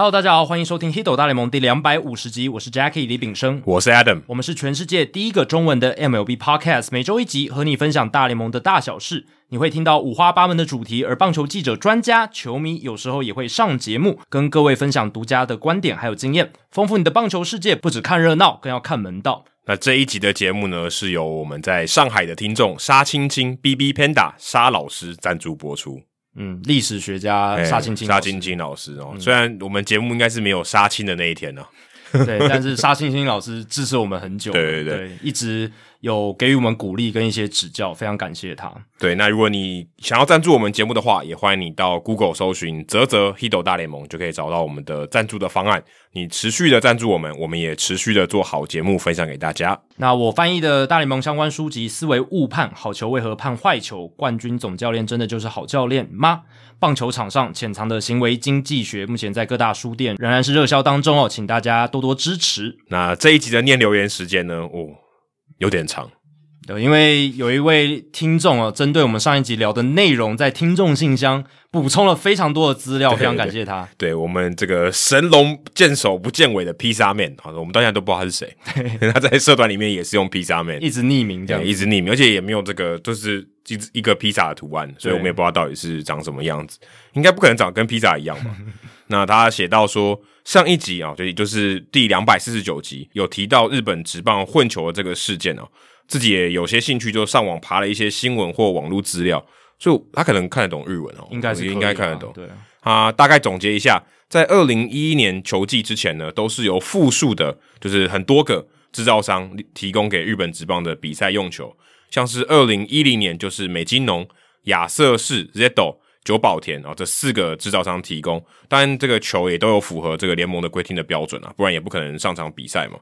Hello，大家好，欢迎收听《Hito 大联盟》第两百五十集，我是 Jackie 李炳生，我是 Adam，我们是全世界第一个中文的 MLB Podcast，每周一集和你分享大联盟的大小事。你会听到五花八门的主题，而棒球记者、专家、球迷有时候也会上节目，跟各位分享独家的观点还有经验，丰富你的棒球世界。不只看热闹，更要看门道。那这一集的节目呢，是由我们在上海的听众沙青青 BB Panda 沙老师赞助播出。嗯，历史学家沙青青，沙青青老师哦。虽然我们节目应该是没有杀青的那一天呢、啊，对，但是沙青青老师支持我们很久，对对对，对，一直有给予我们鼓励跟一些指教，非常感谢他。对，那如果你想要赞助我们节目的话，也欢迎你到 Google 搜寻“泽泽 Hido 大联盟”，就可以找到我们的赞助的方案。你持续的赞助我们，我们也持续的做好节目分享给大家。那我翻译的大联盟相关书籍《思维误判：好球为何判坏球？冠军总教练真的就是好教练吗？棒球场上潜藏的行为经济学》目前在各大书店仍然是热销当中哦，请大家多多支持。那这一集的念留言时间呢？哦，有点长。对，因为有一位听众啊，针对我们上一集聊的内容，在听众信箱补充了非常多的资料，非常感谢他。对，我们这个神龙见首不见尾的披萨面，好的，我们到现在都不知道他是谁。他在社团里面也是用披萨面，一直匿名这样，一直匿名，而且也没有这个，就是一一个披萨的图案，所以我们也不知道到底是长什么样子。应该不可能长跟披萨一样吧？那他写到说，上一集啊，就就是第两百四十九集，有提到日本职棒混球的这个事件哦。自己也有些兴趣，就上网爬了一些新闻或网络资料，所以他可能看得懂日文哦，应该是应该看得懂。对啊，他大概总结一下，在二零一一年球季之前呢，都是由复数的，就是很多个制造商提供给日本职棒的比赛用球，像是二零一零年就是美津浓、亚瑟士、ZETO、久保田啊这四个制造商提供，当然这个球也都有符合这个联盟的规定的标准啊，不然也不可能上场比赛嘛。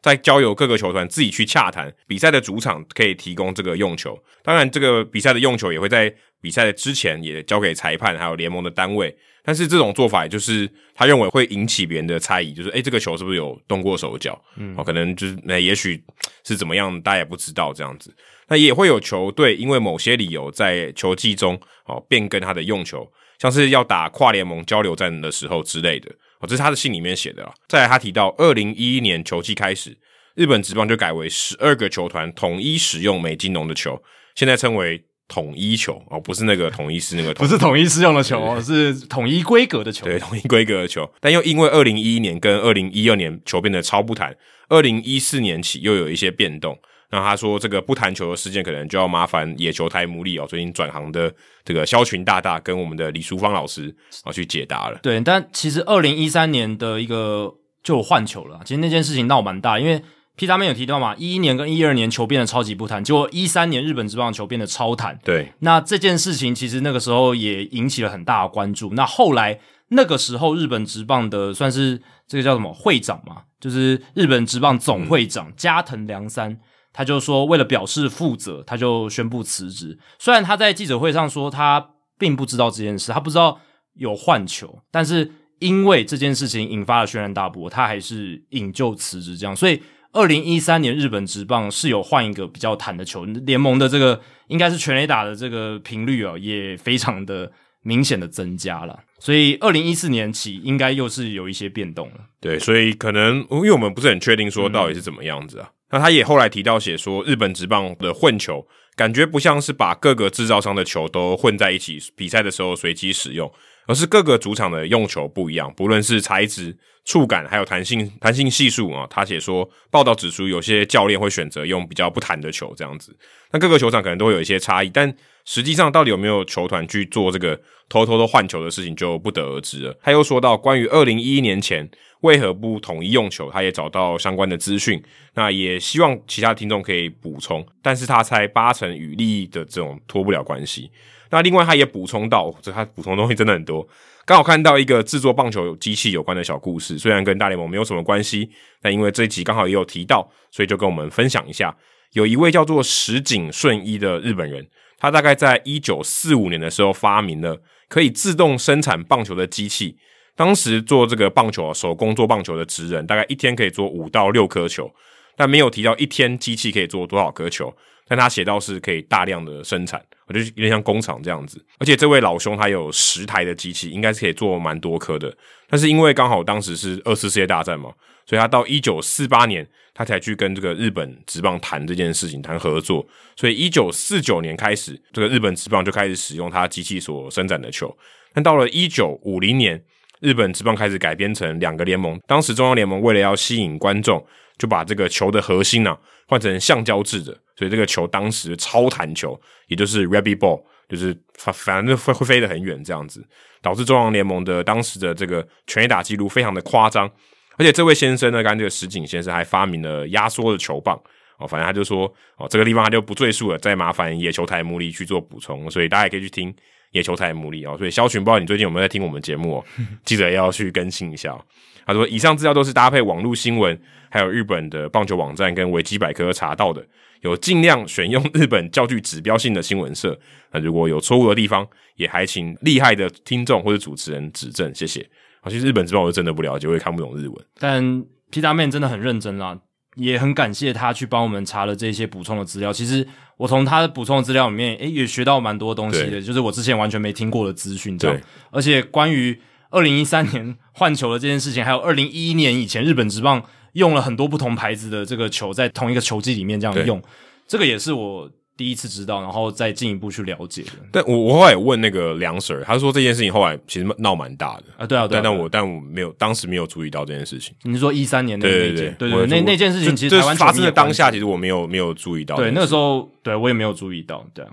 再交由各个球团自己去洽谈比赛的主场可以提供这个用球，当然这个比赛的用球也会在比赛的之前也交给裁判还有联盟的单位，但是这种做法就是他认为会引起别人的猜疑，就是诶这个球是不是有动过手脚？嗯，哦，可能就是那也许是怎么样，大家也不知道这样子。那也会有球队因为某些理由在球季中哦变更他的用球，像是要打跨联盟交流战的时候之类的。哦，这是他的信里面写的啊。再来，他提到，二零一一年球季开始，日本职棒就改为十二个球团统一使用美津浓的球，现在称为统一球哦，不是那个统一是那个统，不是统一适用的球哦，是统一规格的球，对，统一规格的球。但又因为二零一一年跟二零一二年球变得超不谈，二零一四年起又有一些变动。那他说，这个不弹球的事件可能就要麻烦野球台牡蛎哦，最近转行的这个萧群大大跟我们的李淑芳老师啊去解答了。对，但其实二零一三年的一个就有换球了，其实那件事情闹蛮大，因为 P 他们有提到嘛，一一年跟一二年球变得超级不谈，结果一三年日本职棒球变得超谈。对，那这件事情其实那个时候也引起了很大的关注。那后来那个时候日本职棒的算是这个叫什么会长嘛，就是日本职棒总会长加藤良三。他就说，为了表示负责，他就宣布辞职。虽然他在记者会上说他并不知道这件事，他不知道有换球，但是因为这件事情引发了轩然大波，他还是引咎辞职。这样，所以二零一三年日本职棒是有换一个比较弹的球，联盟的这个应该是全垒打的这个频率啊，也非常的明显的增加了。所以二零一四年起，应该又是有一些变动了。对，所以可能因为我们不是很确定说到底是怎么样子啊。那他也后来提到写说，日本职棒的混球感觉不像是把各个制造商的球都混在一起，比赛的时候随机使用，而是各个主场的用球不一样，不论是材质、触感还有弹性、弹性系数啊。他写说，报道指出有些教练会选择用比较不弹的球这样子，那各个球场可能都会有一些差异，但实际上到底有没有球团去做这个偷偷的换球的事情就不得而知了。他又说到关于二零一一年前。为何不统一用球？他也找到相关的资讯，那也希望其他听众可以补充。但是他猜八成与利益的这种脱不了关系。那另外他也补充到，这他补充的东西真的很多。刚好看到一个制作棒球机器有关的小故事，虽然跟大联盟没有什么关系，但因为这一集刚好也有提到，所以就跟我们分享一下。有一位叫做石井顺一的日本人，他大概在一九四五年的时候发明了可以自动生产棒球的机器。当时做这个棒球手工做棒球的职人，大概一天可以做五到六颗球，但没有提到一天机器可以做多少颗球。但他写到是可以大量的生产，我觉得有点像工厂这样子。而且这位老兄他有十台的机器，应该是可以做蛮多颗的。但是因为刚好当时是二次世界大战嘛，所以他到一九四八年他才去跟这个日本职棒谈这件事情，谈合作。所以一九四九年开始，这个日本职棒就开始使用他机器所生产的球。但到了一九五零年，日本职棒开始改编成两个联盟。当时中央联盟为了要吸引观众，就把这个球的核心呢、换成橡胶制的。所以这个球当时超弹球，也就是 Rabbit Ball，就是反反正会会飞得很远这样子，导致中央联盟的当时的这个全垒打记录非常的夸张。而且这位先生呢，刚这个石井先生还发明了压缩的球棒哦，反正他就说哦，这个地方他就不赘述了，再麻烦野球台牡蛎去做补充。所以大家也可以去听野球台牡蛎哦。所以萧群，不知道你最近有没有在听我们节目哦？记得要去更新一下哦。他说，以上资料都是搭配网络新闻，还有日本的棒球网站跟维基百科查到的。有尽量选用日本较具指标性的新闻社，那如果有错误的地方，也还请厉害的听众或者主持人指正，谢谢。好，其实日本这边我真的不了解，我也看不懂日文。但 Peterman 真的很认真啦，也很感谢他去帮我们查了这些补充的资料。其实我从他的补充的资料里面，诶、欸，也学到蛮多东西的，就是我之前完全没听过的资讯。这样，而且关于二零一三年换球的这件事情，还有二零一一年以前日本职棒。用了很多不同牌子的这个球在同一个球季里面这样用，这个也是我第一次知道，然后再进一步去了解的。但我我后来有问那个梁 Sir，他说这件事情后来其实闹蛮大的啊，对啊，对啊，但但我但我没有当时没有注意到这件事情。你是说一三年的那件？对对对，那那件事情其实台湾发生的当下，其实我没有没有注意到。对，那个时候对我也没有注意到。对啊，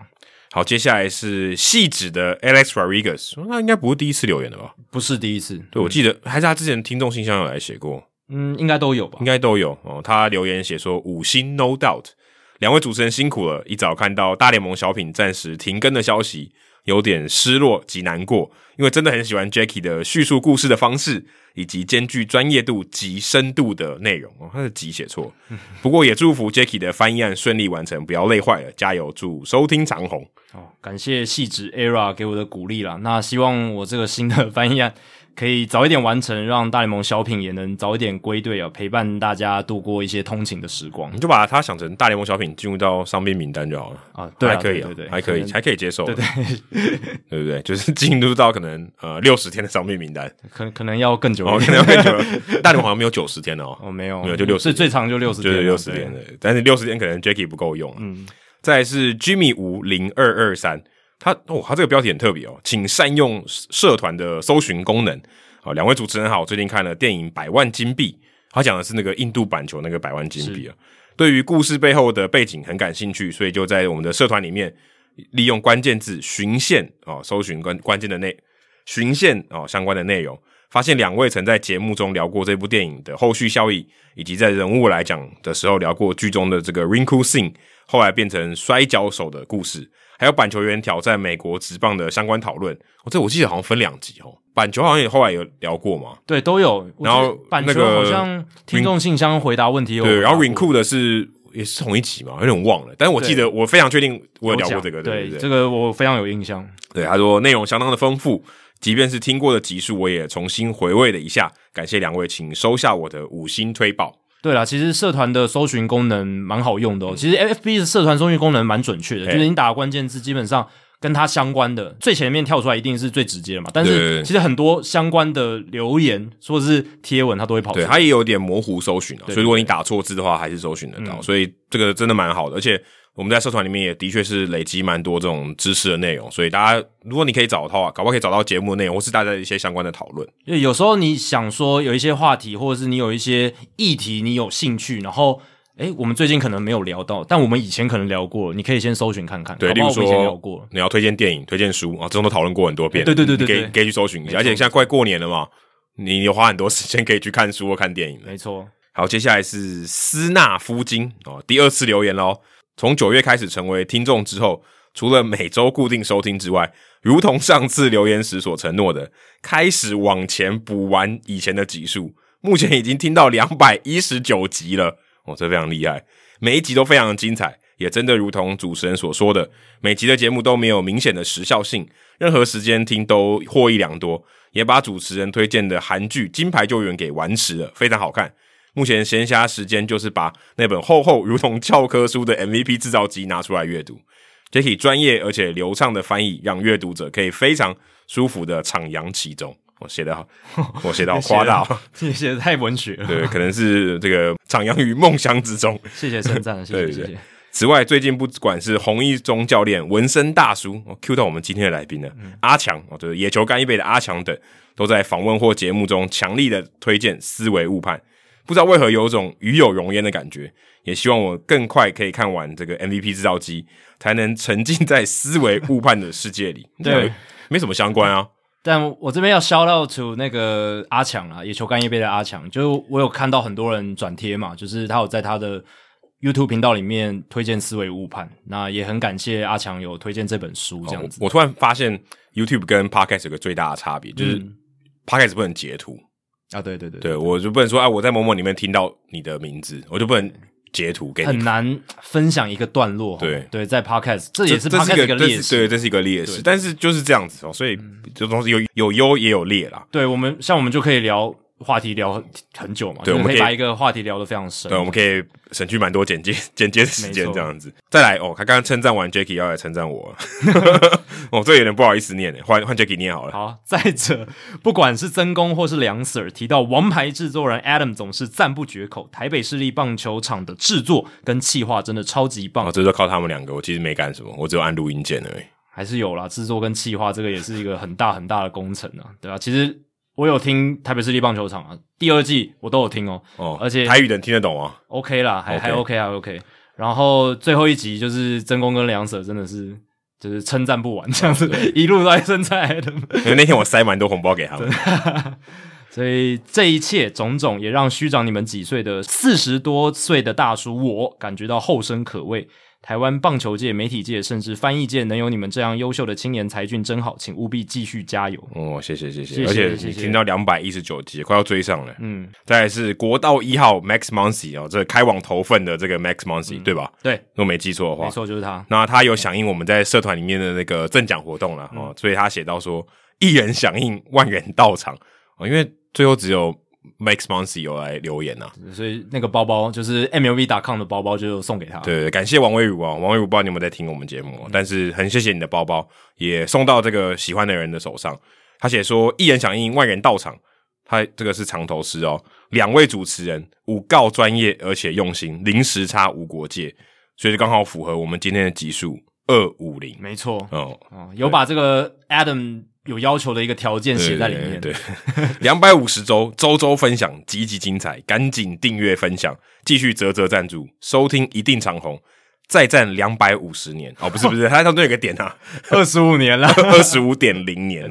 好，接下来是细致的 Alex Rodriguez，那应该不是第一次留言了吧？不是第一次，对，我记得还是他之前听众信箱有来写过。嗯，应该都有吧？应该都有哦。他留言写说五星 no doubt，两位主持人辛苦了。一早看到大联盟小品暂时停更的消息，有点失落及难过，因为真的很喜欢 Jackie 的叙述故事的方式，以及兼具专业度及深度的内容。哦，他的“及”写错，不过也祝福 Jackie 的翻译案顺利完成，不要累坏了，加油！祝收听长虹。哦，感谢细致 ERA 给我的鼓励啦。那希望我这个新的翻译案。可以早一点完成，让大联盟小品也能早一点归队啊，陪伴大家度过一些通勤的时光。你就把它想成大联盟小品进入到伤兵名单就好了啊，对啊，还可以，对对，对，还可以，还可以接受，对对 对不对？就是进入到可能呃六十天的伤兵名单，可可能要更久，哦可能要更久了。大联盟好像没有九十天哦，哦没有，没有就六十，最最长就六十天，就是六十天的。但是六十天可能 Jacky 不够用，嗯。再来是 Jimmy 五零二二三，他哦，他这个标题很特别哦，请善用社团的搜寻功能。好，两位主持人好。我最近看了电影《百万金币》，他讲的是那个印度板球那个百万金币啊。对于故事背后的背景很感兴趣，所以就在我们的社团里面利用关键字“寻线”哦，搜寻关关键的内寻线哦相关的内容，发现两位曾在节目中聊过这部电影的后续效益，以及在人物来讲的时候聊过剧中的这个 Rinku Singh 后来变成摔跤手的故事。还有板球员挑战美国职棒的相关讨论，哦，这我记得好像分两集哦。板球好像也后来有聊过嘛，对，都有。然后板球好像听众信箱回答问题有，对，然后 Rinku 的是也是同一集嘛，有点忘了。但是我记得我非常确定我有聊过这个，对，对，这个我非常有印象。对，他说内容相当的丰富，即便是听过的集数，我也重新回味了一下。感谢两位，请收下我的五星推爆。对啦，其实社团的搜寻功能蛮好用的哦。其实 FB 的社团搜寻功能蛮准确的，就是你打关键字，基本上跟它相关的最前面跳出来一定是最直接的嘛。但是其实很多相关的留言或者是贴文，它都会跑出来。对，它也有点模糊搜寻啊，所以如果你打错字的话，还是搜寻得到。所以这个真的蛮好的，而且。我们在社团里面也的确是累积蛮多这种知识的内容，所以大家如果你可以找到啊，搞不好可以找到节目的内容，或是大家一些相关的讨论。因为有时候你想说有一些话题，或者是你有一些议题你有兴趣，然后诶我们最近可能没有聊到，但我们以前可能聊过，你可以先搜寻看看。对，例如说聊过你要推荐电影、推荐书啊，这种都讨论过很多遍。对对对对，对，可以可以去搜寻一下。而且现在快过年了嘛，你有花很多时间可以去看书或看电影。没错。好，接下来是斯纳夫金哦，第二次留言喽。从九月开始成为听众之后，除了每周固定收听之外，如同上次留言时所承诺的，开始往前补完以前的集数，目前已经听到两百一十九集了，哦，这非常厉害，每一集都非常的精彩，也真的如同主持人所说的，每集的节目都没有明显的时效性，任何时间听都获益良多，也把主持人推荐的韩剧《金牌救援》给完食了，非常好看。目前闲暇时间就是把那本厚厚如同教科书的 MVP 制造机拿出来阅读。Jacky 专业而且流畅的翻译，让阅读者可以非常舒服的徜徉其中。我写的好，我写的好夸大，你写的 太文学了。对，可能是这个徜徉于梦乡之中。谢谢称赞，谢谢谢谢。此外，最近不管是红一中教练、纹身大叔，我 Q 到我们今天的来宾了，嗯、阿强哦，就是野球干一杯的阿强等，都在访问或节目中强力的推荐《思维误判》，不知道为何有种与有荣焉的感觉，也希望我更快可以看完这个 MVP 制造机，才能沉浸在思维误判的世界里。对，没什么相关啊。但我这边要 shout out to 那个阿强啊，野球干一杯的阿强，就是我有看到很多人转贴嘛，就是他有在他的。YouTube 频道里面推荐思维误判，那也很感谢阿强有推荐这本书这样子。我突然发现 YouTube 跟 Podcast 有个最大的差别，就是 Podcast 不能截图啊，对对对，对我就不能说啊，我在某某里面听到你的名字，我就不能截图给你。很难分享一个段落，对对，在 Podcast 这也是 Podcast 一个劣势，对，这是一个劣势，但是就是这样子哦，所以这东西有有优也有劣啦。对我们像我们就可以聊。话题聊很久嘛，对，我们可以把一个话题聊得非常深。对，我们可以省去蛮多剪接 剪接的时间，这样子。再来哦，他刚刚称赞完 Jacky，要来称赞我，哦，这有点不好意思念诶，换换 Jacky 念好了。好，再者，不管是曾公或是梁 Sir 提到王牌制作人 Adam，总是赞不绝口。台北市立棒球场的制作跟企划真的超级棒。哦，这就靠他们两个，我其实没干什么，我只有按录音键而已。还是有啦，制作跟企划这个也是一个很大很大的工程啊，对吧？其实。我有听台北市立棒球场啊，第二季我都有听哦，哦，而且台语能听得懂啊，OK 啦，还.还 OK 还 OK。然后最后一集就是曾公跟梁 Sir 真的是就是称赞不完这样子，哦、一路都在称赞的。因为那天我塞蛮多红包给他们，所以这一切种种也让虚长你们几岁的四十多岁的大叔我感觉到后生可畏。台湾棒球界、媒体界，甚至翻译界，能有你们这样优秀的青年才俊，真好，请务必继续加油。哦，谢谢谢谢，而且你听到两百一十九集，快要追上了。嗯，再来是国道一号 Max Muncy 哦，这个开网头份的这个 Max Muncy、嗯、对吧？对，如果没记错的话，没错就是他。那他有响应我们在社团里面的那个赠奖活动了哦，所以他写到说，一人响应，万人到场哦，因为最后只有。Max Muncy 有来留言呐、啊，所以那个包包就是 MLB.com 的包包就送给他。对，对，感谢王威如啊，王威如不知道你有没有在听我们节目，嗯、但是很谢谢你的包包也送到这个喜欢的人的手上。他写说一人响应，万人到场。他这个是藏头诗哦，两位主持人五告专业而且用心，零时差无国界，所以就刚好符合我们今天的集数二五零。没错，哦，哦，有把这个 Adam。有要求的一个条件写在里面。对，两百五十周，周周分享，极其精彩，赶紧订阅分享，继续泽泽赞助，收听一定长虹，再战两百五十年。哦，不是不是，他当中有个点啊，二十五年了，二十五点零年。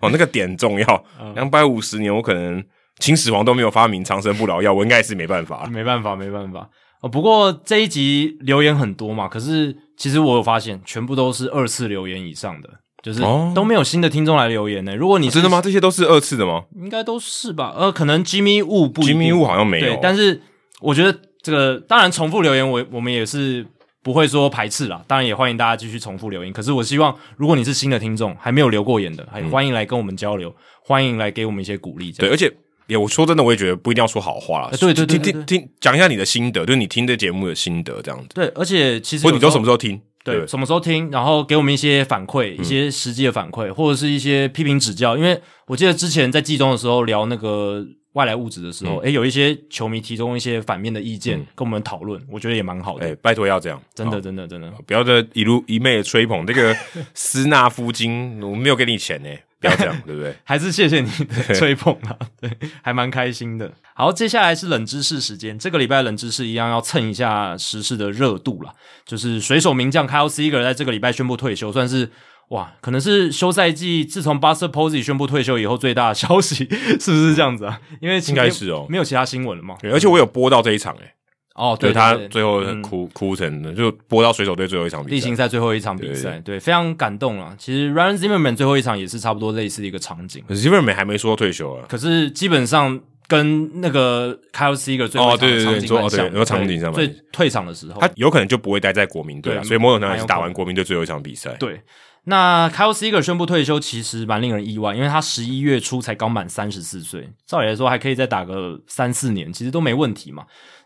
哦，那个点重要，两百五十年，我可能秦始皇都没有发明长生不老药，我应该也是没办法，没办法，没办法。哦，不过这一集留言很多嘛，可是其实我有发现，全部都是二次留言以上的。就是都没有新的听众来留言呢。如果你真的吗？这些都是二次的吗？应该都是吧。呃，可能 Jimmy Woo 不，Jimmy Woo 好像没有。对，但是我觉得这个当然重复留言，我我们也是不会说排斥啦。当然也欢迎大家继续重复留言。可是我希望，如果你是新的听众，还没有留过言的，还欢迎来跟我们交流，欢迎来给我们一些鼓励。对，而且也我说真的，我也觉得不一定要说好话啦。对对对，听听听，讲一下你的心得，就是你听这节目的心得这样子。对，而且其实或你都什么时候听？对，什么时候听，然后给我们一些反馈，一些实际的反馈，嗯、或者是一些批评指教。因为我记得之前在季中的时候聊那个外来物质的时候，诶、有一些球迷提供一些反面的意见跟我们讨论，嗯、我觉得也蛮好的。诶、欸、拜托要这样，真的，真的，真的，不要这一路一昧的吹捧这个斯纳夫金，我没有给你钱呢。不要这样，对不对？还是谢谢你的 吹捧啊，对，还蛮开心的。好，接下来是冷知识时间。这个礼拜冷知识一样要蹭一下时事的热度啦，就是水手名将 Kyle Seager 在这个礼拜宣布退休，算是哇，可能是休赛季自从 Buster Posey 宣布退休以后最大的消息，是不是这样子啊？因为应该是哦，没有其他新闻了嘛。而且我有播到这一场诶、欸哦，对，他最后哭哭成的，就播到水手队最后一场比赛，例行赛最后一场比赛，对，非常感动啊。其实 Ryan Zimmerman 最后一场也是差不多类似的一个场景。Zimmerman 还没说退休啊，可是基本上跟那个 Kyle Seager 最后一场的场景蛮像，有场景上所以退场的时候，他有可能就不会待在国民队，所以某种程度上是打完国民队最后一场比赛。对，那 Kyle Seager 宣布退休，其实蛮令人意外，因为他十一月初才刚满三十四岁，照理来说还可以再打个三四年，其实都没问题嘛。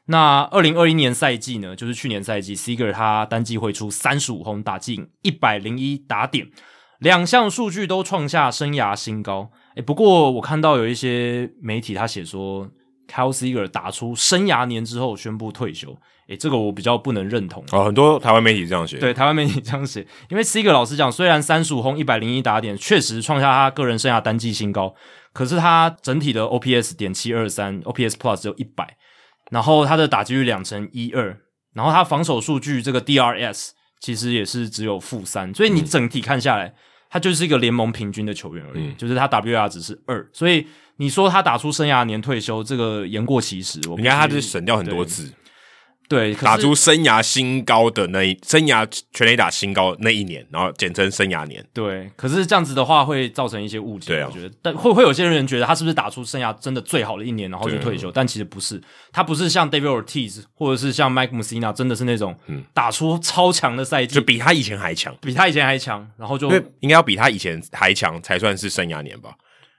那二零二一年赛季呢，就是去年赛季，Seager 他单季挥出三十五轰，打进一百零一打点，两项数据都创下生涯新高。诶，不过我看到有一些媒体他写说，Kyle Seager 打出生涯年之后宣布退休，诶，这个我比较不能认同。哦，很多台湾媒体这样写。对，台湾媒体这样写，因为 Seager 老实讲，虽然三十五轰一百零一打点确实创下他个人生涯单季新高，可是他整体的 OPS 点七二三，OPS Plus 只有一百。然后他的打击率两成一二，然后他防守数据这个 DRS 其实也是只有负三，所以你整体看下来，他就是一个联盟平均的球员而已，嗯、就是他 WAR 值是二，所以你说他打出生涯年退休，这个言过其实。我你看他就是省掉很多字。对，打出生涯新高的那一生涯全垒打新高那一年，然后简称生涯年。对，可是这样子的话会造成一些误解。对啊，我觉得，但会会有些人觉得他是不是打出生涯真的最好的一年，然后就退休？但其实不是，他不是像 David Ortiz 或者是像 Mike Mussina，真的是那种打出超强的赛季，就比他以前还强，比他以前还强，然后就应该要比他以前还强才算是生涯年吧。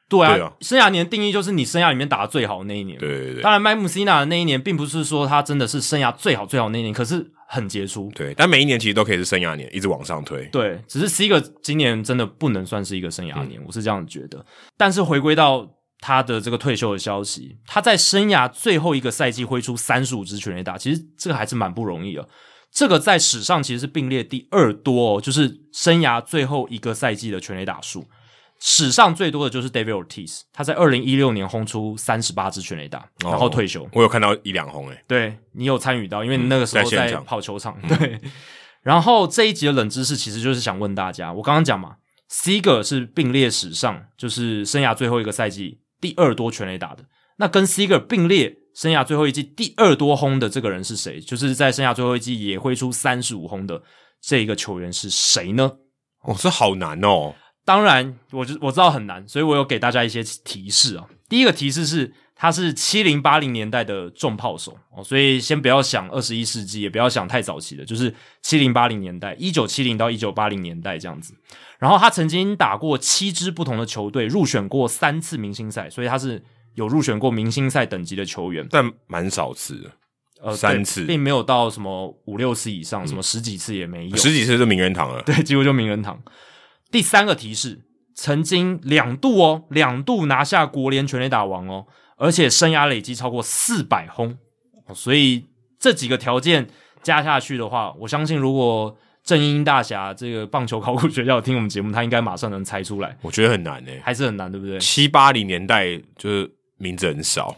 对啊，对啊，生涯年定义就是你生涯里面打的最好的那一年。对对对。当然，Mike Mussina 的那一年，并不是说他真的是生涯最好最好的那一年，可是很杰出。对，但每一年其实都可以是生涯年，一直往上推。对，只是 Seager 今年真的不能算是一个生涯年，嗯、我是这样觉得。但是回归到他的这个退休的消息，他在生涯最后一个赛季挥出三十五支全垒打，其实这个还是蛮不容易的。这个在史上其实是并列第二多哦，就是生涯最后一个赛季的全垒打数。史上最多的就是 David Ortiz，他在二零一六年轰出三十八支全垒打，哦，然后退休。我有看到一两轰诶，对，你有参与到，因为你那个时候在跑球场。嗯、对，然后这一集的冷知识其实就是想问大家，我刚刚讲嘛，Seager 是并列史上就是生涯最后一个赛季第二多全垒打的，那跟 Seager 并列生涯最后一季第二多轰的这个人是谁？就是在生涯最后一季也挥出三十五轰的这个球员是谁呢？哦，这好难哦。当然，我就我知道很难，所以我有给大家一些提示啊。第一个提示是，他是七零八零年代的重炮手哦，所以先不要想二十一世纪，也不要想太早期的，就是七零八零年代，一九七零到一九八零年代这样子。然后他曾经打过七支不同的球队，入选过三次明星赛，所以他是有入选过明星赛等级的球员，但蛮少次的，呃，三次，并没有到什么五六次以上，什么十几次也没有，十几次就名人堂了，对，几乎就名人堂。第三个提示，曾经两度哦，两度拿下国联全垒打王哦，而且生涯累积超过四百轰，所以这几个条件加下去的话，我相信如果正英大侠这个棒球考古学校听我们节目，他应该马上能猜出来。我觉得很难诶，还是很难，对不对？七八零年代就是名字很少，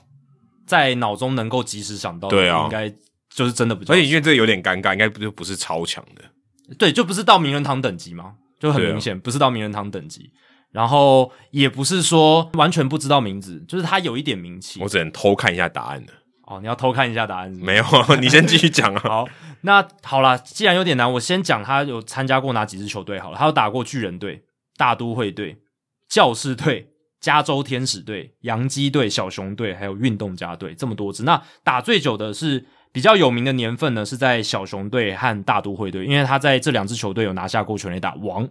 在脑中能够及时想到，对啊，应该就是真的不。而且因为这个有点尴尬，应该不就不是超强的，对，就不是到名人堂等级吗？就很明显，不是到名人堂等级，然后也不是说完全不知道名字，就是他有一点名气。我只能偷看一下答案的。哦，你要偷看一下答案是是？没有，你先继续讲啊。好，那好啦，既然有点难，我先讲他有参加过哪几支球队好了。他有打过巨人队、大都会队、教士队、加州天使队、洋基队、小熊队，还有运动家队，这么多支。那打最久的是。比较有名的年份呢，是在小熊队和大都会队，因为他在这两支球队有拿下过全垒打王。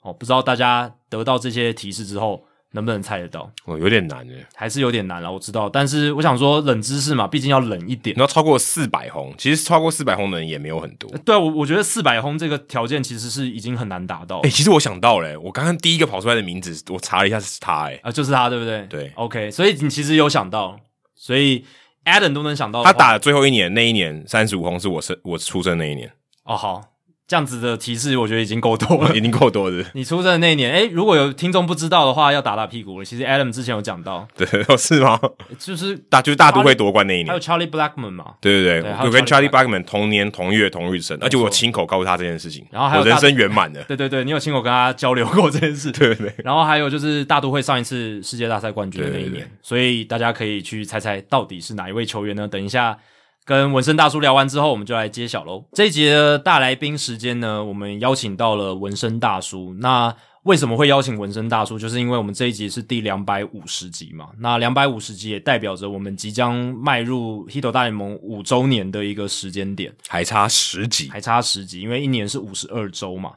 哦，不知道大家得到这些提示之后能不能猜得到？哦，有点难诶，还是有点难了，我知道。但是我想说，冷知识嘛，毕竟要冷一点。你要超过四百轰，其实超过四百轰的人也没有很多。对啊，我我觉得四百轰这个条件其实是已经很难达到。诶，其实我想到了，我刚刚第一个跑出来的名字，我查了一下是他，诶，啊，就是他，对不对？对，OK，所以你其实有想到，所以。Adam 都能想到，他打的最后一年，那一年三十五轰是我生我出生那一年。哦，好。这样子的提示，我觉得已经够多了，已经够多的。你出生的那一年，诶，如果有听众不知道的话，要打打屁股了。其实 Adam 之前有讲到，对，是吗？就是大，就是大都会夺冠那一年，还有 Charlie Blackman 嘛？对对对，我跟 Charlie Blackman 同年同月同日生，而且我亲口告诉他这件事情，然后还有人生圆满的。对对对，你有亲口跟他交流过这件事，对对。然后还有就是大都会上一次世界大赛冠军的那一年，所以大家可以去猜猜到底是哪一位球员呢？等一下。跟纹身大叔聊完之后，我们就来揭晓喽。这一集的大来宾时间呢，我们邀请到了纹身大叔。那为什么会邀请纹身大叔？就是因为我们这一集是第两百五十集嘛。那两百五十集也代表着我们即将迈入《Hito 大联盟》五周年的一个时间点，还差十集，还差十集，因为一年是五十二周嘛。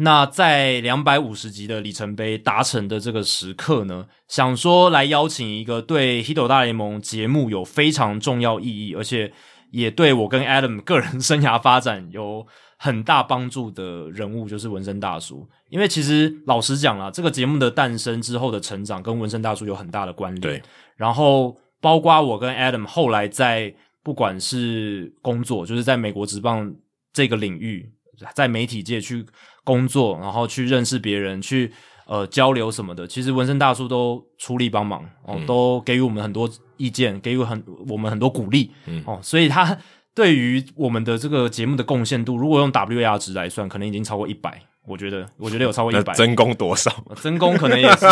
那在两百五十集的里程碑达成的这个时刻呢，想说来邀请一个对《Hito 大联盟》节目有非常重要意义，而且也对我跟 Adam 个人生涯发展有很大帮助的人物，就是纹身大叔。因为其实老实讲啦，这个节目的诞生之后的成长跟纹身大叔有很大的关联。对，然后包括我跟 Adam 后来在不管是工作，就是在美国职棒这个领域，在媒体界去工作，然后去认识别人，去呃交流什么的，其实纹身大叔都出力帮忙哦，嗯、都给予我们很多意见，给予很我们很多鼓励。嗯哦，所以他 对于我们的这个节目的贡献度，如果用 WAR 值来算，可能已经超过一百。我觉得，我觉得有超过一百。真功多少？真功可能也是，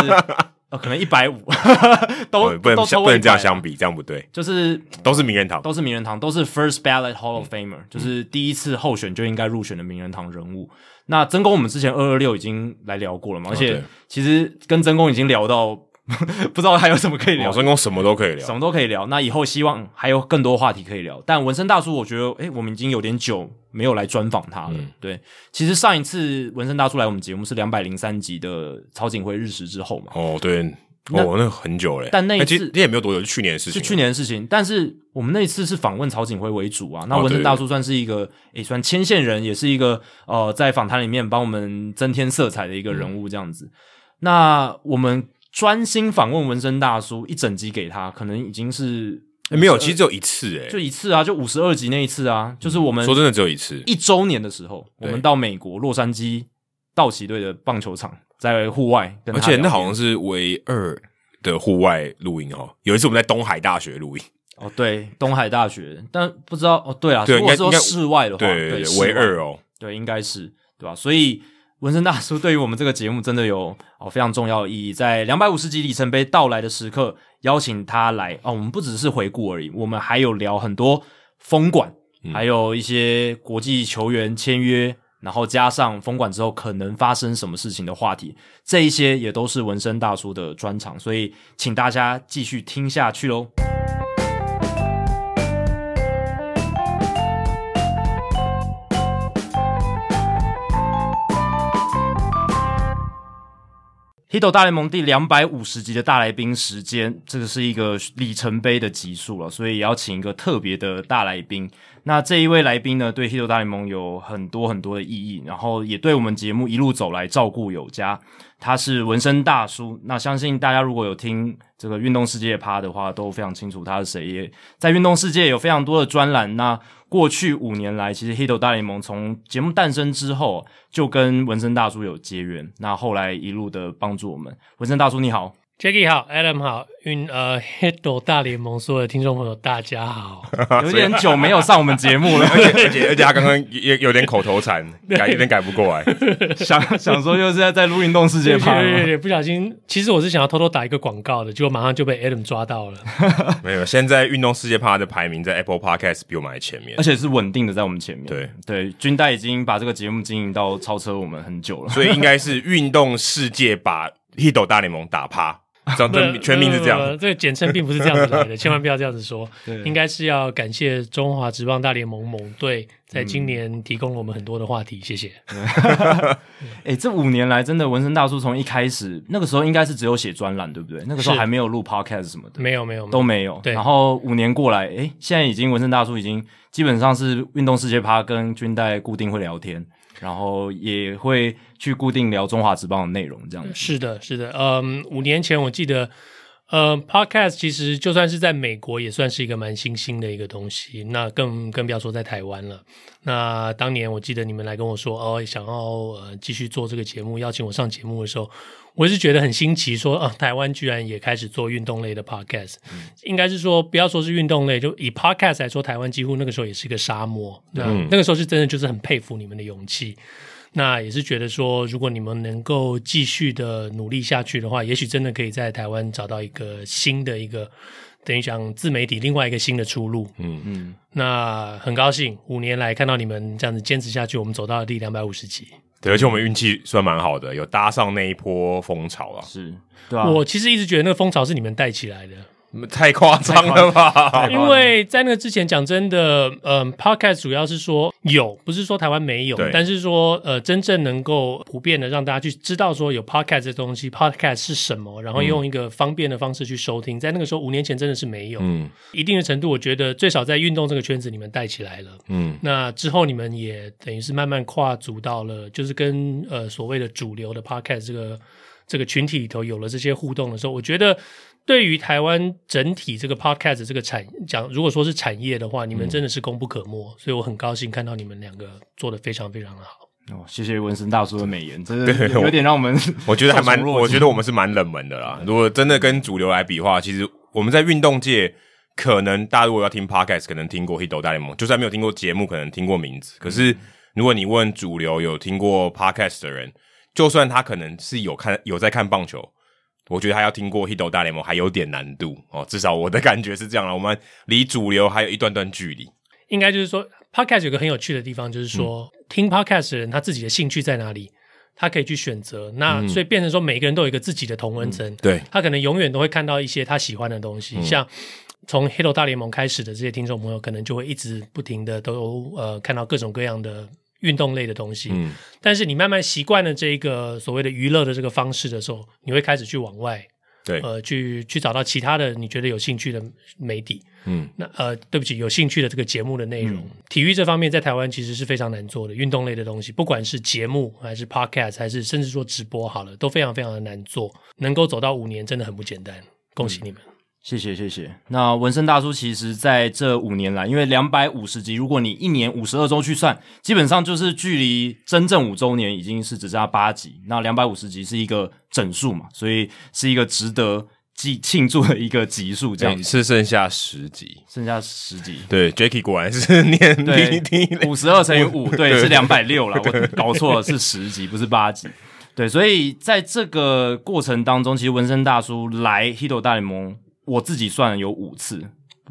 呃，可能一百五，都不能不能这样相比，这样不对。就是都是名人堂，都是名人堂，都是 First Ballot Hall of Famer，、嗯、就是第一次候选就应该入选的名人堂人物。那曾公我们之前二二六已经来聊过了嘛，而且其实跟曾公已经聊到。不知道还有什么可以聊？真功什么都可以聊，什么都可以聊。那以后希望还有更多话题可以聊。但纹身大叔，我觉得，诶，我们已经有点久没有来专访他了。嗯、对，其实上一次纹身大叔来我们节目是两百零三集的曹景辉日食之后嘛。哦，对，哦，那很久嘞。但那一次那也没有多久，是去年的事情。是去年的事情。但是我们那一次是访问曹景辉为主啊。那文生大叔算是一个，也、哦，算牵线人，也是一个呃，在访谈里面帮我们增添色彩的一个人物，这样子。嗯、那我们。专心访问纹身大叔一整集给他，可能已经是、欸、没有，其实只有一次诶、欸，就一次啊，就五十二集那一次啊，就是我们说真的只有一次，一周年的时候，我们到美国洛杉矶道奇队的棒球场，在户外而且那好像是唯二的户外录音哦。有一次我们在东海大学录音哦，对，东海大学，但不知道哦，对啊，如果说室外的话，对，唯二哦，对，应该是对吧？所以。文生大叔对于我们这个节目真的有哦非常重要的意义，在两百五十集里程碑到来的时刻，邀请他来哦，我们不只是回顾而已，我们还有聊很多封馆，嗯、还有一些国际球员签约，然后加上封馆之后可能发生什么事情的话题，这一些也都是文生大叔的专场，所以请大家继续听下去喽。黑斗大联盟第两百五十集的大来宾时间，这个是一个里程碑的集数了，所以也要请一个特别的大来宾。那这一位来宾呢，对黑斗大联盟有很多很多的意义，然后也对我们节目一路走来照顾有加。他是纹身大叔，那相信大家如果有听这个运动世界趴的话，都非常清楚他是谁。也在运动世界有非常多的专栏。那过去五年来，其实 hit 大联盟从节目诞生之后，就跟纹身大叔有结缘。那后来一路的帮助我们，纹身大叔你好。Jackie 好，Adam 好，运呃，Hito 大联盟所有的听众朋友大家好，有点久没有上我们节目了，而且而且而且他刚刚也有点口头禅，改有点改不过来，想想说就是在在录运动世界趴，对对对，不小心，其实我是想要偷偷打一个广告的，结果马上就被 Adam 抓到了。没有，现在运动世界趴的排名在 Apple Podcast 比我们还前面，而且是稳定的在我们前面。对对，军代已经把这个节目经营到超车我们很久了，所以应该是运动世界把 Hito 大联盟打趴。这样全名是这样，这个简称并不是这样子来的，千万不要这样子说。对应该是要感谢中华职棒大联盟盟队在今年提供了我们很多的话题，谢谢。哎、欸，这五年来真的文生大叔从一开始那个时候应该是只有写专栏，对不对？那个时候还没有录 podcast 什么的，没有没有都没有。对，然后五年过来，哎、欸，现在已经文生大叔已经基本上是运动世界趴跟军代固定会聊天。然后也会去固定聊中华职棒的内容，这样子。是的，是的。嗯，五年前我记得，呃，Podcast 其实就算是在美国，也算是一个蛮新兴的一个东西。那更更不要说在台湾了。那当年我记得你们来跟我说，哦，想要呃继续做这个节目，邀请我上节目的时候。我是觉得很新奇，说啊，台湾居然也开始做运动类的 podcast，嗯、应该是说不要说是运动类，就以 podcast 来说，台湾几乎那个时候也是一个沙漠。那、嗯、那个时候是真的就是很佩服你们的勇气，那也是觉得说，如果你们能够继续的努力下去的话，也许真的可以在台湾找到一个新的一个等于讲自媒体另外一个新的出路。嗯嗯，那很高兴五年来看到你们这样子坚持下去，我们走到了第两百五十集。对，而且我们运气算蛮好的，有搭上那一波风潮啊。是，对啊。我其实一直觉得那个风潮是你们带起来的。太夸张了吧！因为在那个之前，讲真的，嗯，Podcast 主要是说有，不是说台湾没有，但是说呃，真正能够普遍的让大家去知道说有 Podcast 这东西，Podcast 是什么，然后用一个方便的方式去收听，在那个时候五年前真的是没有，嗯，一定的程度，我觉得最少在运动这个圈子你们带起来了，嗯，那之后你们也等于是慢慢跨足到了，就是跟呃所谓的主流的 Podcast 这个这个群体里头有了这些互动的时候，我觉得。对于台湾整体这个 podcast 这个产讲，如果说是产业的话，你们真的是功不可没，嗯、所以我很高兴看到你们两个做得非常非常的好。哦，谢谢文森大叔的美言，真的有点让我们我，我觉得还蛮，我觉得我们是蛮冷门的啦。如果真的跟主流来比的话，其实我们在运动界，可能大家如果要听 podcast，可能听过《Hito 大联盟》，就算没有听过节目，可能听过名字。可是如果你问主流有听过 podcast 的人，就算他可能是有看有在看棒球。我觉得他要听过《Hito 大联盟》还有点难度哦，至少我的感觉是这样了。我们离主流还有一段段距离。应该就是说，Podcast 有个很有趣的地方，就是说，嗯、听 Podcast 的人他自己的兴趣在哪里，他可以去选择。那、嗯、所以变成说，每个人都有一个自己的同温层、嗯。对，他可能永远都会看到一些他喜欢的东西。嗯、像从《Hito 大联盟》开始的这些听众朋友，可能就会一直不停的都呃看到各种各样的。运动类的东西，嗯，但是你慢慢习惯了这个所谓的娱乐的这个方式的时候，你会开始去往外，对，呃，去去找到其他的你觉得有兴趣的媒体，嗯，那呃，对不起，有兴趣的这个节目的内容，嗯、体育这方面在台湾其实是非常难做的，运动类的东西，不管是节目还是 podcast，还是甚至说直播好了，都非常非常的难做，能够走到五年真的很不简单，恭喜你们。嗯谢谢谢谢。那纹身大叔其实在这五年来，因为两百五十集，如果你一年五十二周去算，基本上就是距离真正五周年已经是只差八集。那两百五十集是一个整数嘛，所以是一个值得记庆祝的一个集数。这样子是剩下十集，剩下十集。对，Jacky 果然是 念对五十二乘以五，对，是两百六了。我搞错了，是十集，不是八集。对，所以在这个过程当中，其实纹身大叔来 Hito 大联盟。我自己算了有五次，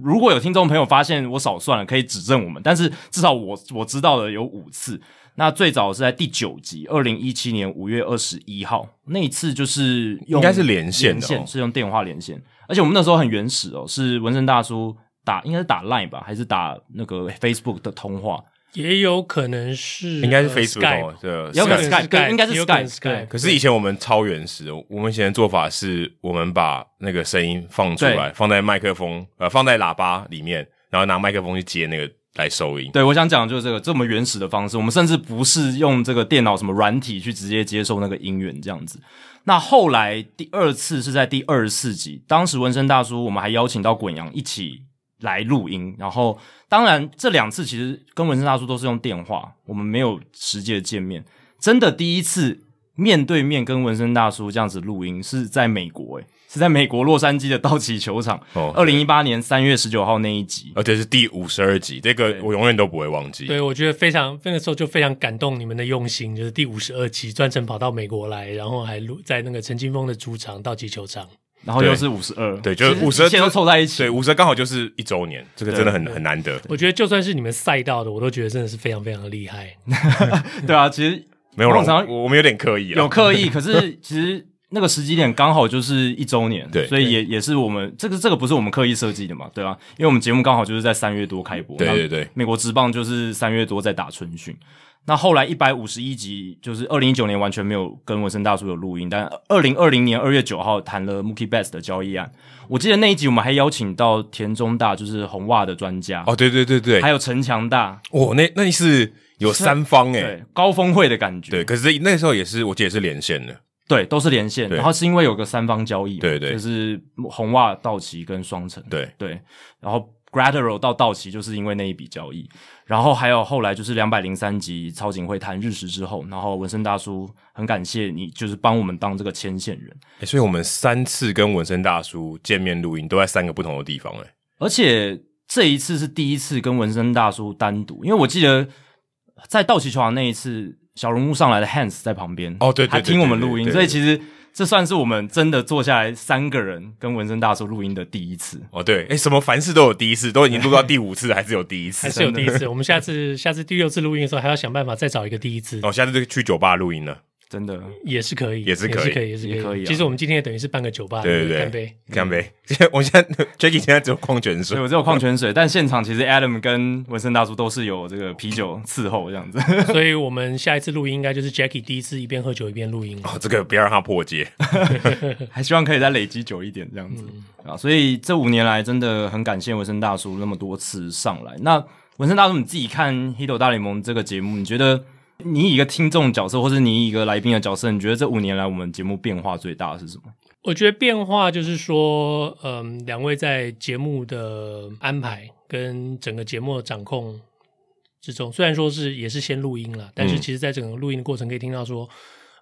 如果有听众朋友发现我少算了，可以指正我们。但是至少我我知道的有五次。那最早是在第九集，二零一七年五月二十一号那一次，就是用应该是连线的、哦，连线是用电话连线，而且我们那时候很原始哦，是纹身大叔打，应该是打 Line 吧，还是打那个 Facebook 的通话？也有可能是，应该是 Facebook 对，有可能 Skype，应该是 Skype。可是以前我们超原始，我们以前的做法是，我们把那个声音放出来，放在麦克风，呃，放在喇叭里面，然后拿麦克风去接那个来收音。对，我想讲的就是这个这么原始的方式，我们甚至不是用这个电脑什么软体去直接接收那个音源这样子。那后来第二次是在第二十四集，当时纹身大叔我们还邀请到滚羊一起来录音，然后。当然，这两次其实跟纹身大叔都是用电话，我们没有实际的见面。真的第一次面对面跟纹身大叔这样子录音，是在美国，诶，是在美国洛杉矶的道奇球场。哦，二零一八年三月十九号那一集，而且是第五十二集，这个我永远都不会忘记。对，我觉得非常那个时候就非常感动你们的用心，就是第五十二集专程跑到美国来，然后还录在那个陈金峰的主场道奇球场。然后又是五十二，对，就是五十二，都凑在一起。对，五十二刚好就是一周年，这个真的很很难得。我觉得就算是你们赛道的，我都觉得真的是非常非常的厉害。对啊，其实没有，常我们有点刻意，有刻意。可是其实那个时机点刚好就是一周年，对，所以也也是我们这个这个不是我们刻意设计的嘛，对吧？因为我们节目刚好就是在三月多开播，对对对，美国职棒就是三月多在打春训。那后来一百五十一集，就是二零一九年完全没有跟文森大叔有录音，但二零二零年二月九号谈了 Mookie Betts 的交易案。我记得那一集我们还邀请到田中大，就是红袜的专家。哦，对对对对，还有陈强大。哦，那那是有三方诶，对，高峰会的感觉。对，可是那时候也是，我记得是连线的。对，都是连线。然后是因为有个三方交易，对对，就是红袜、道奇跟双城。对对，然后。Graterol 到道奇就是因为那一笔交易，然后还有后来就是两百零三集超警会谈日食之后，然后文森大叔很感谢你，就是帮我们当这个牵线人。欸，所以我们三次跟文森大叔见面录音都在三个不同的地方，欸，而且这一次是第一次跟文森大叔单独，因为我记得在道奇球场那一次，小人物上来的 Hans 在旁边，哦对，对，对，对，对，对，还听我们录音，所以其实。这算是我们真的坐下来三个人跟纹身大叔录音的第一次哦。对，哎，什么凡事都有第一次，都已经录到第五次，还是有第一次，还是有第一次。我们下次下次第六次录音的时候，还要想办法再找一个第一次。哦，下次就去酒吧录音了。真的也是可以，也是可以，也是可以，也是可以。其实我们今天也等于是半个酒吧，对对对，干杯，干杯。我现在 Jacky 现在只有矿泉水，我只有矿泉水。但现场其实 Adam 跟纹身大叔都是有这个啤酒伺候这样子，所以我们下一次录音应该就是 Jacky 第一次一边喝酒一边录音。哦，这个不要让他破戒，还希望可以再累积久一点这样子啊。所以这五年来真的很感谢纹身大叔那么多次上来。那纹身大叔你自己看《Hito 大联盟》这个节目，你觉得？你以一个听众角色，或是你以一个来宾的角色，你觉得这五年来我们节目变化最大的是什么？我觉得变化就是说，嗯，两位在节目的安排跟整个节目的掌控之中，虽然说是也是先录音了，但是其实在整个录音的过程可以听到说，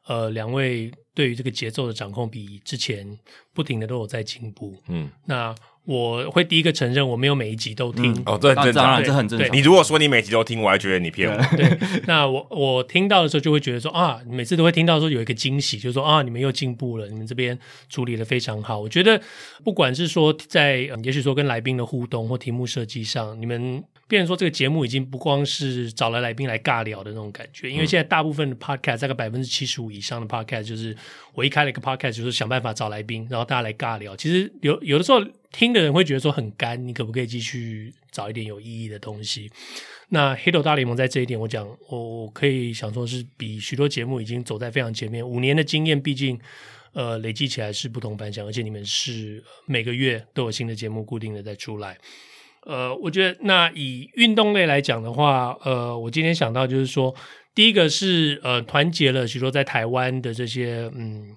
呃，两位对于这个节奏的掌控比之前不停的都有在进步。嗯，那。我会第一个承认，我没有每一集都听。哦，对，当然这很正常。你如果说你每集都听，我还觉得你骗我。对，那我我听到的时候就会觉得说啊，每次都会听到说有一个惊喜，就是说啊，你们又进步了，你们这边处理的非常好。我觉得不管是说在，也许说跟来宾的互动或题目设计上，你们变成说这个节目已经不光是找了来宾来尬聊的那种感觉，因为现在大部分的 podcast，大概百分之七十五以上的 podcast，就是我一开了一个 podcast，就是想办法找来宾，然后大家来尬聊。其实有有的时候。听的人会觉得说很干，你可不可以继续找一点有意义的东西？那《黑豆大联盟》在这一点，我讲，我可以想说是比许多节目已经走在非常前面。五年的经验，毕竟呃累积起来是不同凡响，而且你们是每个月都有新的节目固定的在出来。呃，我觉得那以运动类来讲的话，呃，我今天想到就是说，第一个是呃团结了许多在台湾的这些嗯。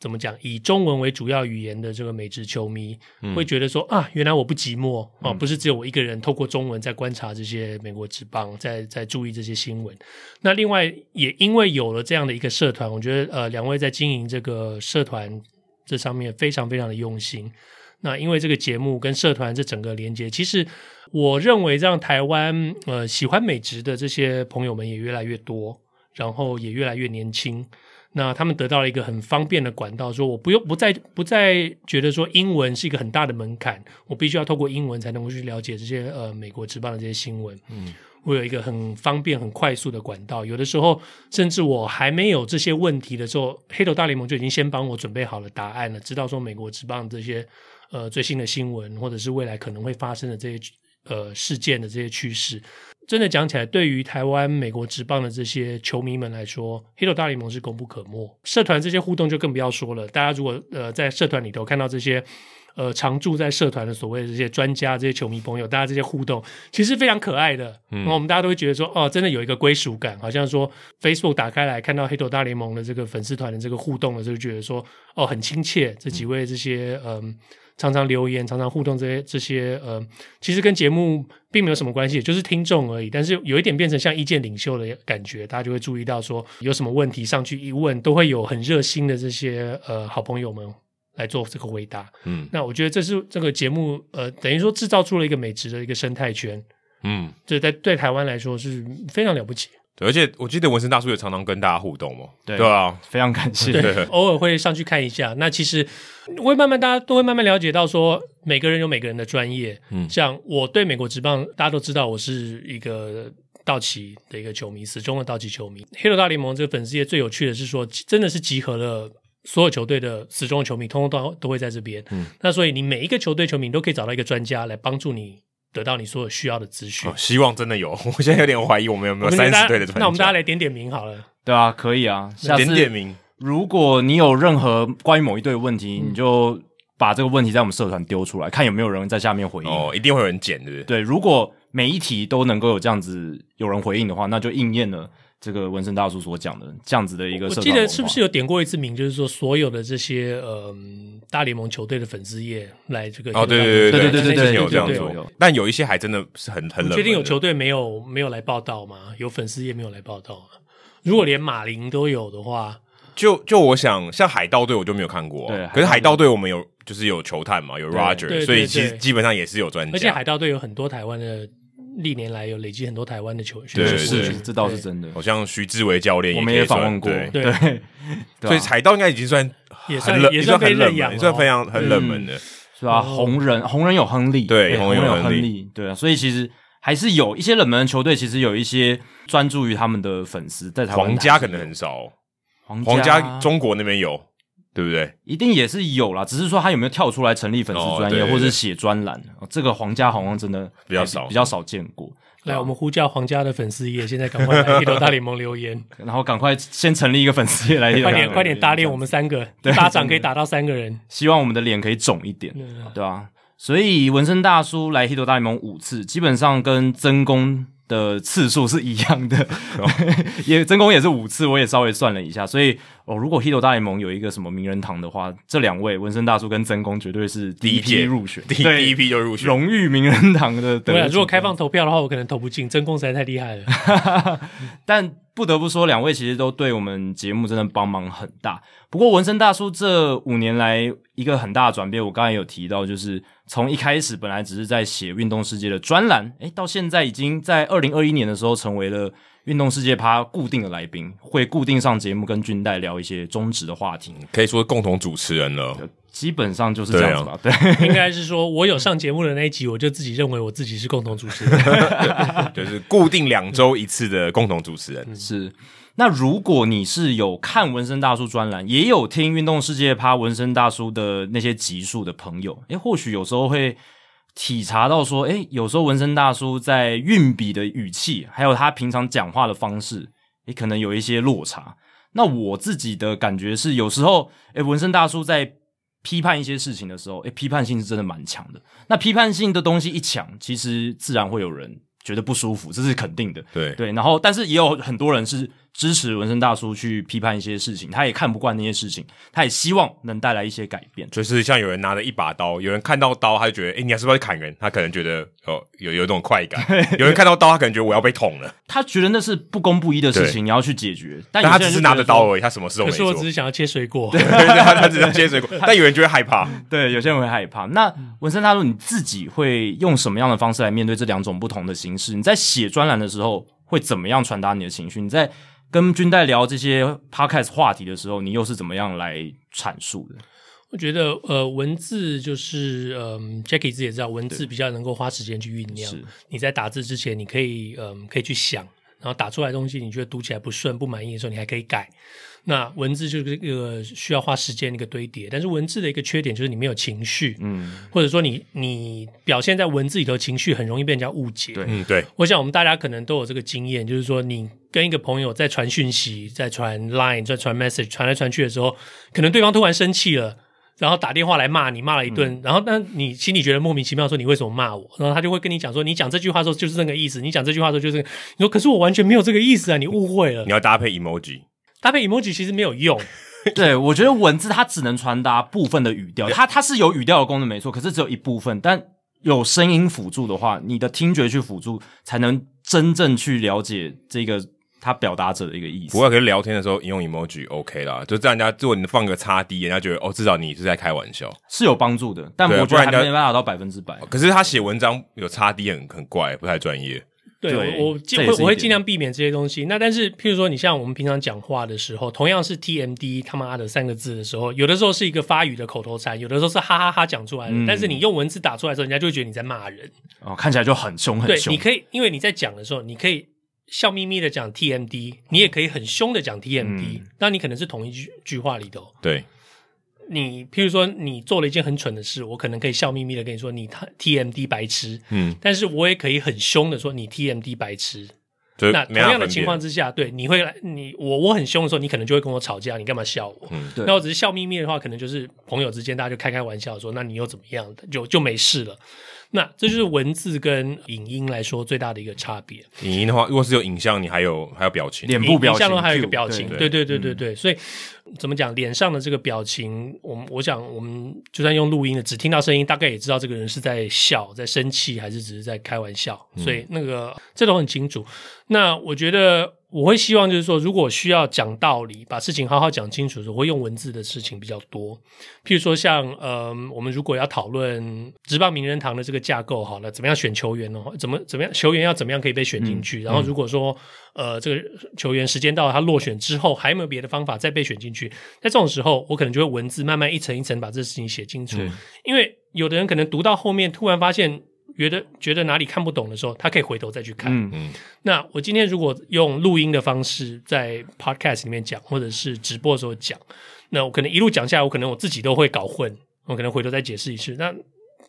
怎么讲？以中文为主要语言的这个美职球迷，嗯、会觉得说啊，原来我不寂寞啊，嗯、不是只有我一个人透过中文在观察这些美国职棒，在在注意这些新闻。那另外也因为有了这样的一个社团，我觉得呃，两位在经营这个社团这上面非常非常的用心。那因为这个节目跟社团这整个连接，其实我认为让台湾呃喜欢美职的这些朋友们也越来越多，然后也越来越年轻。那他们得到了一个很方便的管道，说我不用不再不再觉得说英文是一个很大的门槛，我必须要透过英文才能够去了解这些呃美国职棒的这些新闻。嗯，我有一个很方便很快速的管道，有的时候甚至我还没有这些问题的时候，黑头大联盟就已经先帮我准备好了答案了，知道说美国职棒这些呃最新的新闻或者是未来可能会发生的这些呃事件的这些趋势。真的讲起来，对于台湾美国职棒的这些球迷们来说，Hito 大联盟是功不可没。社团这些互动就更不要说了。大家如果呃在社团里头看到这些呃常驻在社团的所谓的这些专家、这些球迷朋友，大家这些互动其实非常可爱的。嗯，我们大家都会觉得说，哦，真的有一个归属感，好像说 Facebook 打开来看到 Hito 大联盟的这个粉丝团的这个互动的时候，就觉得说，哦，很亲切。这几位这些嗯。呃常常留言，常常互动，这些这些呃，其实跟节目并没有什么关系，就是听众而已。但是有一点变成像意见领袖的感觉，大家就会注意到说，有什么问题上去一问，都会有很热心的这些呃好朋友们来做这个回答。嗯，那我觉得这是这个节目呃，等于说制造出了一个美职的一个生态圈。嗯，这在对台湾来说是非常了不起。而且我记得纹身大叔也常常跟大家互动哦，对，对啊，非常感谢。对，偶尔会上去看一下。那其实会慢慢，大家都会慢慢了解到，说每个人有每个人的专业。嗯，像我对美国职棒，大家都知道我是一个道奇的一个球迷，死忠的道奇球迷。Hito 大联盟这个粉丝页最有趣的是说，真的是集合了所有球队的死忠的球迷，通通都都会在这边。嗯，那所以你每一个球队球迷都可以找到一个专家来帮助你。得到你所有需要的资讯。哦，希望真的有。我现在有点怀疑我们有没有三十队的专家。那我们大家来点点名好了。对啊，可以啊。下次点点名。如果你有任何关于某一队的问题，嗯、你就把这个问题在我们社团丢出来，看有没有人在下面回应。哦，一定会有人捡，对不对？对，如果每一题都能够有这样子有人回应的话，那就应验了。这个纹身大叔所讲的这样子的一个，我记得是不是有点过一次名，就是说所有的这些呃大联盟球队的粉丝页来这个哦，对对对对对对对，有这样做，但有一些还真的是很很冷。确定有球队没有没有来报道吗？有粉丝页没有来报道吗？如果连马林都有的话，就就我想像海盗队我就没有看过，对，可是海盗队我们有就是有球探嘛，有 Roger，所以其实基本上也是有专家，而且海盗队有很多台湾的。历年来有累积很多台湾的球员，对，是这倒是真的。好像徐志伟教练，我们也访问过，对，所以海盗应该已经算也算很冷，也算被很冷门，也算非常很冷门的，是吧？红人红人有亨利，对，红人有亨利，对啊，所以其实还是有一些冷门的球队，其实有一些专注于他们的粉丝在台湾。皇家可能很少，皇家中国那边有。对不对？一定也是有啦，只是说他有没有跳出来成立粉丝专页，或者是写专栏？这个皇家好像真的比较少，比较少见过。来，我们呼叫皇家的粉丝页，现在赶快来黑头大联盟留言，然后赶快先成立一个粉丝页来，快点快点打脸我们三个，打掌可以打到三个人，希望我们的脸可以肿一点，对吧？所以纹身大叔来黑头大联盟五次，基本上跟曾公的次数是一样的，也曾公也是五次，我也稍微算了一下，所以。哦，如果 Hito 大联盟有一个什么名人堂的话，这两位纹身大叔跟曾公绝对是第一批入选，第第一批就入选，荣誉名人堂的。对，如果开放投票的话，我可能投不进，曾公实在太厉害了。但不得不说，两位其实都对我们节目真的帮忙很大。不过纹身大叔这五年来一个很大的转变，我刚才有提到，就是从一开始本来只是在写运动世界的专栏，诶，到现在已经在二零二一年的时候成为了。运动世界趴固定的来宾会固定上节目，跟军代聊一些中职的话题，可以说共同主持人了。基本上就是这样子吧。对，啊、对 应该是说我有上节目的那一集，我就自己认为我自己是共同主持人，就是固定两周一次的共同主持人。是。那如果你是有看纹身大叔专栏，也有听运动世界趴纹身大叔的那些集数的朋友，诶，或许有时候会。体察到说，诶，有时候纹身大叔在运笔的语气，还有他平常讲话的方式，也可能有一些落差。那我自己的感觉是，有时候，诶，纹身大叔在批判一些事情的时候，诶，批判性是真的蛮强的。那批判性的东西一强，其实自然会有人觉得不舒服，这是肯定的。对对，然后，但是也有很多人是。支持纹身大叔去批判一些事情，他也看不惯那些事情，他也希望能带来一些改变。就是像有人拿着一把刀，有人看到刀，他就觉得，哎、欸，你还是不是要砍人？他可能觉得，哦，有有一种快感。有人看到刀，他可能觉得我要被捅了。他觉得那是不公不义的事情，你要去解决。但，但他只是拿着刀而已，他什么事都没做。可是我只是想要切水果，对，他他只是切水果。但有人就会害怕，对，有些人会害怕。那纹身大叔，你自己会用什么样的方式来面对这两种不同的形式？你在写专栏的时候会怎么样传达你的情绪？你在跟军代聊这些 podcast 话题的时候，你又是怎么样来阐述的？我觉得，呃，文字就是，嗯，Jackie 自己也知道，文字比较能够花时间去酝酿。你在打字之前，你可以，嗯，可以去想，然后打出来的东西，你觉得读起来不顺、不满意的时候，你还可以改。那文字就是一个需要花时间的一个堆叠，但是文字的一个缺点就是你没有情绪，嗯，或者说你你表现在文字里头情绪很容易被人家误解，对，嗯，对。我想我们大家可能都有这个经验，就是说你跟一个朋友在传讯息、在传 Line、在传 Message 传来传去的时候，可能对方突然生气了，然后打电话来骂你，骂了一顿，嗯、然后那你心里觉得莫名其妙，说你为什么骂我？然后他就会跟你讲说，你讲这句话的时候就是那个意思，你讲这句话的时候就是、你说可是我完全没有这个意思啊，你误会了。你要搭配 emoji。搭配 emoji 其实没有用，对，我觉得文字它只能传达部分的语调，它它是有语调的功能没错，可是只有一部分，但有声音辅助的话，你的听觉去辅助，才能真正去了解这个他表达者的一个意思。不过可是聊天的时候引用 emoji OK 啦，就让人家如果你放个叉 D，人家觉得哦，至少你是在开玩笑，是有帮助的，但我觉得还没办法到百分之百。可是他写文章有叉 D 很很怪，不太专业。对，对我尽会我会尽量避免这些东西。那但是，譬如说，你像我们平常讲话的时候，同样是 TMD 他妈的三个字的时候，有的时候是一个发语的口头禅，有的时候是哈哈哈讲出来的。嗯、但是你用文字打出来的时候，人家就会觉得你在骂人。哦，看起来就很凶很凶。对，你可以，因为你在讲的时候，你可以笑眯眯的讲 TMD，你也可以很凶的讲 TMD，那、嗯、你可能是同一句句话里头。对。你譬如说，你做了一件很蠢的事，我可能可以笑眯眯的跟你说你 TMD 白痴，嗯，但是我也可以很凶的说你 TMD 白痴。那同样的情况之下，对，你会来你我我很凶的时候，你可能就会跟我吵架，你干嘛笑我？嗯，对。那我只是笑眯眯的话，可能就是朋友之间大家就开开玩笑说，那你又怎么样，就就没事了。那这就是文字跟影音来说最大的一个差别。影音的话，如果是有影像，你还有还有表情，脸部表情，影像还有一个表情，对对对对对。所以怎么讲，脸上的这个表情，我们我想我们就算用录音的，只听到声音，大概也知道这个人是在笑、在生气，还是只是在开玩笑。所以那个这都很清楚。那我觉得我会希望就是说，如果需要讲道理，把事情好好讲清楚的时候，我会用文字的事情比较多。譬如说像，像呃，我们如果要讨论职棒名人堂的这个架构，好了，怎么样选球员呢？怎么怎么样球员要怎么样可以被选进去？嗯、然后如果说呃，这个球员时间到了，他落选之后，还有没有别的方法再被选进去？在这种时候，我可能就会文字慢慢一层一层把这事情写清楚。嗯、因为有的人可能读到后面，突然发现。觉得觉得哪里看不懂的时候，他可以回头再去看。嗯嗯。那我今天如果用录音的方式在 podcast 里面讲，或者是直播的时候讲，那我可能一路讲下来，我可能我自己都会搞混，我可能回头再解释一次。那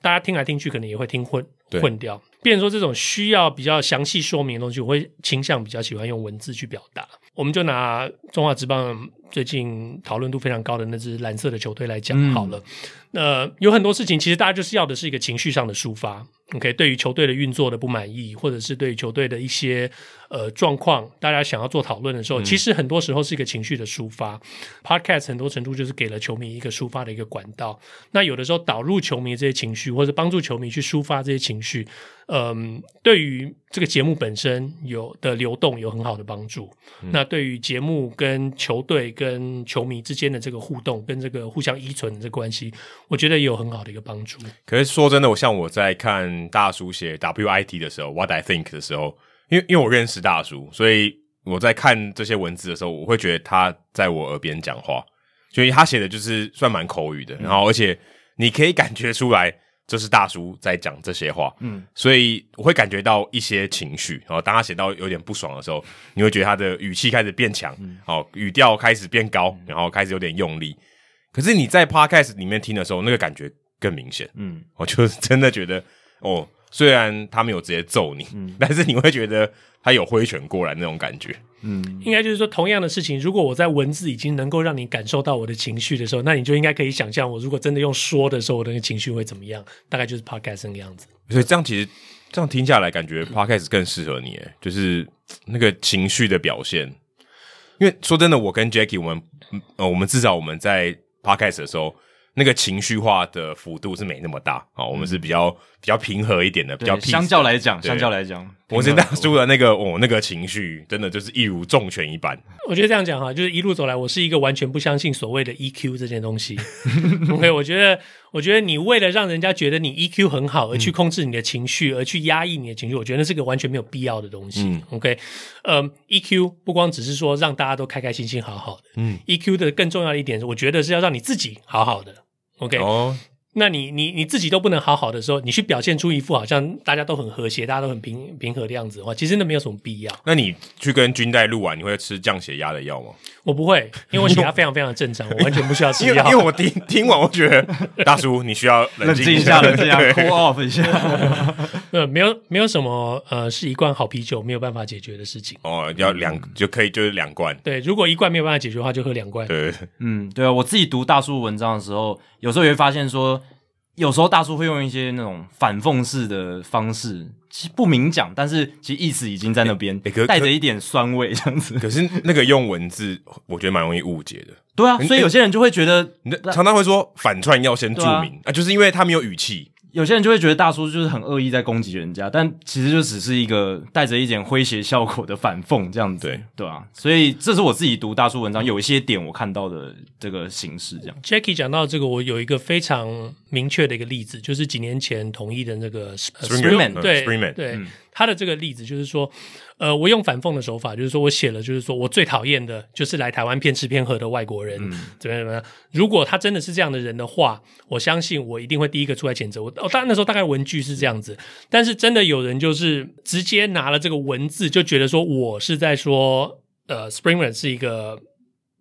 大家听来听去，可能也会听混混掉。变成说这种需要比较详细说明的东西，我会倾向比较喜欢用文字去表达。我们就拿中华职棒最近讨论度非常高的那支蓝色的球队来讲好了。嗯、那有很多事情，其实大家就是要的是一个情绪上的抒发。OK，对于球队的运作的不满意，或者是对于球队的一些呃状况，大家想要做讨论的时候，嗯、其实很多时候是一个情绪的抒发。Podcast 很多程度就是给了球迷一个抒发的一个管道。那有的时候导入球迷这些情绪，或者帮助球迷去抒发这些情绪，嗯，对于这个节目本身有的流动有很好的帮助。嗯、那对于节目跟球队跟球迷之间的这个互动，跟这个互相依存的这个关系，我觉得也有很好的一个帮助。可是说真的，我像我在看。大叔写 WIT 的时候，What I Think 的时候，因为因为我认识大叔，所以我在看这些文字的时候，我会觉得他在我耳边讲话，所以他写的就是算蛮口语的，然后而且你可以感觉出来这是大叔在讲这些话，嗯，所以我会感觉到一些情绪，然后当他写到有点不爽的时候，你会觉得他的语气开始变强，好，语调开始变高，然后开始有点用力，可是你在 Podcast 里面听的时候，那个感觉更明显，嗯，我就真的觉得。哦，虽然他没有直接揍你，嗯，但是你会觉得他有挥拳过来那种感觉，嗯，应该就是说同样的事情，如果我在文字已经能够让你感受到我的情绪的时候，那你就应该可以想象，我如果真的用说的时候，我的那个情绪会怎么样？大概就是 podcast 那个样子。所以这样其实这样听下来，感觉 podcast 更适合你，诶，就是那个情绪的表现。因为说真的，我跟 Jackie，我们呃，我们至少我们在 podcast 的时候。那个情绪化的幅度是没那么大啊，我们是比较比较平和一点的，比较相较来讲，相较来讲，我现在说的那个哦，那个情绪真的就是一如重拳一般。我觉得这样讲哈，就是一路走来，我是一个完全不相信所谓的 EQ 这件东西。OK，我觉得，我觉得你为了让人家觉得你 EQ 很好而去控制你的情绪，而去压抑你的情绪，我觉得那是个完全没有必要的东西。OK，呃，EQ 不光只是说让大家都开开心心好好的，嗯，EQ 的更重要的一点是，我觉得是要让你自己好好的。OK，哦，那你你你自己都不能好好的时候，你去表现出一副好像大家都很和谐、大家都很平平和的样子的话，其实那没有什么必要。那你去跟军代录完，你会吃降血压的药吗？我不会，因为我血压非常非常的正常，我完全不需要吃药。因为我听听完，我觉得大叔你需要冷静一下，冷静一下，cool off 一下。呃，没有没有什么呃，是一罐好啤酒没有办法解决的事情。哦，要两就可以，就是两罐。对，如果一罐没有办法解决的话，就喝两罐。对，嗯，对啊，我自己读大叔文章的时候，有。时候也会发现说，有时候大叔会用一些那种反讽式的方式，其实不明讲，但是其实意思已经在那边，带着一点酸味这样子。可是那个用文字，我觉得蛮容易误解的。对啊，所以有些人就会觉得，常常会说反串要先注明啊，啊，就是因为他没有语气。有些人就会觉得大叔就是很恶意在攻击人家，但其实就只是一个带着一点诙谐效果的反讽这样子，对对啊，所以这是我自己读大叔文章有一些点我看到的这个形式这样。Jackie 讲到这个，我有一个非常明确的一个例子，就是几年前同一的那个 Springman，对对，他的这个例子就是说。呃，我用反讽的手法，就是说我写了，就是说我最讨厌的就是来台湾骗吃骗喝的外国人，嗯、怎么样怎么样？如果他真的是这样的人的话，我相信我一定会第一个出来谴责我。哦，当然那时候大概文句是这样子，但是真的有人就是直接拿了这个文字，就觉得说我是在说，呃，Springman 是一个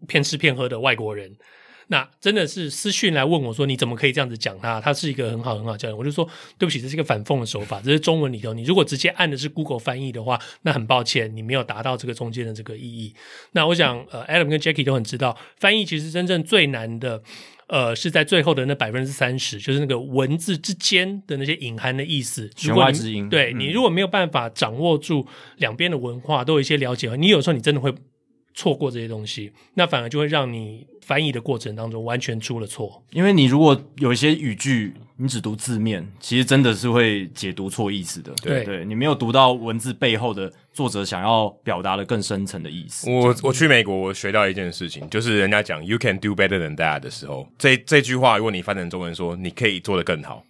骗吃骗喝的外国人。那真的是私讯来问我说：“你怎么可以这样子讲他？他是一个很好很好教练。”我就说：“对不起，这是一个反讽的手法，这是中文里头。你如果直接按的是 Google 翻译的话，那很抱歉，你没有达到这个中间的这个意义。那我想，呃，Adam 跟 Jackie 都很知道，翻译其实真正最难的，呃，是在最后的那百分之三十，就是那个文字之间的那些隐含的意思。弦外之音。对，你如果没有办法掌握住两边的文化，都有一些了解，你有时候你真的会。错过这些东西，那反而就会让你翻译的过程当中完全出了错。因为你如果有一些语句，你只读字面，其实真的是会解读错意思的。对，对你没有读到文字背后的作者想要表达的更深层的意思。我我去美国，我学到一件事情，就是人家讲 “you can do better than that” 的时候，这这句话如果你翻成中文说，你可以做得更好，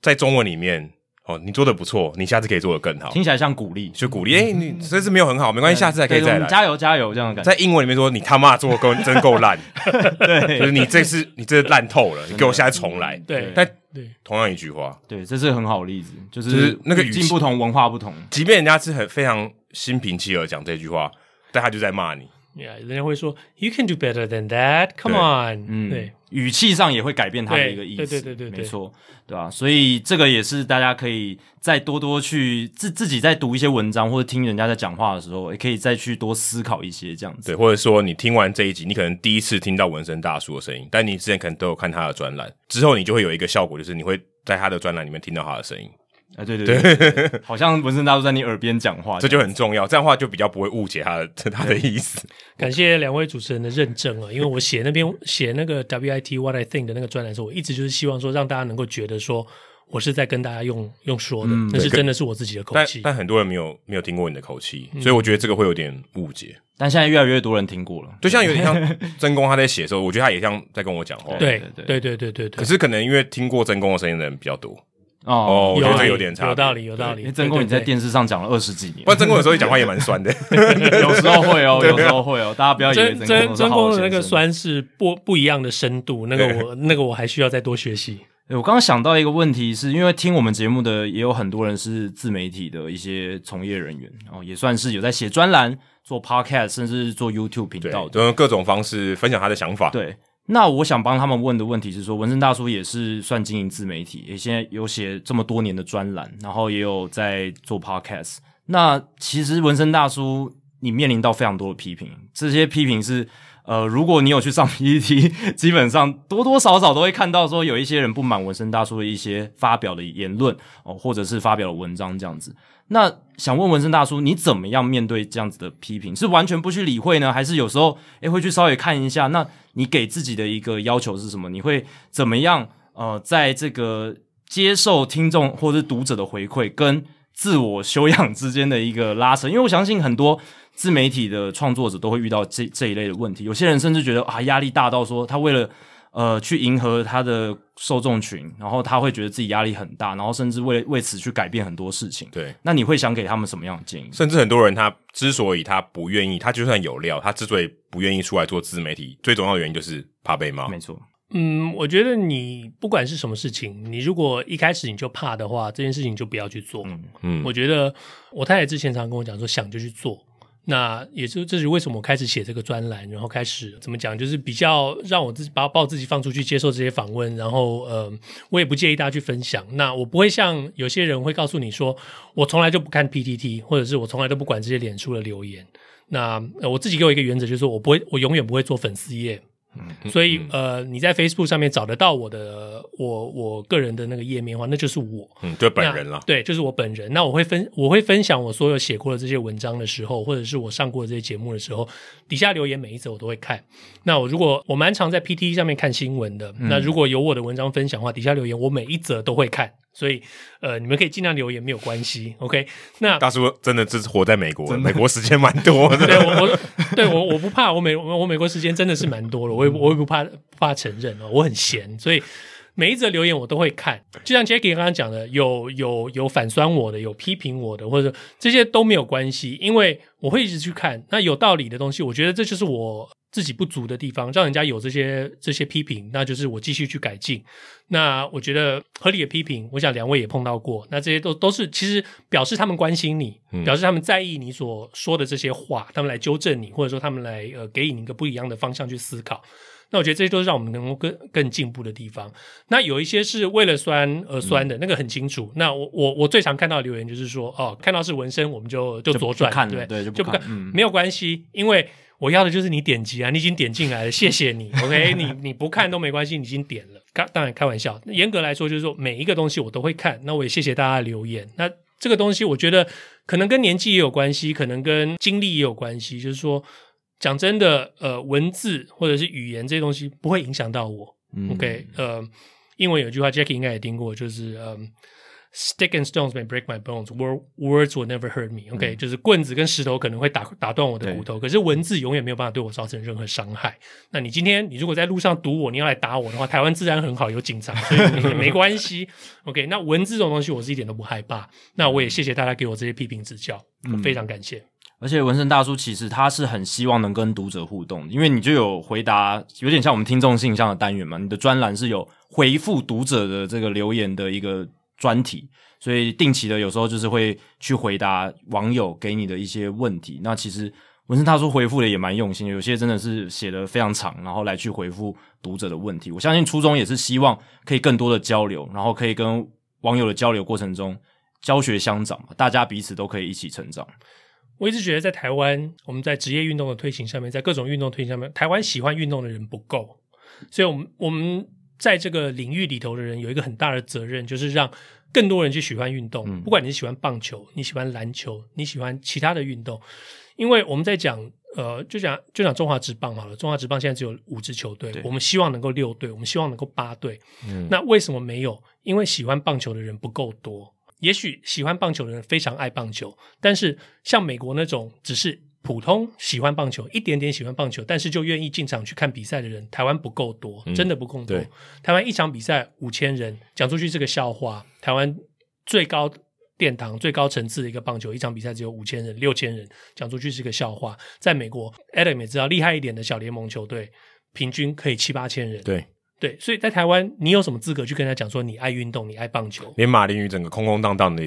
在中文里面。哦，你做的不错，你下次可以做的更好。听起来像鼓励，就鼓励。哎、欸，你这次没有很好，没关系，下次还可以再来。加油，加油，这样的感觉。在英文里面说，你他妈做够真够烂。对，就是你这次你这烂透了，你给我下次重来。对，但对，同样一句话，对，这是很好的例子，就是、就是、那个语境不同，文化不同。即便人家是很非常心平气和讲这句话，但他就在骂你。Yeah, 人家会说，You can do better than that. Come on，嗯，对，语气上也会改变他的一个意思，对对对对对，没错，对吧？所以这个也是大家可以再多多去自自己在读一些文章或者听人家在讲话的时候，也可以再去多思考一些这样子。对，或者说你听完这一集，你可能第一次听到纹身大叔的声音，但你之前可能都有看他的专栏，之后你就会有一个效果，就是你会在他的专栏里面听到他的声音。啊，对对对，对，好像文森大叔在你耳边讲话，这就很重要。这样的话就比较不会误解他的 他的意思。感谢两位主持人的认证啊，因为我写那边写那个 WIT What I Think 的那个专栏的时候，我一直就是希望说让大家能够觉得说我是在跟大家用用说的，嗯、那是真的是我自己的口气。但但很多人没有没有听过你的口气，所以我觉得这个会有点误解。但现在越来越多人听过了，就像有点像真公他在写的时候，我觉得他也像在跟我讲话。对对对对对对。可是可能因为听过真公的声音的人比较多。哦，我觉得这有点差，有道理，有道理。曾公你在电视上讲了二十几年，不过，曾公有时候讲话也蛮酸的，有时候会哦，有时候会哦，大家不要以为曾曾公的那个酸是不不一样的深度，那个我那个我还需要再多学习。我刚刚想到一个问题，是因为听我们节目的也有很多人是自媒体的一些从业人员，然后也算是有在写专栏、做 podcast，甚至做 YouTube 频道，都用各种方式分享他的想法。对。那我想帮他们问的问题是说，文森大叔也是算经营自媒体，也现在有写这么多年的专栏，然后也有在做 podcast。那其实文森大叔，你面临到非常多的批评，这些批评是，呃，如果你有去上 PTT，基本上多多少少都会看到说，有一些人不满文森大叔的一些发表的言论哦，或者是发表的文章这样子。那想问文森大叔，你怎么样面对这样子的批评？是完全不去理会呢，还是有时候诶会去稍微看一下？那你给自己的一个要求是什么？你会怎么样？呃，在这个接受听众或者读者的回馈跟自我修养之间的一个拉扯？因为我相信很多自媒体的创作者都会遇到这这一类的问题。有些人甚至觉得啊，压力大到说他为了。呃，去迎合他的受众群，然后他会觉得自己压力很大，然后甚至为为此去改变很多事情。对，那你会想给他们什么样的建议？甚至很多人他之所以他不愿意，他就算有料，他之所以不愿意出来做自媒体，最重要的原因就是怕被骂。没错。嗯，我觉得你不管是什么事情，你如果一开始你就怕的话，这件事情就不要去做。嗯嗯，我觉得我太太之前常跟我讲说，想就去做。那也就这是为什么我开始写这个专栏，然后开始怎么讲，就是比较让我自己把把我自己放出去接受这些访问，然后呃，我也不介意大家去分享。那我不会像有些人会告诉你说，我从来就不看 PTT，或者是我从来都不管这些脸书的留言。那我自己给我一个原则，就是说我不会，我永远不会做粉丝页。嗯，所以呃，你在 Facebook 上面找得到我的我我个人的那个页面的话，那就是我，嗯，就本人了。对，就是我本人。那我会分我会分享我所有写过的这些文章的时候，或者是我上过的这些节目的时候，底下留言每一则我都会看。那我如果我蛮常在 PTT 上面看新闻的，嗯，那如果有我的文章分享的话，底下留言我每一则都会看。所以，呃，你们可以尽量留言，没有关系。OK，那大叔真的就是活在美国，美国时间蛮多的。对，我我对我我不怕，我美我美国时间真的是蛮多了，我也我也不怕不怕承认哦，我很闲，所以每一则留言我都会看。就像 Jackie 刚刚讲的，有有有反酸我的，有批评我的，或者这些都没有关系，因为我会一直去看。那有道理的东西，我觉得这就是我。自己不足的地方，让人家有这些这些批评，那就是我继续去改进。那我觉得合理的批评，我想两位也碰到过。那这些都都是其实表示他们关心你，嗯，表示他们在意你所说的这些话，他们来纠正你，或者说他们来呃给予你一个不一样的方向去思考。那我觉得这些都是让我们能够更更进步的地方。那有一些是为了酸而酸的，嗯，那个很清楚。那我我我最常看到的留言就是说，哦，看到是纹身我们就就左转，对对，就不看，嗯，没有关系，因为。我要的就是你点击啊，你已经点进来了，谢谢你。OK，你你不看都没关系，你已经点了。开当然开玩笑，严格来说就是说每一个东西我都会看。那我也谢谢大家留言。那这个东西我觉得可能跟年纪也有关系，可能跟经历也有关系。就是说，讲真的，呃，文字或者是语言这些东西不会影响到我。嗯、OK，呃，英文有句话，Jackie 应该也听过，就是嗯。呃 Stick and stones may break my bones, words will never hurt me. OK，、嗯、就是棍子跟石头可能会打打断我的骨头，可是文字永远没有办法对我造成任何伤害。那你今天你如果在路上堵我，你要来打我的话，台湾治安很好，有警察，所以也没关系。OK，那文字这种东西我是一点都不害怕。那我也谢谢大家给我这些批评指教，我非常感谢。嗯、而且文森大叔其实他是很希望能跟读者互动，因为你就有回答，有点像我们听众信箱的单元嘛。你的专栏是有回复读者的这个留言的一个。专题，所以定期的有时候就是会去回答网友给你的一些问题。那其实文森大叔回复的也蛮用心，有些真的是写的非常长，然后来去回复读者的问题。我相信初衷也是希望可以更多的交流，然后可以跟网友的交流过程中教学相长嘛，大家彼此都可以一起成长。我一直觉得在台湾，我们在职业运动的推行上面，在各种运动推行上面，台湾喜欢运动的人不够，所以我们我们。在这个领域里头的人有一个很大的责任，就是让更多人去喜欢运动。嗯、不管你是喜欢棒球，你喜欢篮球，你喜欢其他的运动，因为我们在讲，呃，就讲就讲中华职棒好了。中华职棒现在只有五支球队，我们希望能够六队，我们希望能够八队。嗯、那为什么没有？因为喜欢棒球的人不够多。也许喜欢棒球的人非常爱棒球，但是像美国那种只是。普通喜欢棒球，一点点喜欢棒球，但是就愿意进场去看比赛的人，台湾不够多，真的不够多。嗯、台湾一场比赛五千人，讲出去是个笑话。台湾最高殿堂、最高层次的一个棒球，一场比赛只有五千人、六千人，讲出去是个笑话。在美国，Adam 也知道，厉害一点的小联盟球队，平均可以七八千人。对对，所以在台湾，你有什么资格去跟他讲说你爱运动，你爱棒球？连马林鱼整个空空荡荡的。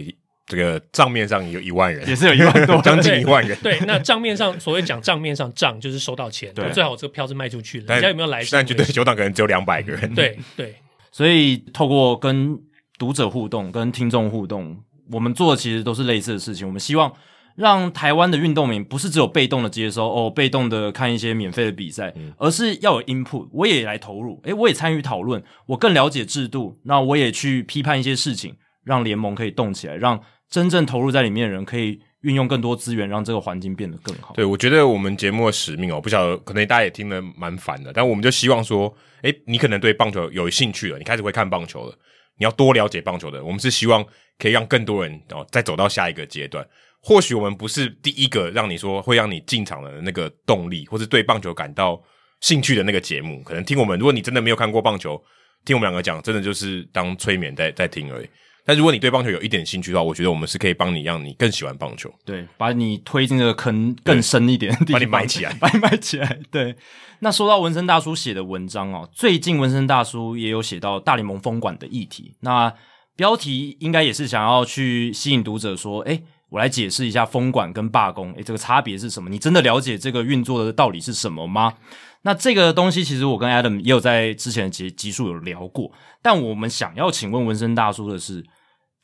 这个账面上有一万人，也是有一万多，将近一万人。对，那账面上所谓讲账面上账就是收到钱，对，最好这个票是卖出去的。但人家有没有来？但绝对球场可能只有两百个人。对对，所以透过跟读者互动、跟听众互动，我们做的其实都是类似的事情。我们希望让台湾的运动民不是只有被动的接收哦，被动的看一些免费的比赛，嗯、而是要有 input，我也来投入，诶，我也参与讨论，我更了解制度，那我也去批判一些事情，让联盟可以动起来，让。真正投入在里面的人，可以运用更多资源，让这个环境变得更好。对，我觉得我们节目的使命哦，不晓得可能大家也听得蛮烦的，但我们就希望说，诶，你可能对棒球有兴趣了，你开始会看棒球了，你要多了解棒球的。我们是希望可以让更多人哦，再走到下一个阶段。或许我们不是第一个让你说会让你进场的那个动力，或是对棒球感到兴趣的那个节目。可能听我们，如果你真的没有看过棒球，听我们两个讲，真的就是当催眠在在听而已。但如果你对棒球有一点兴趣的话，我觉得我们是可以帮你，让你更喜欢棒球。对，把你推进这个坑更深一点，把你埋起来，把你埋起来。对。那说到纹身大叔写的文章哦，最近纹身大叔也有写到大联盟封管的议题。那标题应该也是想要去吸引读者说，诶，我来解释一下封管跟罢工，诶，这个差别是什么？你真的了解这个运作的道理是什么吗？那这个东西其实我跟 Adam 也有在之前的集集数有聊过，但我们想要请问纹身大叔的是。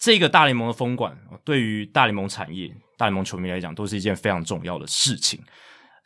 这个大联盟的封馆，对于大联盟产业、大联盟球迷来讲，都是一件非常重要的事情。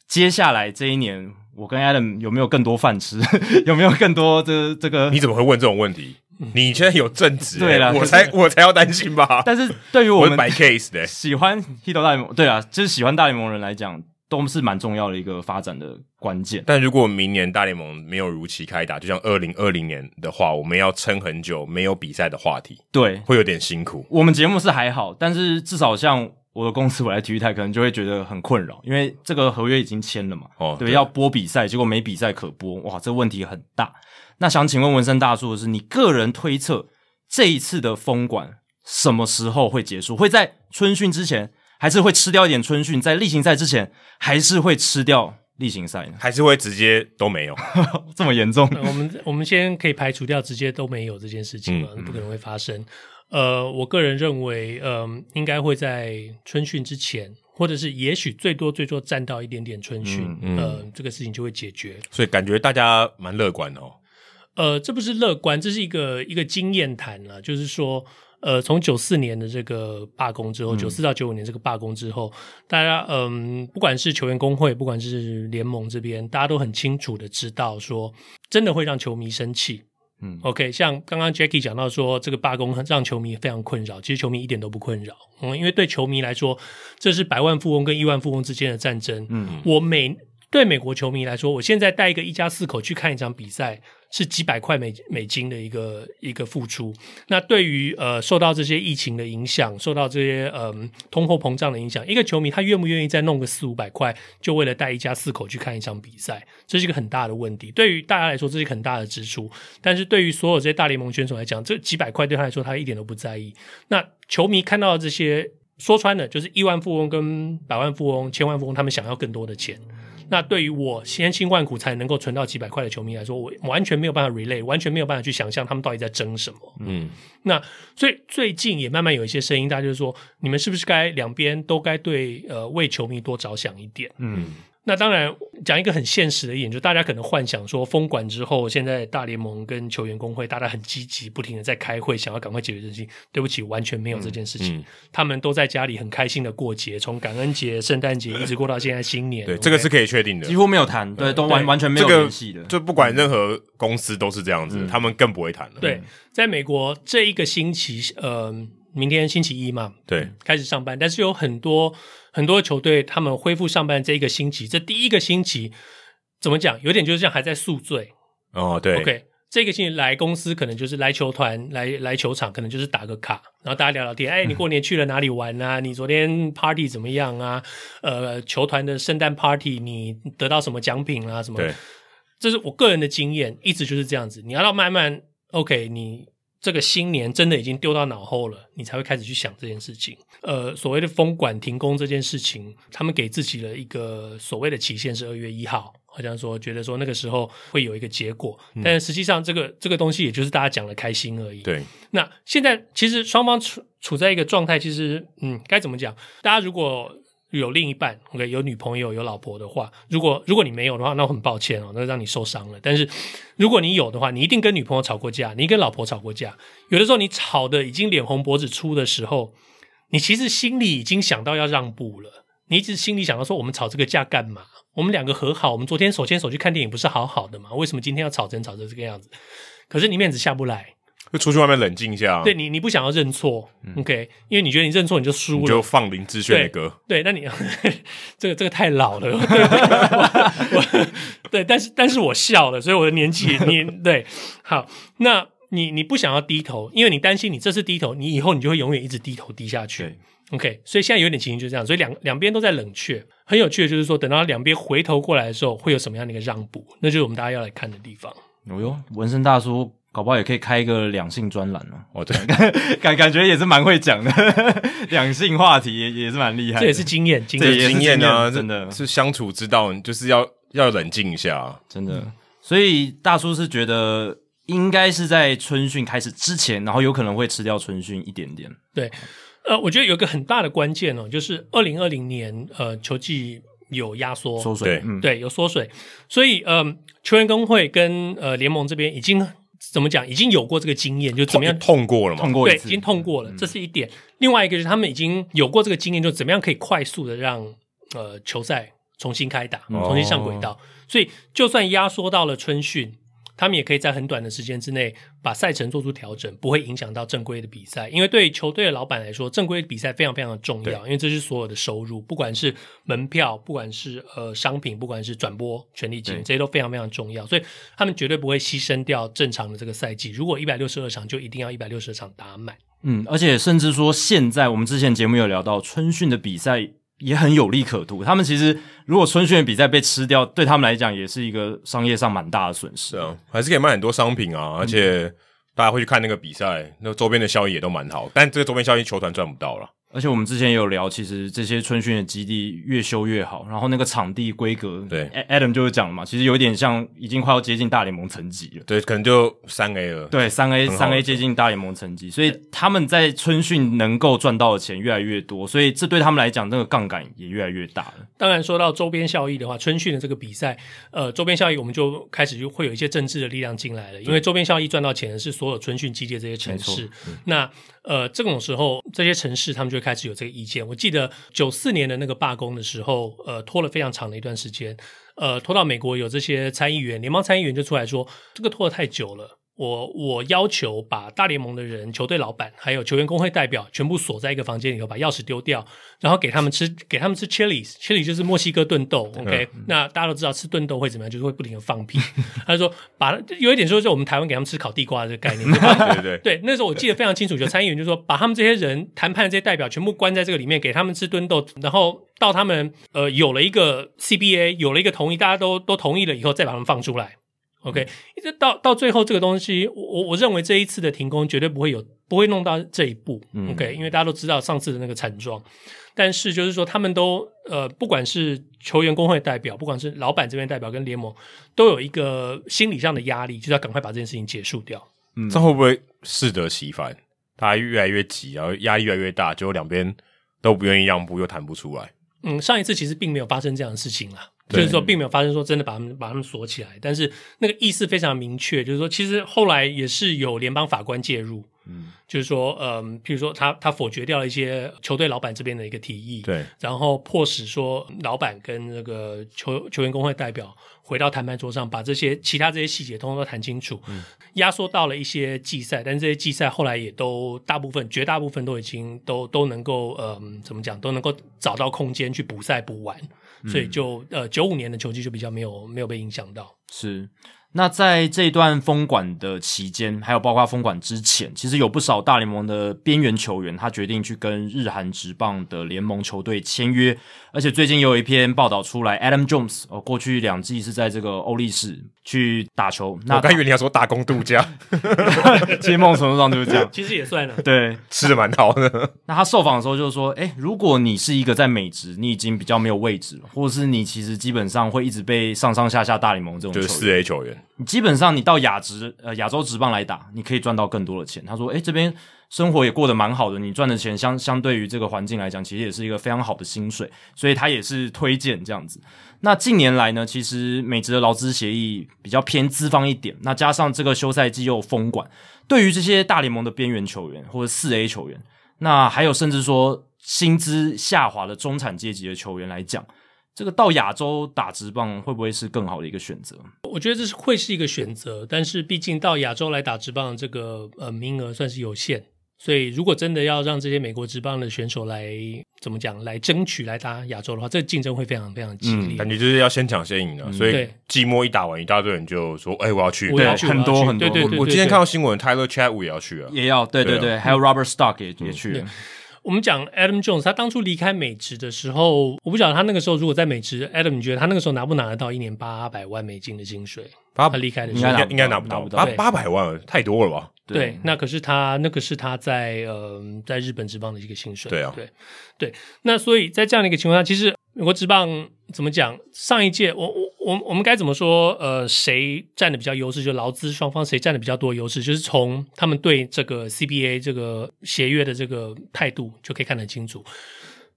接下来这一年，我跟 Adam 有没有更多饭吃？有没有更多的这个？你怎么会问这种问题？你现在有正职、欸，对了，我才我才要担心吧。但是对于我们摆 case 的喜欢 Hito 大联盟，对啊，就是喜欢大联盟人来讲。都是蛮重要的一个发展的关键。但如果明年大联盟没有如期开打，就像二零二零年的话，我们要撑很久没有比赛的话题，对，会有点辛苦。我们节目是还好，但是至少像我的公司，我来体育台可能就会觉得很困扰，因为这个合约已经签了嘛。哦，对，对要播比赛，结果没比赛可播，哇，这问题很大。那想请问文森大叔的是，你个人推测这一次的封馆什么时候会结束？会在春训之前？还是会吃掉一点春训，在例行赛之前，还是会吃掉例行赛呢？还是会直接都没有？这么严重？我们我们先可以排除掉直接都没有这件事情了，嗯、不可能会发生。呃，我个人认为，嗯、呃，应该会在春训之前，或者是也许最多最多占到一点点春训，嗯嗯、呃，这个事情就会解决。所以感觉大家蛮乐观的哦。呃，这不是乐观，这是一个一个经验谈了，就是说。呃，从九四年的这个罢工之后，九四、嗯、到九五年这个罢工之后，大家嗯，不管是球员工会，不管是联盟这边，大家都很清楚的知道说，真的会让球迷生气。嗯，OK，像刚刚 Jackie 讲到说，这个罢工让球迷非常困扰，其实球迷一点都不困扰。嗯，因为对球迷来说，这是百万富翁跟亿万富翁之间的战争。嗯，我每对美国球迷来说，我现在带一个一家四口去看一场比赛，是几百块美美金的一个一个付出。那对于呃受到这些疫情的影响，受到这些嗯、通货膨胀的影响，一个球迷他愿不愿意再弄个四五百块，就为了带一家四口去看一场比赛？这是一个很大的问题。对于大家来说，这是很大的支出。但是对于所有这些大联盟选手来讲，这几百块对他来说，他一点都不在意。那球迷看到这些，说穿了就是亿万富翁跟百万富翁、千万富翁，他们想要更多的钱。那对于我千辛万苦才能够存到几百块的球迷来说，我完全没有办法 relate，完全没有办法去想象他们到底在争什么。嗯，那所以最近也慢慢有一些声音，大家就是说，你们是不是该两边都该对呃为球迷多着想一点？嗯。那当然，讲一个很现实的一点，就大家可能幻想说，封管之后，现在大联盟跟球员工会，大家很积极，不停的在开会，想要赶快解决这件事情。对不起，完全没有这件事情。嗯嗯、他们都在家里很开心的过节，从感恩节、圣诞节一直过到现在新年。对，okay? 这个是可以确定的，几乎没有谈，对，都完完全没有联系的。就不管任何公司都是这样子，嗯、他们更不会谈了。对，在美国这一个星期，呃，明天星期一嘛，对，开始上班，但是有很多。很多球队他们恢复上班这一个星期，这第一个星期怎么讲？有点就是像还在宿醉哦。对，OK，这个星期来公司可能就是来球团来来球场，可能就是打个卡，然后大家聊聊天。哎，你过年去了哪里玩啊？你昨天 party 怎么样啊？呃，球团的圣诞 party 你得到什么奖品啊？什么？对，这是我个人的经验，一直就是这样子。你要到慢慢 OK，你。这个新年真的已经丢到脑后了，你才会开始去想这件事情。呃，所谓的封馆停工这件事情，他们给自己了一个所谓的期限是二月一号，好像说觉得说那个时候会有一个结果，嗯、但实际上这个这个东西也就是大家讲的开心而已。对，那现在其实双方处处在一个状态，其实嗯，该怎么讲？大家如果。有另一半，OK，有女朋友、有老婆的话，如果如果你没有的话，那很抱歉哦，那让你受伤了。但是如果你有的话，你一定跟女朋友吵过架，你跟老婆吵过架。有的时候你吵得已经脸红脖子粗的时候，你其实心里已经想到要让步了。你一直心里想到说，我们吵这个架干嘛？我们两个和好，我们昨天手牵手去看电影，不是好好的吗？为什么今天要吵成吵成这个样子？可是你面子下不来。就出去外面冷静一下。对你，你不想要认错，嗯，OK？因为你觉得你认错你就输了，你就放林志炫的歌。对，对，那你这个这个太老了。对，我我对，但是但是我笑了，所以我的年纪你对好。那你你不想要低头，因为你担心你这次低头，你以后你就会永远一直低头低下去。，OK？所以现在有点情形就是这样，所以两两边都在冷却。很有趣的就是说，等到两边回头过来的时候，会有什么样的一个让步？那就是我们大家要来看的地方。哦哟，纹身大叔。搞不好也可以开一个两性专栏哦。哦，对，感感觉也是蛮会讲的，两性话题也也是蛮厉害的。这也是经验，经验经验啊，真的是相处之道，就是要要冷静一下，真的。嗯、所以大叔是觉得应该是在春训开始之前，然后有可能会吃掉春训一点点。对，呃，我觉得有个很大的关键哦，就是二零二零年呃球季有压缩缩水，对，嗯、对，有缩水，所以呃球员工会跟呃联盟这边已经。怎么讲？已经有过这个经验，就怎么样痛过了嘛？痛过，对，已经痛过了，这是一点。嗯、另外一个就是他们已经有过这个经验，就怎么样可以快速的让呃球赛重新开打，嗯、重新上轨道。哦、所以就算压缩到了春训。他们也可以在很短的时间之内把赛程做出调整，不会影响到正规的比赛。因为对球队的老板来说，正规的比赛非常非常的重要，因为这是所有的收入，不管是门票，不管是呃商品，不管是转播权利金，对这些都非常非常重要。所以他们绝对不会牺牲掉正常的这个赛季。如果一百六十二场，就一定要一百六十二场打满。嗯，而且甚至说，现在我们之前节目有聊到春训的比赛。也很有利可图。他们其实如果春训的比赛被吃掉，对他们来讲也是一个商业上蛮大的损失啊。还是可以卖很多商品啊，而且大家会去看那个比赛，那个周边的效益也都蛮好。但这个周边效益球团赚不到了。而且我们之前也有聊，其实这些春训的基地越修越好，然后那个场地规格，对，Adam 就是讲了嘛，其实有点像已经快要接近大联盟层级了。对，可能就三 A 了。对，三 A，三 A 接近大联盟层级，所以他们在春训能够赚到的钱越来越多，所以这对他们来讲，那个杠杆也越来越大了。当然，说到周边效益的话，春训的这个比赛，呃，周边效益我们就开始就会有一些政治的力量进来了，因为周边效益赚到钱的是所有春训基地这些城市。嗯、那呃，这种时候，这些城市他们就会开始有这个意见。我记得九四年的那个罢工的时候，呃，拖了非常长的一段时间，呃，拖到美国有这些参议员、联邦参议员就出来说，这个拖得太久了，我我要求把大联盟的人、球队老板还有球员工会代表全部锁在一个房间里头，把钥匙丢掉，然后给他们吃给他们吃 chilies，chili 就是墨西哥炖豆。OK，、嗯、那大家都知道吃炖豆会怎么样，就是会不停的放屁。他就说把有一点说，就我们台湾给他们吃烤地瓜的这个概念。对对对，对，那时候我记得非常清楚，就参议员就说把他们这些人谈判的这些代表全部关在这个里面，给他们吃炖豆，然后到他们呃有了一个 CBA，有了一个同意，大家都都同意了以后，再把他们放出来。OK，一直到到最后这个东西，我我认为这一次的停工绝对不会有不会弄到这一步。嗯、OK，因为大家都知道上次的那个惨状，但是就是说他们都呃，不管是球员工会代表，不管是老板这边代表跟联盟，都有一个心理上的压力，就是要赶快把这件事情结束掉。嗯，这会不会适得其反？大家越来越急，然后压力越来越大，结果两边都不愿意让步，又谈不出来。嗯，上一次其实并没有发生这样的事情啦。就是说，并没有发生说真的把他们把他们锁起来，但是那个意思非常明确，就是说，其实后来也是有联邦法官介入，嗯，就是说，嗯，譬如说他他否决掉了一些球队老板这边的一个提议，对，然后迫使说老板跟那个球球员工会代表回到谈判桌上，把这些其他这些细节通通都谈清楚，嗯，压缩到了一些季赛，但这些季赛后来也都大部分绝大部分都已经都都能够，嗯，怎么讲都能够找到空间去补赛补完。所以就呃九五年的球季就比较没有没有被影响到。是。那在这一段封管的期间，还有包括封管之前，其实有不少大联盟的边缘球员，他决定去跟日韩职棒的联盟球队签约。而且最近有一篇报道出来，Adam Jones 哦，过去两季是在这个欧力士去打球。那我刚以为你要说打工度假，其实某种程度上就是这样。其实也算了，对，吃的蛮好的。那他受访的时候就是说，诶，如果你是一个在美职，你已经比较没有位置了，或者是你其实基本上会一直被上上下下大联盟这种就是四 A 球员。你基本上你到亚职呃亚洲职棒来打，你可以赚到更多的钱。他说：“诶，这边生活也过得蛮好的，你赚的钱相相对于这个环境来讲，其实也是一个非常好的薪水，所以他也是推荐这样子。那近年来呢，其实美职的劳资协议比较偏资方一点，那加上这个休赛季又封管，对于这些大联盟的边缘球员或者四 A 球员，那还有甚至说薪资下滑的中产阶级的球员来讲。”这个到亚洲打直棒会不会是更好的一个选择？我觉得这是会是一个选择，但是毕竟到亚洲来打直棒的这个呃名额算是有限，所以如果真的要让这些美国直棒的选手来怎么讲来争取来打亚洲的话，这个竞争会非常非常激烈。嗯、感觉就是要先抢先赢的，嗯、所以寂寞一打完，一大堆人就说：“哎，我要去！”我要去，很多很多。我今天看到新闻，Tyler Chatwood 也要去啊，也要对对对，还有 Robert Stock 也、嗯、也去了。我们讲 Adam Jones，他当初离开美职的时候，我不晓得他那个时候如果在美职，Adam，你觉得他那个时候拿不拿得到一年八百万美金的薪水？他离开的时候应该应该拿不到，八八百万太多了吧？对，对那可是他那个是他在呃在日本职棒的一个薪水。对啊，对对。那所以在这样的一个情况下，其实美国职棒怎么讲？上一届我我我我们该怎么说？呃，谁占的比较优势？就劳资双方谁占的比较多优势？就是从他们对这个 CBA 这个协约的这个态度就可以看得清楚。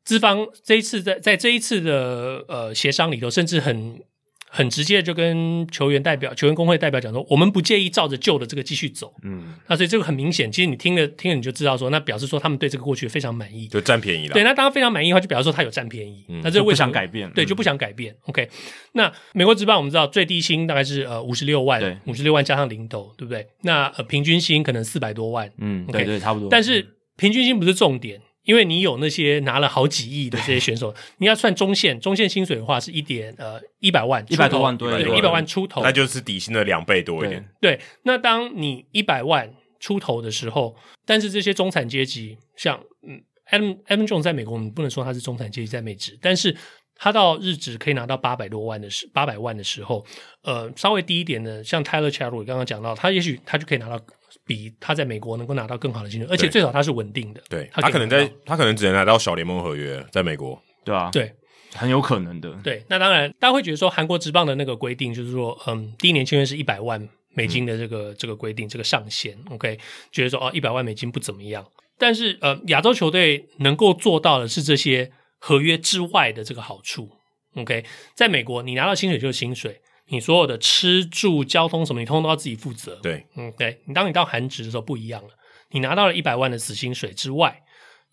资方这一次在在这一次的呃协商里头，甚至很。很直接就跟球员代表、球员工会代表讲说，我们不介意照着旧的这个继续走。嗯，那所以这个很明显，其实你听了听了你就知道说，那表示说他们对这个过去非常满意，就占便宜了。对，那当然非常满意的话，就表示说他有占便宜。嗯，那这个为什么不想改变？对，就不想改变。嗯、OK，那美国职棒我们知道最低薪大概是呃五十六万，对，五十六万加上零头，对不对？那呃平均薪可能四百多万。嗯，okay, 对对，差不多。但是平均薪不是重点。因为你有那些拿了好几亿的这些选手，你要算中线，中线薪水的话是一点呃一百万，一百多万对，一百万出头，那就是底薪的两倍多一点。对，那当你一百万出头的时候，但是这些中产阶级，像嗯，Adam Adam Jones 在美国，你不能说他是中产阶级在美职，但是他到日职可以拿到八百多万的时，八百万的时候，呃，稍微低一点的，像 Tyler Chatwood 刚刚讲到，他也许他就可以拿到。比他在美国能够拿到更好的薪水，而且最少他是稳定的。对，他可能在，他可能只能拿到小联盟合约，在美国，对啊，对，很有可能的。对，那当然，大家会觉得说韩国职棒的那个规定，就是说，嗯，第一年签约是一百万美金的这个、嗯、这个规定，这个上限，OK，觉得说哦，一百万美金不怎么样。但是，呃，亚洲球队能够做到的是这些合约之外的这个好处，OK，在美国，你拿到薪水就是薪水。你所有的吃住交通什么，你通通都要自己负责。对，嗯，对。你当你到韩职的时候不一样了，你拿到了一百万的死薪水之外，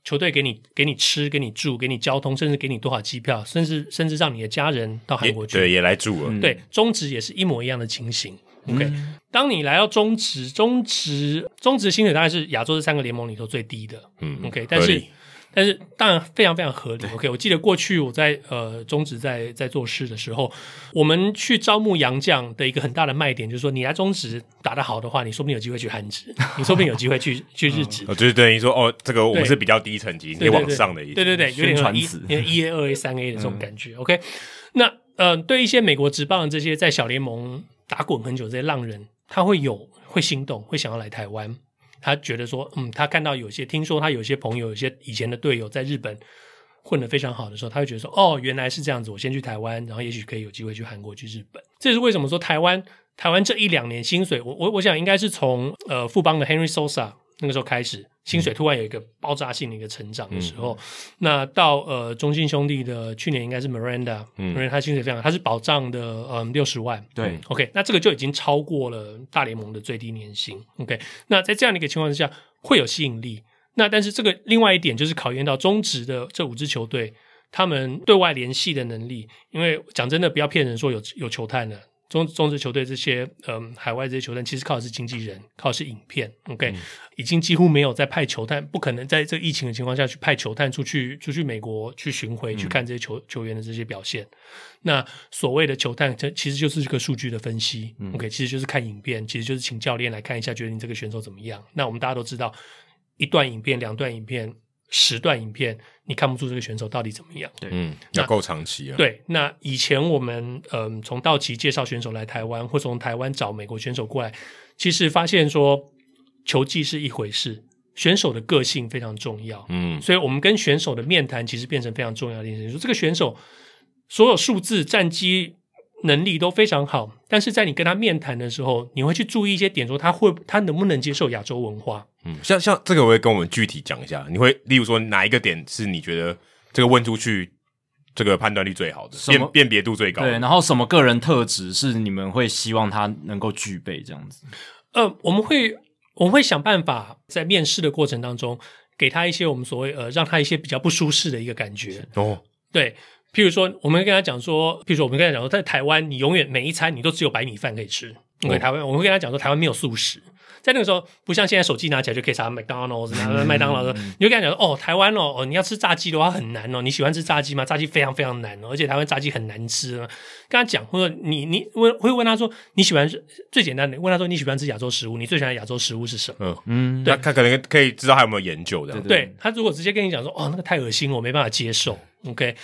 球队给你给你吃，给你住，给你交通，甚至给你多少机票，甚至甚至让你的家人到韩国去，对，也来住了。对，中职也是一模一样的情形。OK，、嗯、当你来到中职，中职中职薪水大概是亚洲这三个联盟里头最低的。嗯，OK，但是。但是当然非常非常合理，OK。我记得过去我在呃中职在在做事的时候，我们去招募洋将的一个很大的卖点就是说，你来中职打得好的话，你说不定有机会去韩职，你说不定有机会去去日职。就是等于说哦，这个我们是比较低层级，你往上的意思。对对对，有点传一一 A、二 A、三 A 的这种感觉。OK，那呃，对一些美国职棒的这些在小联盟打滚很久这些浪人，他会有会心动，会想要来台湾。他觉得说，嗯，他看到有些，听说他有些朋友，有些以前的队友在日本混得非常好的时候，他会觉得说，哦，原来是这样子，我先去台湾，然后也许可以有机会去韩国、去日本。这是为什么说台湾台湾这一两年薪水，我我我想应该是从呃富邦的 Henry Sosa。那个时候开始，薪水突然有一个爆炸性的一个成长的时候，嗯、那到呃中信兄弟的去年应该是 Miranda，嗯，因为他薪水非常，他是保障的，嗯，六十万，对，OK，那这个就已经超过了大联盟的最低年薪，OK，那在这样的一个情况之下会有吸引力，那但是这个另外一点就是考验到中职的这五支球队他们对外联系的能力，因为讲真的不要骗人说有有球探的。中中职球队这些，嗯，海外这些球队其实靠的是经纪人，靠的是影片，OK，嗯，已经几乎没有在派球探，不可能在这个疫情的情况下去派球探出去出去美国去巡回去看这些球球员的这些表现。嗯，那所谓的球探，这其实就是这个数据的分析，嗯，OK，其实就是看影片，其实就是请教练来看一下，觉得你这个选手怎么样。那我们大家都知道，一段影片、两段影片、十段影片。你看不出这个选手到底怎么样？对，嗯，要够长期啊。对，那以前我们嗯，从道奇介绍选手来台湾，或从台湾找美国选手过来，其实发现说球技是一回事，选手的个性非常重要。嗯，所以我们跟选手的面谈其实变成非常重要的一件事。说这个选手所有数字、战绩能力都非常好，但是在你跟他面谈的时候，你会去注意一些点，说他会他能不能接受亚洲文化。嗯，像像这个，我会跟我们具体讲一下。你会例如说哪一个点是你觉得这个问出去，这个判断力最好的，辨辨别度最高的？对，然后什么个人特质是你们会希望他能够具备这样子？呃，我们会我们会想办法在面试的过程当中给他一些我们所谓呃，让他一些比较不舒适的一个感觉。哦，对，譬如说，我们会跟他讲说，譬如说，我们跟他讲说，在台湾，你永远每一餐你都只有白米饭可以吃。因为台湾，我们会跟他讲说，台湾没有素食。在那个时候，不像现在手机拿起来就可以查麦当劳，拿麦当劳的，你就跟他讲说，哦，台湾哦，哦，你要吃炸鸡的话很难哦，你喜欢吃炸鸡吗？炸鸡非常非常难哦，而且台湾炸鸡很难吃。跟他讲，或者你你问会问他说，你喜欢最简单的，问他说你喜欢吃亚洲食物，你最喜欢亚洲食物是什么？嗯嗯，对，他可能可以知道他有没有研究的。对，对他如果直接跟你讲说，哦，那个太恶心了，我没办法接受。OK。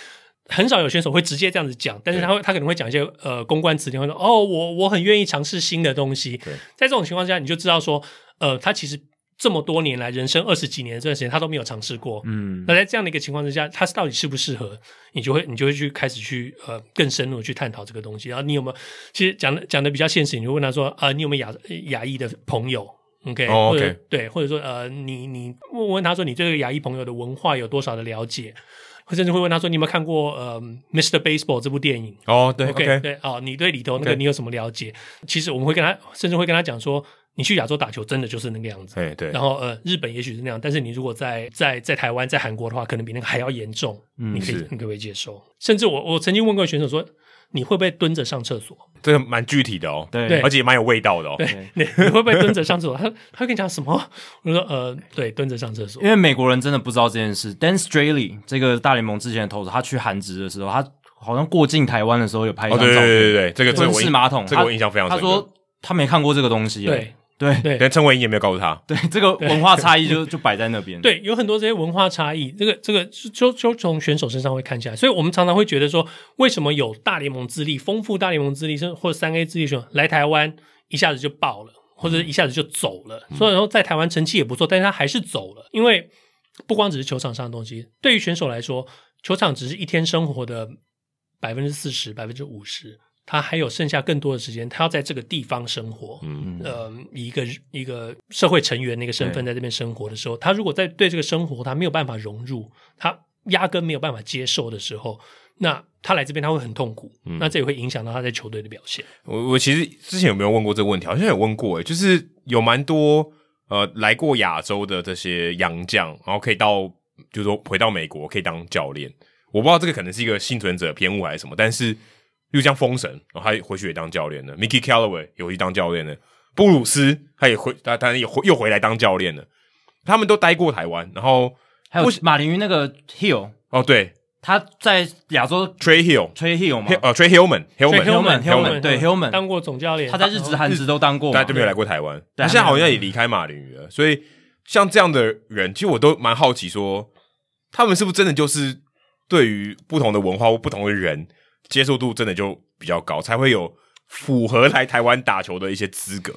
很少有选手会直接这样子讲，但是他会，他可能会讲一些呃公关词典，会说哦，我我很愿意尝试新的东西。在这种情况下，你就知道说，呃，他其实这么多年来，人生二十几年这段时间，他都没有尝试过。嗯，那在这样的一个情况之下，他到底适不适合？你就会你就会去开始去呃更深入的去探讨这个东西。然后你有没有？其实讲的讲的比较现实，你就问他说啊、呃，你有没有亚亚裔的朋友？OK，哦，OK，或者对，或者说呃，你你问问他说，你对这个雅裔朋友的文化有多少的了解？甚至会问他说：“你有没有看过呃《Mr. Baseball》这部电影？”哦，对，OK，对，哦，你对里头那个你有什么了解.其实我们会跟他，甚至会跟他讲说：“你去亚洲打球，真的就是那个样子。”对，然后呃，日本也许是那样，但是你如果在在在台湾、在韩国的话，可能比那个还要严重。嗯，你可以，你可不可以接受？甚至我我曾经问过选手说。你会不会蹲着上厕所？这个蛮具体的哦，对，而且也蛮有味道的哦。对，你会不会蹲着上厕所？他他跟你讲什么？我说呃，对，蹲着上厕所。因为美国人真的不知道这件事。Dan Straley 这个大联盟之前的投手，他去韩职的时候，他好像过境台湾的时候有拍一张照片。对对对对，这个蹲式马桶，这个我印象非常深。他说他没看过这个东西。对。对对，连陈伟殷也没有告诉他。对，这个文化差异就就摆在那边。对，有很多这些文化差异，这个这个就就从选手身上会看起来。所以我们常常会觉得说，为什么有大联盟资历、丰富大联盟资历，甚或者三 A 资历选手来台湾一下子就爆了，或者一下子就走了。所以说在台湾成绩也不错，但是他还是走了，因为不光只是球场上的东西，对于选手来说，球场只是一天生活的百分之四十、百分之五十。他还有剩下更多的时间，他要在这个地方生活，嗯，呃，以一个一个社会成员那个身份在这边生活的时候，他如果在对这个生活他没有办法融入，他压根没有办法接受的时候，那他来这边他会很痛苦，嗯，那这也会影响到他在球队的表现。我我其实之前有没有问过这个问题？好像有问过，诶，就是有蛮多呃来过亚洲的这些洋将，然后可以到，就是说回到美国可以当教练。我不知道这个可能是一个幸存者偏误还是什么，但是。例如像封神，然后他回去也当教练了。；Mickey Callaway 也回去当教练了；布鲁斯他也回，他他也回又回来当教练了。他们都待过台湾，然后还有马林鱼那个 Hill 哦，对，他在亚洲 Trey Hill，Trey Hill 嘛，呃，Trey Hillman，Hillman，Hillman，对，Hillman。当过总教练，他在日职、韩职都当过，但就没有来过台湾。他现在好像也离开马林鱼了，所以像这样的人，其实我都蛮好奇，说他们是不是真的就是对于不同的文化或不同的人接受度真的就比较高，才会有符合来台湾打球的一些资格。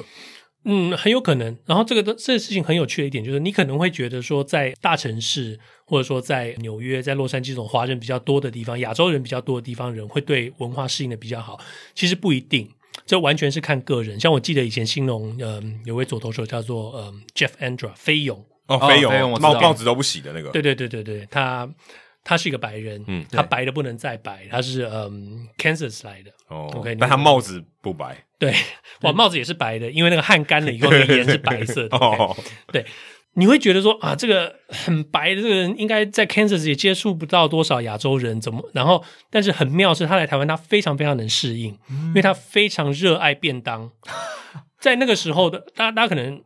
嗯，很有可能。然后这个这个事情很有趣的一点就是，你可能会觉得说，在大城市或者说在纽约、在洛杉矶这种华人比较多的地方，亚洲人比较多的地方，人会对文化适应的比较好。其实不一定，这完全是看个人。像我记得以前兴隆，嗯，有位左投手叫做嗯 Jeff Andra 飞勇哦，飞勇帽帽子都不洗的那个，对对对对对，他。他是一个白人，嗯，他白的不能再白，他是嗯，Kansas 来的，哦，OK，但他帽子不白，对，哇，帽子也是白的，因为那个汗干了以后，那个颜是白色的，哦，对，你会觉得说啊，这个很白的这个人，应该在 Kansas 也接触不到多少亚洲人，怎么？然后，但是很妙是，他来台湾，他非常非常能适应，因为他非常热爱便当，在那个时候的，大家大家可能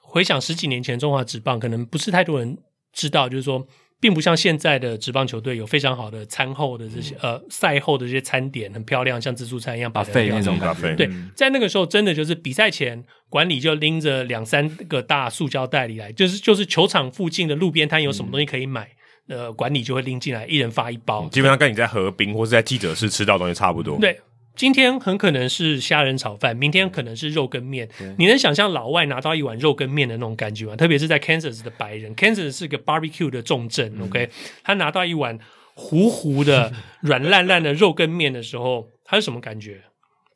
回想十几年前中华职棒，可能不是太多人知道，就是说。并不像现在的职棒球队有非常好的餐后的这些、嗯、呃赛后的这些餐点很漂亮，像自助餐一样把费那种感觉。对，在那个时候真的就是比赛前管理就拎着两三个大塑胶袋里来，就是就是球场附近的路边摊有什么东西可以买，嗯、呃，管理就会拎进来，一人发一包。基本上跟你在河滨或是在记者室吃到的东西差不多。对。今天很可能是虾仁炒饭，明天可能是肉跟面。你能想象老外拿到一碗肉跟面的那种感觉吗？特别是在 Kansas 的白人，Kansas 是个 barbecue 的重镇。嗯、OK，他拿到一碗糊糊的、软烂烂的肉跟面的时候，他是什么感觉？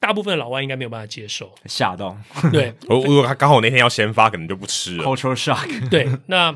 大部分的老外应该没有办法接受，吓到。对，如果他刚好那天要先发，可能就不吃了。Cultural shock。对，那。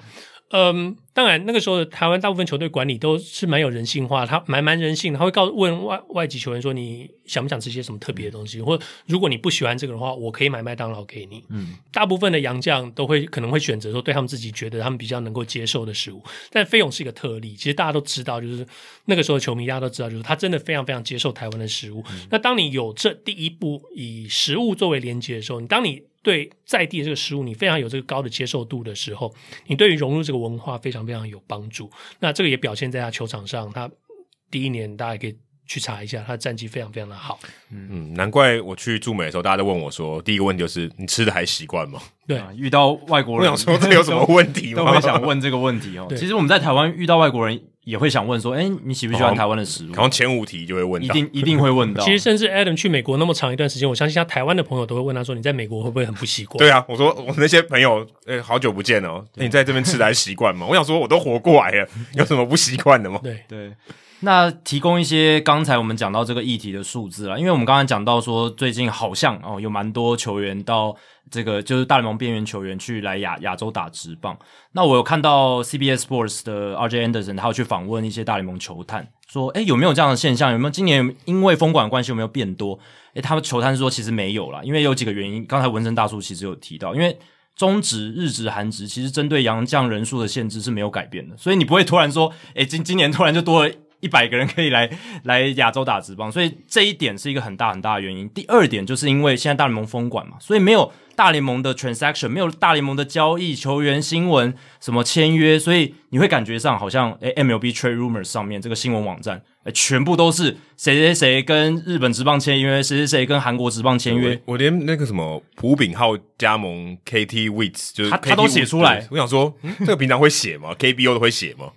嗯，当然，那个时候的台湾大部分球队管理都是蛮有人性化，他蛮蛮人性的，他会告诉问外外籍球员说，你想不想吃些什么特别的东西，或如果你不喜欢这个的话，我可以买麦当劳给你。嗯，大部分的洋将都会可能会选择说，对他们自己觉得他们比较能够接受的食物，但飞勇是一个特例。其实大家都知道，就是那个时候的球迷大家都知道，就是他真的非常非常接受台湾的食物。嗯，那当你有这第一步以食物作为连接的时候，你当你对在地的这个食物，你非常有这个高的接受度的时候，你对于融入这个文化非常非常有帮助。那这个也表现在他球场上，他第一年大家也可以去查一下，他的战绩非常非常的好。嗯，难怪我去驻美的时候，大家都问我说，第一个问题就是你吃的还习惯吗？对，啊，遇到外国人，我想说这有什么问题吗？都会想问这个问题哦。其实我们在台湾遇到外国人。也会想问说，哎，你喜不喜欢台湾的食物？可能前五题就会问到，一定一定会问到。其实，甚至 Adam 去美国那么长一段时间，我相信他台湾的朋友都会问他说，你在美国会不会很不习惯？对啊，我说我那些朋友，哎，好久不见哦，你在这边吃的还习惯吗？我想说，我都活过来了，有什么不习惯的吗？对对。那提供一些刚才我们讲到这个议题的数字啦，因为我们刚才讲到说，最近好像哦有蛮多球员到。这个就是大联盟边缘球员去来亚亚洲打职棒。那我有看到 CBS Sports 的 RJ Anderson，他要去访问一些大联盟球探，说，诶有没有这样的现象？有没有今年因为封馆关系有没有变多？诶他们球探是说其实没有啦，因为有几个原因。刚才文森大叔其实有提到，因为中职、日职、韩职其实针对洋将人数的限制是没有改变的，所以你不会突然说，诶今今年突然就多了。一百个人可以来 来亚洲打职棒，所以这一点是一个很大很大的原因。第二点就是因为现在大联盟封馆嘛，所以没有大联盟的 transaction，没有大联盟的交易、球员新闻、什么签约，所以你会感觉上好像诶 MLB Trade Rumors 上面这个新闻网站诶全部都是谁谁谁跟日本职棒签约，谁谁谁跟韩国职棒签约。我连那个什么朴炳浩加盟 KT Wiz 就是他他都写出来。我想说，嗯、这个平常会写吗？KBO 都会写吗？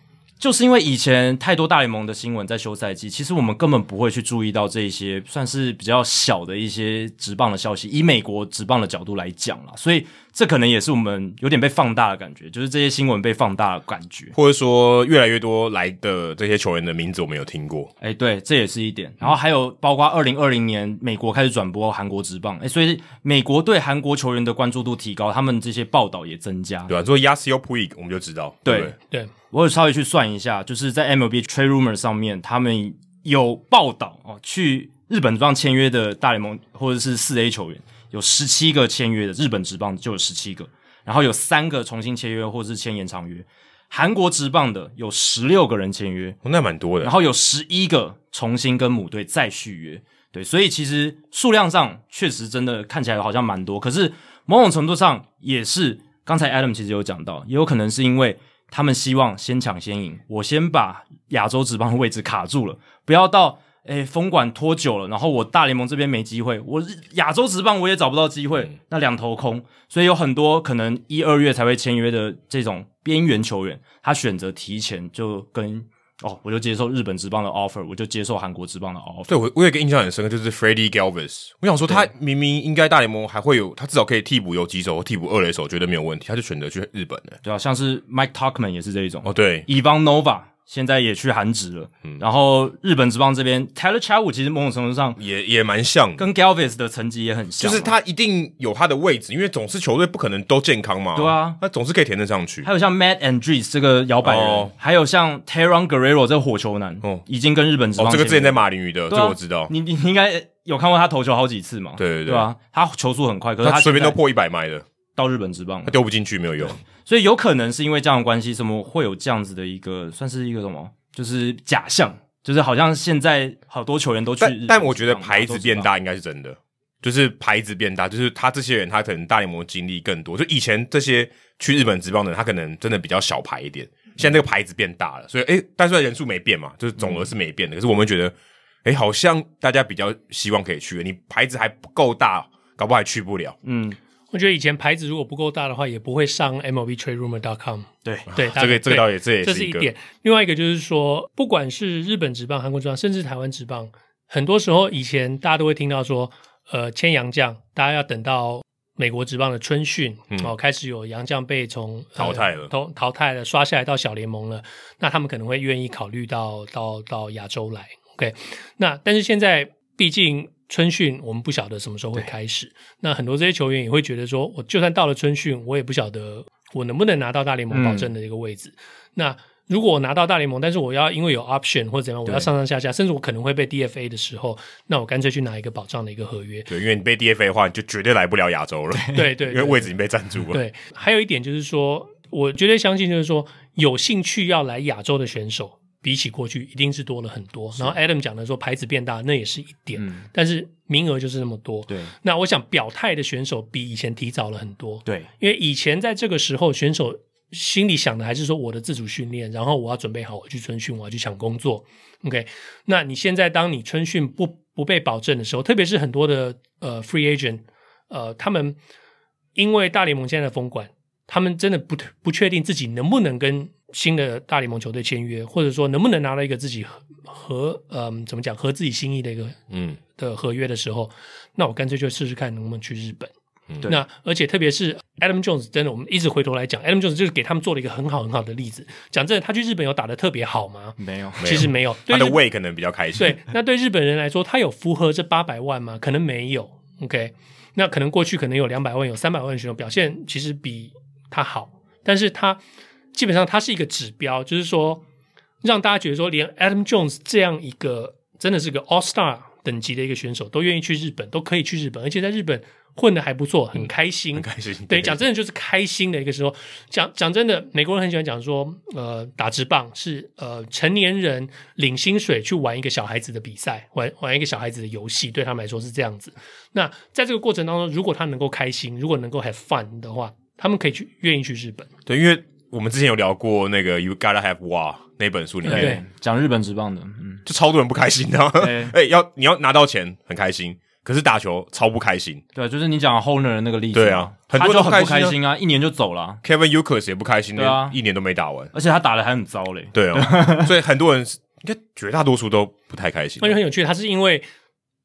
就是因为以前太多大联盟的新闻在休赛季，其实我们根本不会去注意到这些算是比较小的一些职棒的消息。以美国职棒的角度来讲啦，所以这可能也是我们有点被放大的感觉，就是这些新闻被放大的感觉，或者说越来越多来的这些球员的名字我们有听过。哎，对，这也是一点。然后还有包括二零二零年美国开始转播韩国职棒，哎，所以美国对韩国球员的关注度提高，他们这些报道也增加，对吧？做 Yasiel Puig 我们就知道，对对。对我有稍微去算一下，就是在 MLB Trade Rumor 上面，他们有报道哦，去日本这棒签约的大联盟或者是四 A 球员有十七个签约的，日本职棒就有十七个，然后有三个重新签约或者是签延长约，韩国职棒的有十六个人签约，哦，那蛮多的，然后有十一个重新跟母队再续约。对，所以其实数量上确实真的看起来好像蛮多，可是某种程度上也是刚才 Adam 其实有讲到，也有可能是因为他们希望先抢先赢，我先把亚洲职棒的位置卡住了，不要到。诶，封管拖久了，然后我大联盟这边没机会，我亚洲职棒我也找不到机会，嗯、那两头空，所以有很多可能一二月才会签约的这种边缘球员，他选择提前就跟哦，我就接受日本职棒的 offer，我就接受韩国职棒的 offer。对，我我有一个印象很深刻就是 Freddie Galvis，我想说他明明应该大联盟还会有，他至少可以替补游击手或替补二垒手，绝对没有问题，他就选择去日本了。对啊，像是 Mike Talkman 也是这一种。哦，对，Ivan Nova。现在也去韩职了，嗯，然后日本职棒这边，Tyler Chatwood 其实某种程度上也也蛮像，跟 Galvis 的成绩也很像，就是他一定有他的位置，因为总是球队不可能都健康嘛，对啊，他总是可以填得上去。还有像 Matt Andriese 这个摇摆人，哦、还有像 Teheran Guerrero 这个火球男，哦，已经跟日本职棒、哦，这个之前在马林鱼的，啊、这个我知道，你你应该有看过他投球好几次嘛，对对对，对啊，他球速很快，可是他随便都破一百迈的，到日本职棒他丢不进去没有用，所以有可能是因为这样的关系，什么会有这样子的一个，算是一个什么？就是假象，就是好像现在好多球员都去但但我觉得牌子变大应该是真的，就是牌子变大，就是他这些人他可能大联盟经历更多，就以前这些去日本职棒的人，他可能真的比较小牌一点，现在这个牌子变大了，所以诶，但是人数没变嘛，就是总额是没变的，嗯、可是我们觉得诶，好像大家比较希望可以去，你牌子还不够大，搞不好还去不了，嗯。我觉得以前牌子如果不够大的话，也不会上 MLBTradeRumor.com。对对，这个这个倒也这也是这是一点。另外一个就是说，不管是日本职棒、韩国职棒，甚至台湾职棒，很多时候以前大家都会听到说，呃，签洋将，大家要等到美国职棒的春训，嗯、哦，开始有洋将被从、呃、淘汰了，淘淘汰了，刷下来到小联盟了，那他们可能会愿意考虑到到到亚洲来。OK，那但是现在毕竟。春训我们不晓得什么时候会开始，那很多这些球员也会觉得说，我就算到了春训，我也不晓得我能不能拿到大联盟保证的一个位置。嗯、那如果我拿到大联盟，但是我要因为有 option 或者怎样，我要上上下下，甚至我可能会被 DFA 的时候，那我干脆去拿一个保障的一个合约。对，因为你被 DFA 的话，你就绝对来不了亚洲了。对，对对，因为位置已经被占住了。对，还有一点就是说，我绝对相信，就是说有兴趣要来亚洲的选手。比起过去一定是多了很多，然后 Adam 讲的说牌子变大，那也是一点，嗯、但是名额就是那么多。对，那我想表态的选手比以前提早了很多。对，因为以前在这个时候，选手心里想的还是说我的自主训练，然后我要准备好我去春训，我要去抢工作。OK，那你现在当你春训不不被保证的时候，特别是很多的呃 free agent，呃，他们因为大联盟现在的封管，他们真的不不确定自己能不能跟。新的大联盟球队签约，或者说能不能拿到一个自己合合嗯怎么讲合自己心意的一个嗯的合约的时候，那我干脆就试试看能不能去日本。嗯、那而且特别是 Adam Jones，真的我们一直回头来讲，Adam Jones 就是给他们做了一个很好很好的例子。讲真的，他去日本有打的特别好吗？没有，其实没有。他的胃可能比较开心。对，那对日本人来说，他有符合这八百万吗？可能没有。OK，那可能过去可能有两百万、有三百万的选手表现其实比他好，但是他。基本上，它是一个指标，就是说，让大家觉得说，连 Adam Jones 这样一个真的是个 All Star 等级的一个选手，都愿意去日本，都可以去日本，而且在日本混的还不错，很开心，嗯、很开心。对，讲真的就是开心的一个时候。讲讲真的，美国人很喜欢讲说，呃，打职棒是呃成年人领薪水去玩一个小孩子的比赛，玩玩一个小孩子的游戏，对他们来说是这样子。那在这个过程当中，如果他能够开心，如果能够 have fun 的话，他们可以去愿意去日本。对，因为。我们之前有聊过那个 You Gotta Have WAR 那本书里面，讲日本职棒的，嗯，就超多人不开心的。哎、欸，要你要拿到钱很开心，可是打球超不开心。对，就是你讲 Hoerner 的那个例子，对啊，很多人就很不开心啊，一年就走了。Kevin Youkilis 也不开心，对啊，一年都没打完，而且他打的还很糟嘞。对啊，所以很多人应该绝大多数都不太开心。而且很有趣，他是因为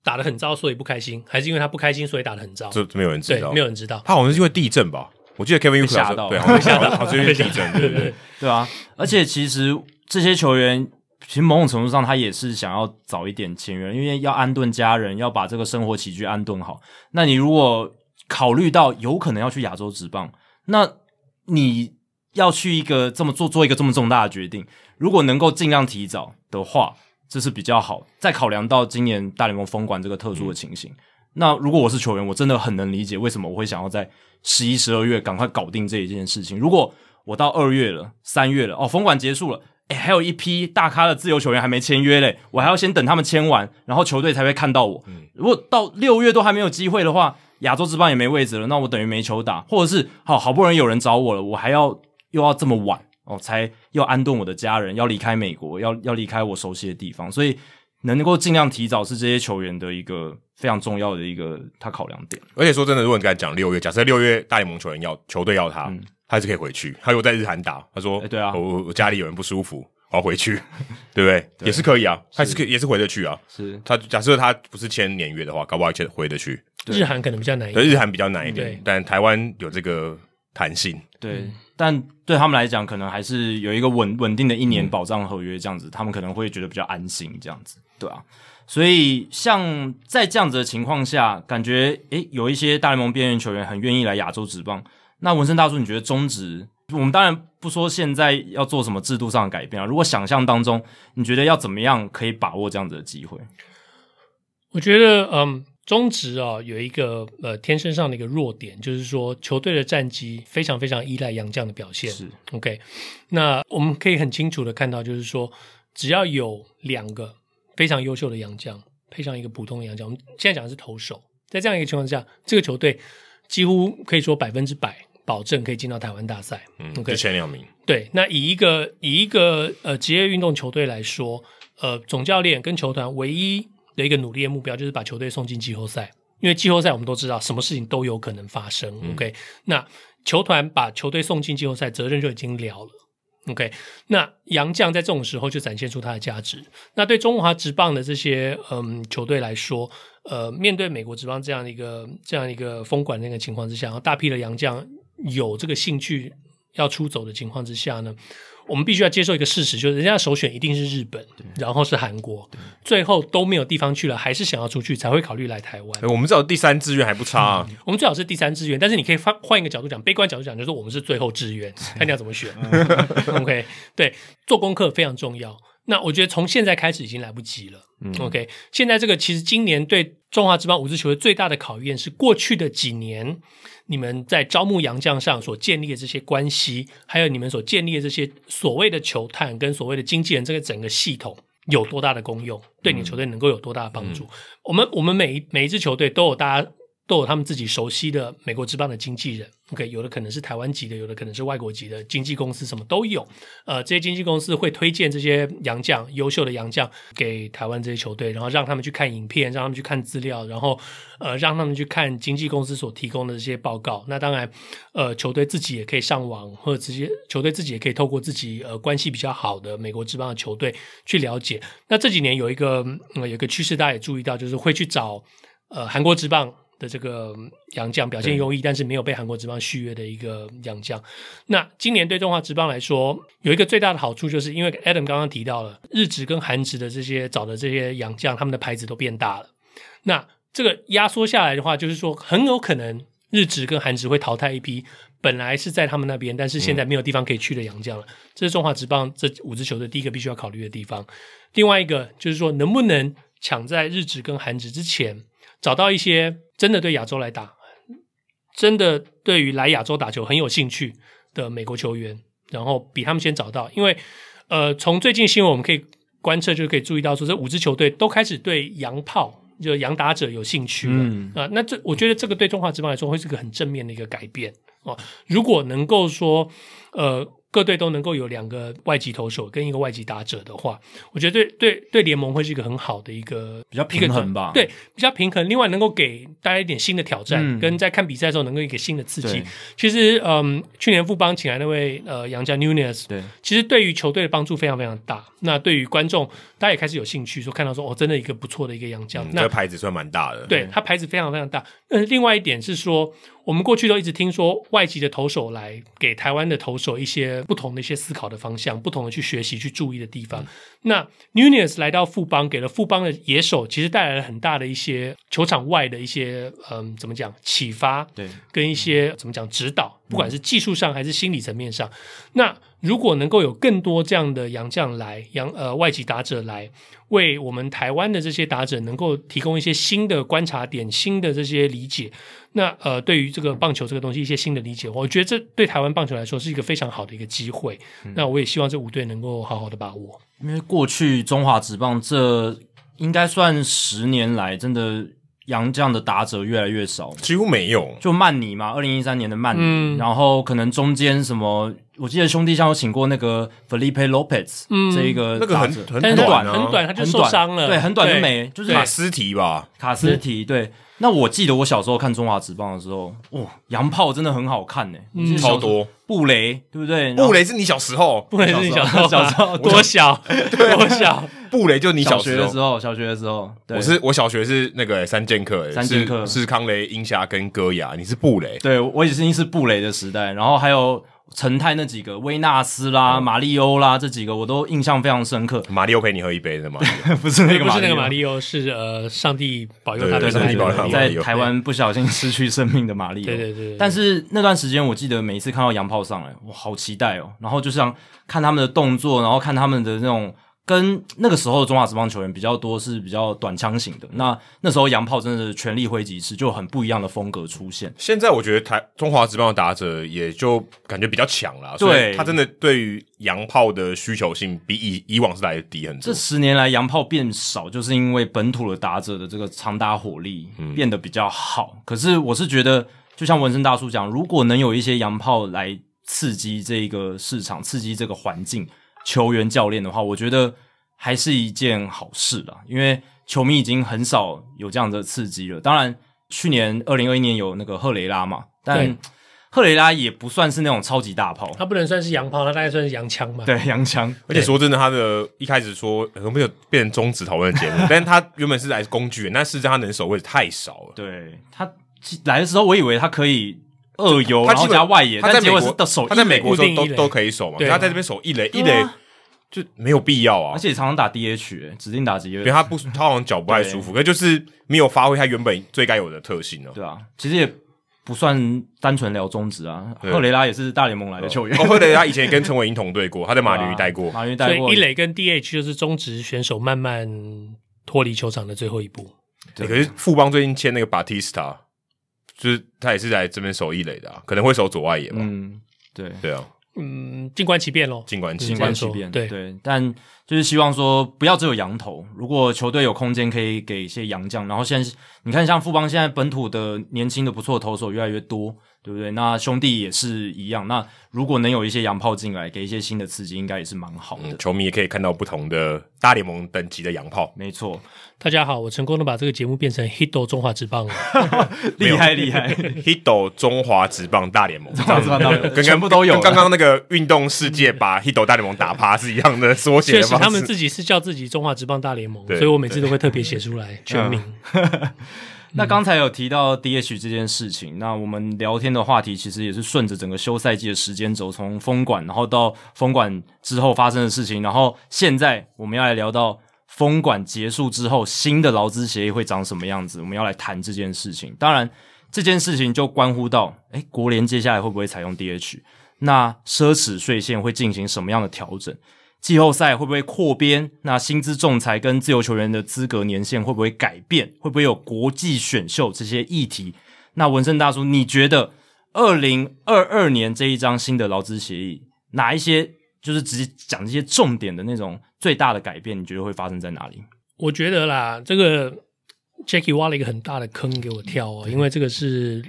打的很糟，所以不开心，还是因为他不开心，所以打的很糟？这没有人知道，没有人知道。他好像是因为地震吧。我记得 Kevin 吓到，对，吓到，好像是地震，对对对，对啊。而且其实这些球员，其实某种程度上，他也是想要早一点签约，因为要安顿家人，要把这个生活起居安顿好。那你如果考虑到有可能要去亚洲职棒，那你要去一个这么做做一个这么重大的决定，如果能够尽量提早的话，这是比较好。再考量到今年大联盟封馆这个特殊的情形。嗯那如果我是球员，我真的很能理解为什么我会想要在十一、十二月赶快搞定这一件事情。如果我到二月了、三月了，哦，封馆结束了，哎，还有一批大咖的自由球员还没签约嘞，我还要先等他们签完，然后球队才会看到我。嗯，如果到六月都还没有机会的话，亚洲之棒也没位置了，那我等于没球打，或者是好好不容易有人找我了，我还要又要这么晚哦，才要安顿我的家人，要离开美国，要要离开我熟悉的地方，所以能够尽量提早是这些球员的一个非常重要的一个他考量点。而且说真的，如果你刚才讲六月，假设六月大联盟球员要球队要他。嗯他还是可以回去，他又在日韩打。他说：“欸、对啊，我我家里有人不舒服，我要回去，对不对？对也是可以啊，还是可以，也是回得去啊。是他假设他不是签年约的话，搞不好签回得去。日韩可能比较难一点，对，日韩比较难一点，但台湾有这个弹性。对，但对他们来讲，可能还是有一个稳稳定的一年保障合约，这样子，嗯、他们可能会觉得比较安心，这样子，对啊。所以，像在这样子的情况下，感觉诶、欸，有一些大联盟边缘球员很愿意来亚洲职棒。”那文森大叔，你觉得中职？我们当然不说现在要做什么制度上的改变啊。如果想象当中，你觉得要怎么样可以把握这样子的机会？我觉得，嗯，中职啊有一个呃天生上的一个弱点，就是说球队的战绩非常非常依赖洋将的表现。是 OK，那我们可以很清楚的看到，就是说只要有两个非常优秀的洋将，配上一个普通的洋将，我们现在讲的是投手，在这样一个情况下，这个球队几乎可以说百分之百。保证可以进到台湾大赛，嗯，okay, 就前两名。对，那以一个以一个呃职业运动球队来说，呃，总教练跟球团唯一的一个努力的目标就是把球队送进季后赛，因为季后赛我们都知道什么事情都有可能发生。嗯、OK，那球团把球队送进季后赛，责任就已经了了。OK，那洋将在这种时候就展现出他的价值。那对中华职棒的这些嗯球队来说，呃，面对美国职棒这样一个这样一个封管的那个情况之下，然后大批的洋将。有这个兴趣要出走的情况之下呢，我们必须要接受一个事实，就是人家的首选一定是日本，然后是韩国，最后都没有地方去了，还是想要出去才会考虑来台湾。我们至少第三志愿还不差啊，嗯，我们最好是第三志愿，但是你可以换换一个角度讲，悲观角度讲，就是我们是最后志愿，看你要怎么选。OK，对，做功课非常重要。那我觉得从现在开始已经来不及了。嗯，OK，现在这个其实今年对中华职棒五支球队最大的考验是过去的几年。你们在招募洋将上所建立的这些关系，还有你们所建立的这些所谓的球探跟所谓的经纪人，这个整个系统有多大的功用？对你球队能够有多大的帮助？嗯、我们我们每一每一支球队都有大家。都有他们自己熟悉的美国职棒的经纪人，OK，有的可能是台湾籍的，有的可能是外国籍的经纪公司，什么都有。呃，这些经纪公司会推荐这些洋将，优秀的洋将给台湾这些球队，然后让他们去看影片，让他们去看资料，然后呃，让他们去看经纪公司所提供的这些报告。那当然，呃，球队自己也可以上网，或者直接球队自己也可以透过自己呃关系比较好的美国职棒的球队去了解。那这几年有一个呃有个趋势，大家也注意到，就是会去找呃韩国职棒。的这个洋将表现优异，但是没有被韩国职棒续约的一个洋将。那今年对中华职棒来说，有一个最大的好处，就是因为 Adam 刚刚提到了日职跟韩职的这些找的这些洋将，他们的牌子都变大了。那这个压缩下来的话，就是说很有可能日职跟韩职会淘汰一批本来是在他们那边，但是现在没有地方可以去的洋将了。嗯、这是中华职棒这五支球队第一个必须要考虑的地方。另外一个就是说，能不能抢在日职跟韩职之前找到一些。真的对亚洲来打，真的对于来亚洲打球很有兴趣的美国球员，然后比他们先找到，因为呃，从最近新闻我们可以观测，就可以注意到说，这五支球队都开始对洋炮，就洋打者有兴趣了啊、嗯呃。那这我觉得这个对中华职棒来说会是个很正面的一个改变哦。如果能够说呃。各队都能够有两个外籍投手跟一个外籍打者的话，我觉得对对对联盟会是一个很好的一个比较平衡吧。对，比较平衡。另外，能够给大家一点新的挑战，嗯、跟在看比赛的时候能够一个新的刺激。其实，嗯，去年富邦请来那位呃杨家 Nunez，对，其实对于球队的帮助非常非常大。那对于观众，大家也开始有兴趣，说看到说哦，真的一个不错的一个洋将，嗯、那这个牌子算蛮大的。对，他牌子非常非常大。呃，另外一点是说。我们过去都一直听说外籍的投手来给台湾的投手一些不同的一些思考的方向，不同的去学习、去注意的地方。嗯、那 Nunez 来到富邦，给了富邦的野手，其实带来了很大的一些球场外的一些嗯，怎么讲启发？对，跟一些怎么讲指导，不管是技术上还是心理层面上。那如果能够有更多这样的洋将来，洋呃外籍打者来为我们台湾的这些打者能够提供一些新的观察点、新的这些理解，那呃对于这个棒球这个东西一些新的理解，我觉得这对台湾棒球来说是一个非常好的一个机会。嗯、那我也希望这五队能够好好的把握，因为过去中华职棒这应该算十年来真的。洋将的打者越来越少，几乎没有。就曼尼嘛，二零一三年的曼尼，嗯、然后可能中间什么，我记得兄弟像有请过那个 Felipe Lopez，嗯，这一个那个很很短很短，他就受伤了，对，很短就没，就是卡斯提吧，卡斯提，对。那我记得我小时候看中华职棒的时候，哇，洋炮真的很好看呢，超多。布雷对不对？布雷是你小时候，布雷是你小时候，小时候 多小多小。布雷就你小学的时候，小学的时候，我是我小学是那个三剑客，三剑客。是康雷、英侠跟戈雅，你是布雷，对我已经是布雷的时代，然后还有。成泰那几个威纳斯啦、马里欧啦，这几个我都印象非常深刻。马里欧陪你喝一杯的吗？不是那个，不是那个马里欧，是呃，上帝保佑他的上帝保佑在台湾不小心失去生命的马里欧。对对对。但是那段时间，我记得每一次看到洋炮上来，我好期待哦。然后就像看他们的动作，然后看他们的那种。跟那个时候的中华职棒球员比较多，是比较短枪型的。那那时候洋炮真的是全力挥击式，就很不一样的风格出现。现在我觉得台中华职棒的打者也就感觉比较强了，对，他真的对于洋炮的需求性比以以往是来的低很多。这十年来洋炮变少，就是因为本土的打者的这个长打火力变得比较好。嗯、可是我是觉得，就像纹身大叔讲，如果能有一些洋炮来刺激这个市场，刺激这个环境。球员、教练的话，我觉得还是一件好事啦，因为球迷已经很少有这样的刺激了。当然，去年二零二一年有那个赫雷拉嘛，但赫雷拉也不算是那种超级大炮，他不能算是洋炮，他大概算是洋枪嘛。对，洋枪。而且说真的，他的一开始说有没有变成终止讨论的节目？但是他原本是来工具人，但事实上他能守位置太少了。对，他来的时候，我以为他可以。二游，然后加外野，他在美国是守，他在美国的时候都都可以守嘛，他在这边守一垒，一垒就没有必要啊，而且常常打 DH，指定打击，因为他不，他好像脚不太舒服，可就是没有发挥他原本最该有的特性哦。对啊，其实也不算单纯聊中职啊，赫雷拉也是大联盟来的球员，赫雷拉以前也跟陈伟霆同队过，他在马林鱼待过，马林鱼待过，一垒跟 DH 就是中职选手慢慢脱离球场的最后一步。可是富邦最近签那个 Batista。就是他也是来这边守一垒的啊，可能会守左外野嘛。嗯，对。对啊，嗯，静观其变咯，静观静观其变。对。对，但就是希望说不要只有羊头，如果球队有空间可以给一些洋将，然后现在你看像富邦现在本土的年轻的不错的投手越来越多，对不对？那兄弟也是一样，那如果能有一些洋炮进来，给一些新的刺激，应该也是蛮好的。嗯，球迷也可以看到不同的大联盟等级的洋炮，没错。大家好，我成功的把这个节目变成 Hito 中华职棒了，厉害厉害！Hito 中华职棒大联盟，中华职棒大联盟，跟全部都有，跟刚刚那个运动世界把 Hito 大联盟打趴是一样的 缩写。确实，他们自己是叫自己中华职棒大联盟，所以我每次都会特别写出来全名。那刚才有提到 DH 这件事情，那我们聊天的话题其实也是顺着整个休赛季的时间轴，从封馆，然后到封馆之后发生的事情，然后现在我们要来聊到。封馆结束之后，新的劳资协议会长什么样子？我们要来谈这件事情。当然，这件事情就关乎到，诶，国联接下来会不会采用 DH？那奢侈税线会进行什么样的调整？季后赛会不会扩编？那薪资仲裁跟自由球员的资格年限会不会改变？会不会有国际选秀这些议题？那文胜大叔，你觉得二零二二年这一张新的劳资协议，哪一些就是直接讲这些重点的那种？最大的改变，你觉得会发生在哪里？我觉得啦，这个 Jackie 挖了一个很大的坑给我跳哦，因为这个是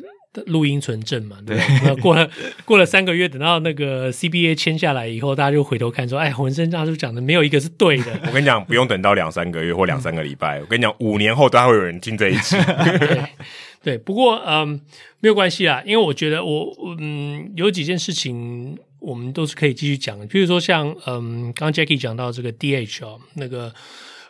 录音存证嘛。对，那过了过了三个月，等到那个 CBA 签下来以后，大家就回头看说：“哎，文生大叔讲的没有一个是对的。”我跟你讲，不用等到两三个月或两三个礼拜，我跟你讲，五年后都还会有人进这一期。对，对，不过嗯，没有关系啦，因为我觉得我嗯有几件事情。我们都是可以继续讲的，比如说像嗯，刚刚 Jackie 讲到这个 DH 哦，那个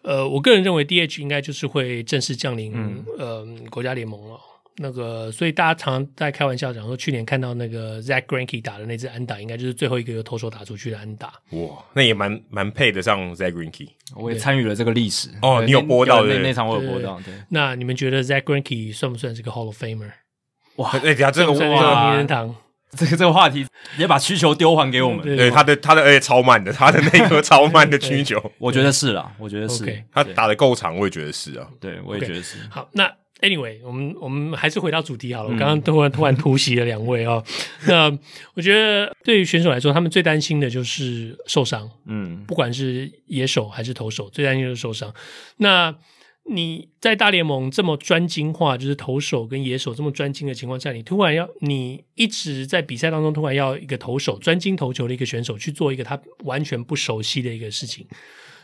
呃，我个人认为 DH 应该就是会正式降临嗯，呃国家联盟了。那个，所以大家常常在开玩笑讲说，去年看到那个 Zack Greinke 打的那支安打，应该就是最后一个由投手打出去的安打。哇，那也蛮蛮配得上 Zack Greinke。我也参与了这个历史哦，你有播到的那，那场，我有播到。对，那你们觉得 Zack Greinke 算不算是个 Hall of Famer？哇，那底下这个哇名人堂。这个这个话题，也把需求丢还给我们。对对他的他的而且超慢的，他的那颗 超慢的需求，我觉得是啦，我觉得是 OK 他打的够长，我也觉得是啊。对，我也觉得是。好，那 anyway，我们我们还是回到主题好了。我刚刚突然突然突袭了两位哦。那我觉得对于选手来说，他们最担心的就是受伤。嗯，不管是野手还是投手，最担心就是受伤。那你在大联盟这么专精化，就是投手跟野手这么专精的情况下，你突然要你一直在比赛当中突然要一个投手专精投球的一个选手去做一个他完全不熟悉的一个事情。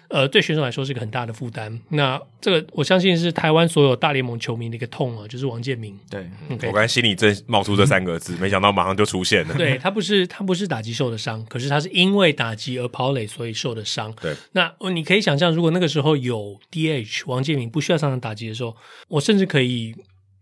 呃，对选手来说是个很大的负担。那这个我相信是台湾所有大联盟球迷的一个痛啊，就是王建民。对我刚才心里正冒出这三个字，没想到马上就出现了。对，他不是他不是打击受的伤，可是他是因为打击而跑垒，所以受的伤。对，那你可以想象，如果那个时候有 DH 王建民不需要上场打击的时候，我甚至可以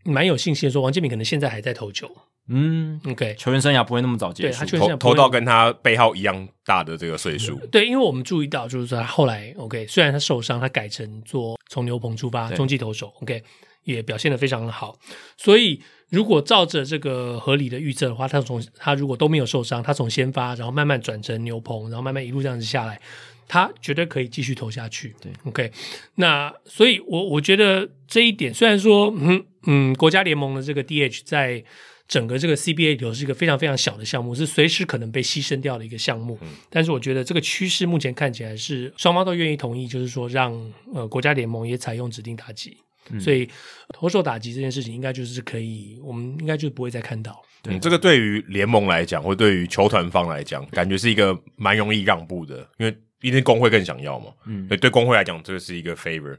蛮有信心的说，王建民可能现在还在投球。嗯，OK，球员生涯不会那么早结束。对他球员生涯投投到跟他背号一样大的这个岁数。对，因为我们注意到，就是说他后来 OK，虽然他受伤，他改成做从牛棚出发中继投手，OK，也表现得非常的好。所以如果照着这个合理的预测的话，他从他如果都没有受伤，他从先发，然后慢慢转成牛棚，然后慢慢一路这样子下来，他绝对可以继续投下去。对，OK，那所以我我觉得这一点，虽然说嗯嗯，国家联盟的这个 DH 在。整个这个 CBA 里头是一个非常非常小的项目，是随时可能被牺牲掉的一个项目。嗯、但是我觉得这个趋势目前看起来是双方都愿意同意，就是说让呃国家联盟也采用指定打击，嗯、所以投手打击这件事情应该就是可以，我们应该就不会再看到。嗯，这个对于联盟来讲，或对于球团方来讲，感觉是一个蛮容易让步的，因为一定工会更想要嘛。嗯，对，对工会来讲，这个是一个 favor，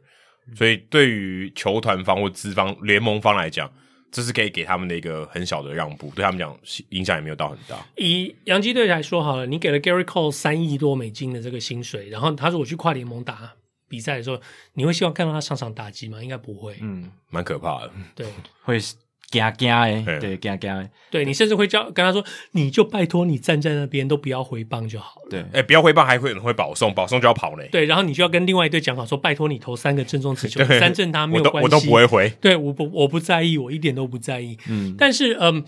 所以对于球团方或资方联盟方来讲。这是可以给他们的一个很小的让步，对他们讲影响也没有到很大。以洋基队来说好了，你给了 Gary Cole 三亿多美金的这个薪水，然后他如果去跨联盟打比赛的时候，你会希望看到他上场打击吗？应该不会。嗯，蛮可怕的。对，会。惊惊的，对，惊惊的，对，你甚至会叫跟他说，你就拜托你站在那边都不要回棒就好了。对，哎、欸，不要回棒，还会会保送，保送就要跑嘞。对，然后你就要跟另外一队讲好，说拜托你投三个正中直球，三振他没有关系，我都不会回。对，我不我不在意，我一点都不在意。嗯，但是嗯，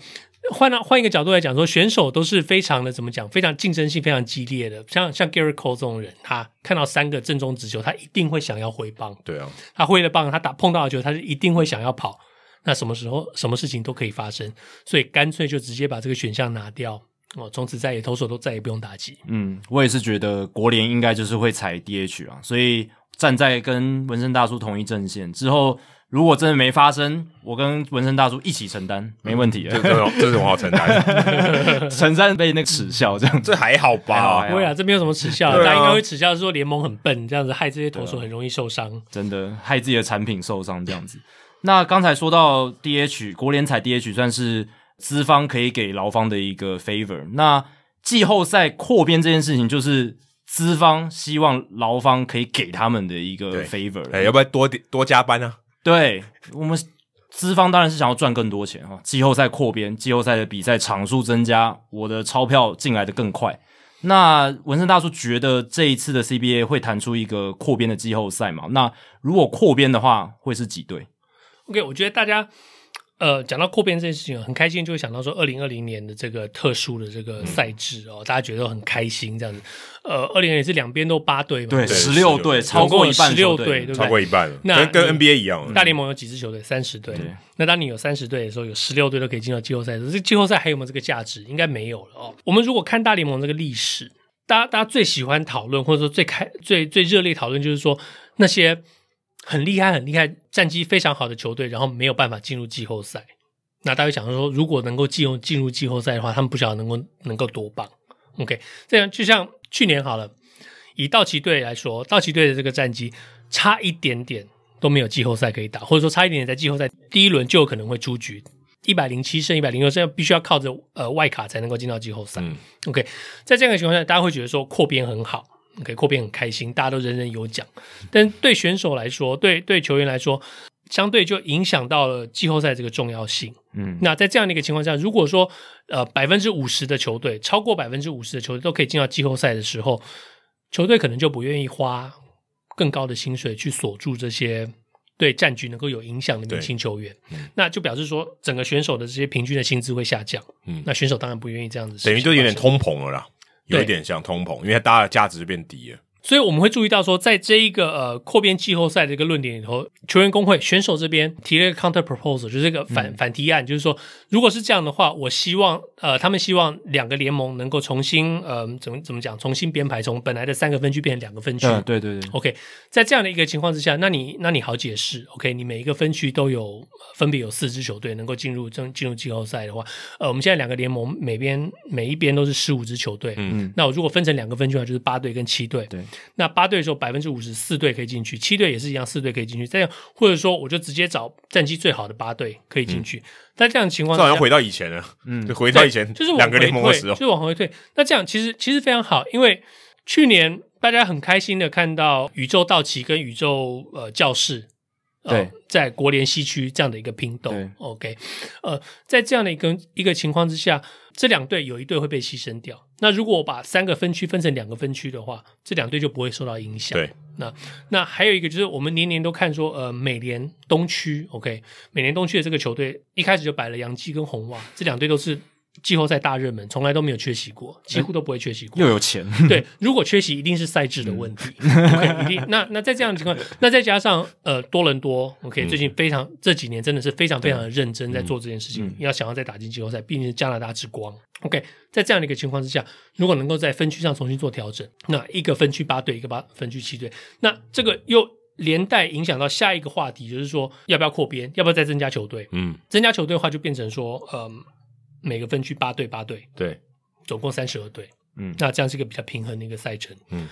换到换一个角度来讲，说选手都是非常的怎么讲，非常竞争性非常激烈的。像像 Gerrit Cole 这种人，他看到三个正中直球，他一定会想要回棒。对啊，他挥了棒，他打碰到的球，他是一定会想要跑。那什么时候什么事情都可以发生，所以干脆就直接把这个选项拿掉哦，从此再也投手都再也不用打击。嗯，我也是觉得国联应该就是会采 DH 啊，所以站在跟纹身大叔同一阵线之后，如果真的没发生，我跟纹身大叔一起承担，没问题的。这种 这种好承担，承担被那个耻笑这样，这还好吧？不会啊，这没有什么耻笑，大家应该会耻笑说联盟很笨，这样子害这些投手很容易受伤，真的害自己的产品受伤这样子。那刚才说到 DH 国联采 DH 算是资方可以给劳方的一个 favor。那季后赛扩编这件事情，就是资方希望劳方可以给他们的一个 favor。哎，要不要多多加班啊？对，我们资方当然是想要赚更多钱哈。季后赛扩编，季后赛的比赛场数增加，我的钞票进来的更快。那文森大叔觉得这一次的 CBA 会弹出一个扩编的季后赛嘛？那如果扩编的话，会是几队？OK，我觉得大家呃讲到扩编这件事情很开心，就会想到说二零二零年的这个特殊的这个赛制哦，大家觉得很开心这样子。呃，二零年是两边都八队嘛，对，十六队，超过一半，十六队，对不对？超过一半，那跟跟 NBA 一样。大联盟有几支球队？三十队。那当你有三十队的时候，有十六队都可以进到季后赛的时候，这季后赛还有没有这个价值？应该没有了哦。我们如果看大联盟这个历史，大家大家最喜欢讨论，或者说最开最最热烈讨论，就是说那些。很厉害，很厉害，战绩非常好的球队，然后没有办法进入季后赛。那大家想说，如果能够进入进入季后赛的话，他们不晓得能够能够多棒。OK，这样就像去年好了，以道奇队来说，道奇队的这个战绩差一点点都没有季后赛可以打，或者说差一点点在季后赛第一轮就有可能会出局，一百零七胜一百零六胜，必须要靠着呃外卡才能够进到季后赛。嗯、OK，在这样的情况下，大家会觉得说扩编很好。可以扩编很开心，大家都人人有奖。但对选手来说，对对球员来说，相对就影响到了季后赛这个重要性。嗯，那在这样的一个情况下，如果说呃百分之五十的球队，超过百分之五十的球队都可以进到季后赛的时候，球队可能就不愿意花更高的薪水去锁住这些对战局能够有影响的明星球员，那就表示说整个选手的这些平均的薪资会下降。嗯，那选手当然不愿意这样子，等于就有点通膨了啦，有一点像通膨，因为大家的价值就变低了。所以我们会注意到说，在这一个呃扩编季后赛的一个论点里头，球员工会选手这边提了一个 counter proposal，就是这个反、嗯、反提案，就是说，如果是这样的话，我希望呃他们希望两个联盟能够重新呃怎么怎么讲，重新编排，从本来的三个分区变成两个分区。嗯，对对对。OK，在这样的一个情况之下，那你那你好解释，OK，你每一个分区都有分别有四支球队能够进入正进入季后赛的话，呃，我们现在两个联盟每边每一边都是十五支球队，嗯，那我如果分成两个分区的话，就是八队跟七队，对，那八队。的时候百分之五十四队可以进去，七队也是一样，四队可以进去。这样或者说，我就直接找战绩最好的八队可以进去。那、嗯、这样的情况，这好像回到以前了，嗯，就回到以前，就是两个联盟的时候，就是往回退。那这样其实其实非常好，因为去年大家很开心的看到宇宙道奇跟宇宙呃教士。对、呃，在国联西区这样的一个拼斗，OK，呃，在这样的一个一个情况之下，这两队有一队会被牺牲掉。那如果我把三个分区分成两个分区的话，这两队就不会受到影响。对，那那还有一个就是，我们年年都看说，呃，美联东区，OK，美联东区的这个球队一开始就摆了洋基跟红袜，这两队都是。季后赛大热门从来都没有缺席过，几乎都不会缺席过。又有钱，对，如果缺席一定是赛制的问题。嗯、OK，一定。那那在这样的情况，那再加上呃多伦多，OK，、嗯、最近非常这几年真的是非常非常的认真在做这件事情，嗯、要想要再打进季后赛，毕竟是加拿大之光。OK，在这样的一个情况之下，如果能够在分区上重新做调整，那一个分区八队，一个八分区七队，那这个又连带影响到下一个话题，就是说要不要扩编，要不要再增加球队？嗯，增加球队的话，就变成说，嗯、呃。每个分区八队八队，对，总共三十二队，嗯，那这样是一个比较平衡的一个赛程，嗯，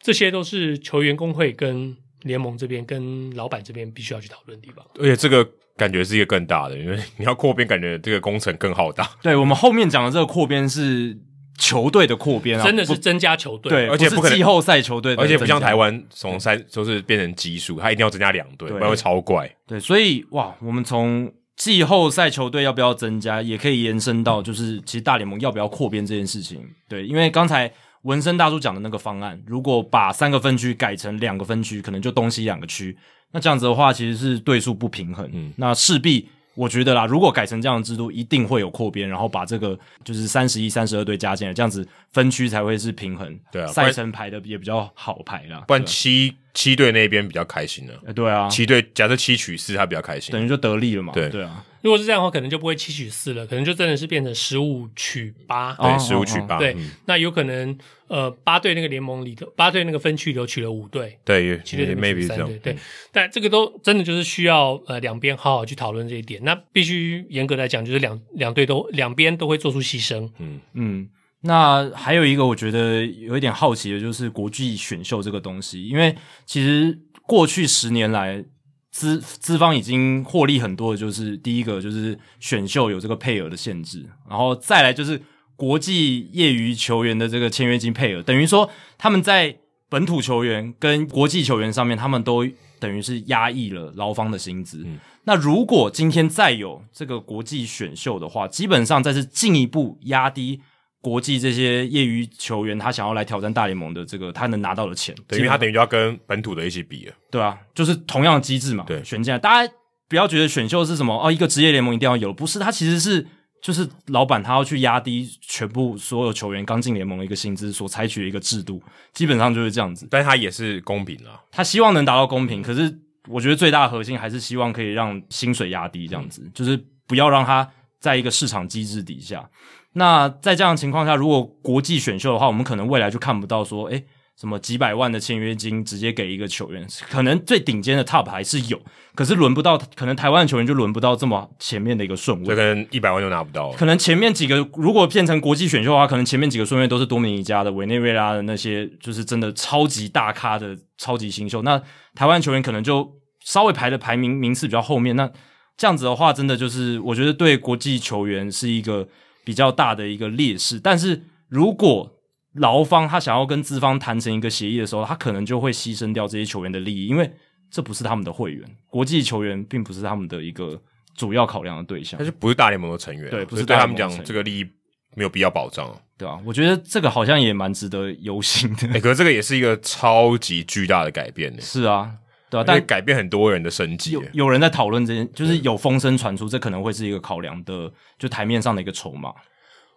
这些都是球员工会跟联盟这边跟老板这边必须要去讨论的地方。而且这个感觉是一个更大的，因为你要扩编，感觉这个工程更浩大。对，我们后面讲的这个扩编是球队的扩编啊，真的是增加球队，对，而且不可能季后赛球队，而且不像台湾从三就是变成奇数，它一定要增加两队，不然会超怪。对，所以哇，我们从季后赛球队要不要增加，也可以延伸到就是其实大联盟要不要扩编这件事情。对，因为刚才文森大叔讲的那个方案，如果把三个分区改成两个分区，可能就东西两个区，那这样子的话其实是对数不平衡。嗯，那势必我觉得啦，如果改成这样的制度，一定会有扩编，然后把这个就是三十一、三十二队加进来，这样子分区才会是平衡。对啊，赛程排的也比较好排啦，不然七。七队那边比较开心了，欸，对啊，七队假设七取四，他比较开心，等于就得利了嘛。对对啊，如果是这样的话，可能就不会七取四了，可能就真的是变成十五取八，对，十五取八。对，那有可能呃，八队那个联盟里头，八队那个分区里头取了五队，对，七队 maybe 这样，对，对。但这个都真的就是需要呃两边好好去讨论这一点。那必须严格来讲，就是两两队都两边都会做出牺牲。嗯嗯。那还有一个我觉得有一点好奇的就是国际选秀这个东西，因为其实。过去十年来，资资方已经获利很多的，就是第一个就是选秀有这个配额的限制，然后再来就是国际业余球员的这个签约金配额，等于说他们在本土球员跟国际球员上面，他们都等于是压抑了劳方的薪资。嗯。那如果今天再有这个国际选秀的话，基本上再是进一步压低。国际这些业余球员，他想要来挑战大联盟的这个，他能拿到的钱，对，因为他等于就要跟本土的一起比了，对啊，就是同样的机制嘛，对，选进来，大家不要觉得选秀是什么哦，一个职业联盟一定要有，不是，它其实是就是老板他要去压低全部所有球员刚进联盟的一个薪资所采取的一个制度，基本上就是这样子，但他也是公平啊，他希望能达到公平，可是我觉得最大的核心还是希望可以让薪水压低，这样子，嗯，就是不要让他在一个市场机制底下。那在这样的情况下，如果国际选秀的话，我们可能未来就看不到说，诶，什么几百万的签约金直接给一个球员，可能最顶尖的 top 还是有，可是轮不到，可能台湾的球员就轮不到这么前面的一个顺位，这可能一百万就拿不到。可能前面几个如果变成国际选秀的话，可能前面几个顺位都是多米尼加的、委内瑞拉的那些，就是真的超级大咖的超级新秀。那台湾球员可能就稍微排的排名名次比较后面。那这样子的话，真的就是我觉得对国际球员是一个。比较大的一个劣势，但是如果劳方他想要跟资方谈成一个协议的时候，他可能就会牺牲掉这些球员的利益，因为这不是他们的会员，国际球员并不是他们的一个主要考量的对象，他就不是大联盟的成员，对，不是对他们讲这个利益没有必要保障，对啊？我觉得这个好像也蛮值得忧心的。欸，可是这个也是一个超级巨大的改变的，是啊，对啊，但改变很多人的生计。有有人在讨论这件，就是有风声传出，这可能会是一个考量的，就台面上的一个筹码。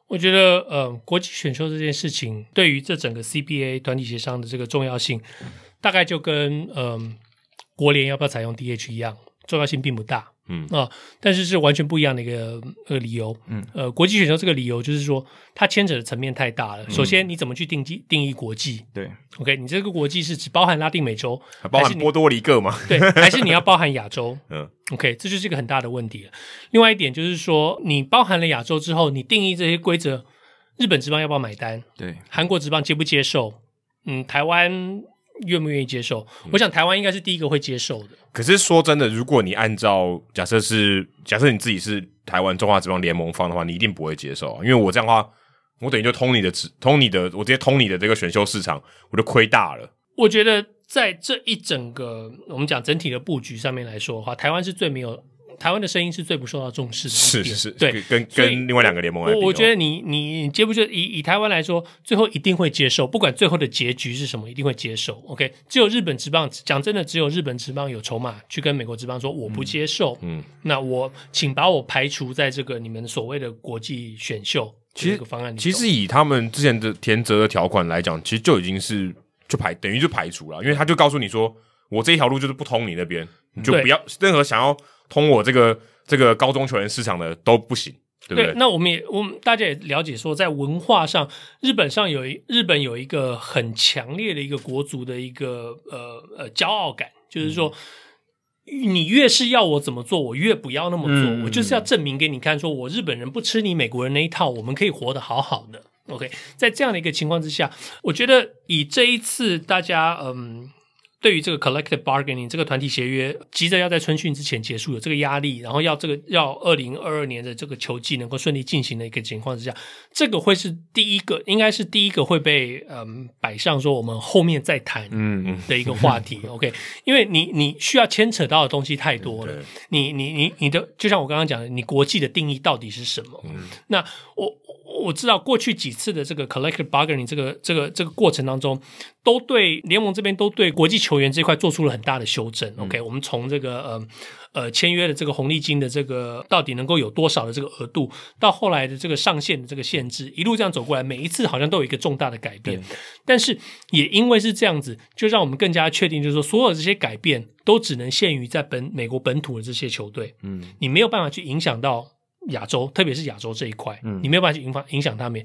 我觉得，呃，国际选秀这件事情对于这整个 CBA 团体协商的这个重要性，大概就跟嗯、呃、国联要不要采用 DH 一样，重要性并不大。嗯啊、呃，但是是完全不一样的一个呃理由。嗯，呃，国际选秀这个理由就是说，它牵扯的层面太大了。首先，你怎么去定义定义国际？对，OK，你这个国际是只包含拉丁美洲，还包含波多黎各吗？对，还是你要包含亚洲？嗯，OK，这就是一个很大的问题了。另外一点就是说，你包含了亚洲之后，你定义这些规则，日本职棒要不要买单？对，韩国职棒接不接受？嗯，台湾。愿不愿意接受？我想台湾应该是第一个会接受的。可是说真的，如果你按照假设是假设你自己是台湾中华职棒联盟方的话，你一定不会接受，因为我这样的话，我等于就通你的通你的，我直接通你的这个选秀市场，我就亏大了。我觉得在这一整个我们讲整体的布局上面来说的话，台湾是最没有。台湾的声音是最不受到重视的，是是是，对，跟跟另外两个联盟来比，我我觉得你你接不接以以台湾来说，最后一定会接受，不管最后的结局是什么，一定会接受。OK，只有日本职棒讲真的，只有日本职棒有筹码去跟美国职棒说我不接受，嗯，那我请把我排除在这个你们所谓的国际选秀这个方案里。其实以他们之前的田泽的条款来讲，其实就已经是就排等于就排除了，因为他就告诉你说，我这一条路就是不通你那边，你就不要任何想要。通我这个这个高中球员市场的都不行，对不对？对，那我们也我们大家也了解说，在文化上，日本上有一日本有一个很强烈的一个国足的一个呃呃骄傲感，就是说，嗯、你越是要我怎么做，我越不要那么做，嗯、我就是要证明给你看，说我日本人不吃你美国人那一套，我们可以活得好好的。OK，在这样的一个情况之下，我觉得以这一次大家嗯。对于这个 collective bargaining 这个团体协约急着要在春训之前结束有这个压力，然后要这个要二零二二年的这个球季能够顺利进行的一个情况之下，这个会是第一个，应该是第一个会被嗯摆上说我们后面再谈嗯的一个话题。嗯、OK，因为你你需要牵扯到的东西太多了，你你你你的就像我刚刚讲的，你国际的定义到底是什么？嗯、那我。我知道过去几次的这个 collective bargaining 这个这个这个过程当中，都对联盟这边都对国际球员这块做出了很大的修正。嗯、OK，我们从这个呃呃签约的这个红利金的这个到底能够有多少的这个额度，到后来的这个上限的这个限制，一路这样走过来，每一次好像都有一个重大的改变。但是也因为是这样子，就让我们更加确定，就是说所有这些改变都只能限于在本美国本土的这些球队。嗯，你没有办法去影响到。亚洲，特别是亚洲这一块，嗯，你没有办法去影响影响他们。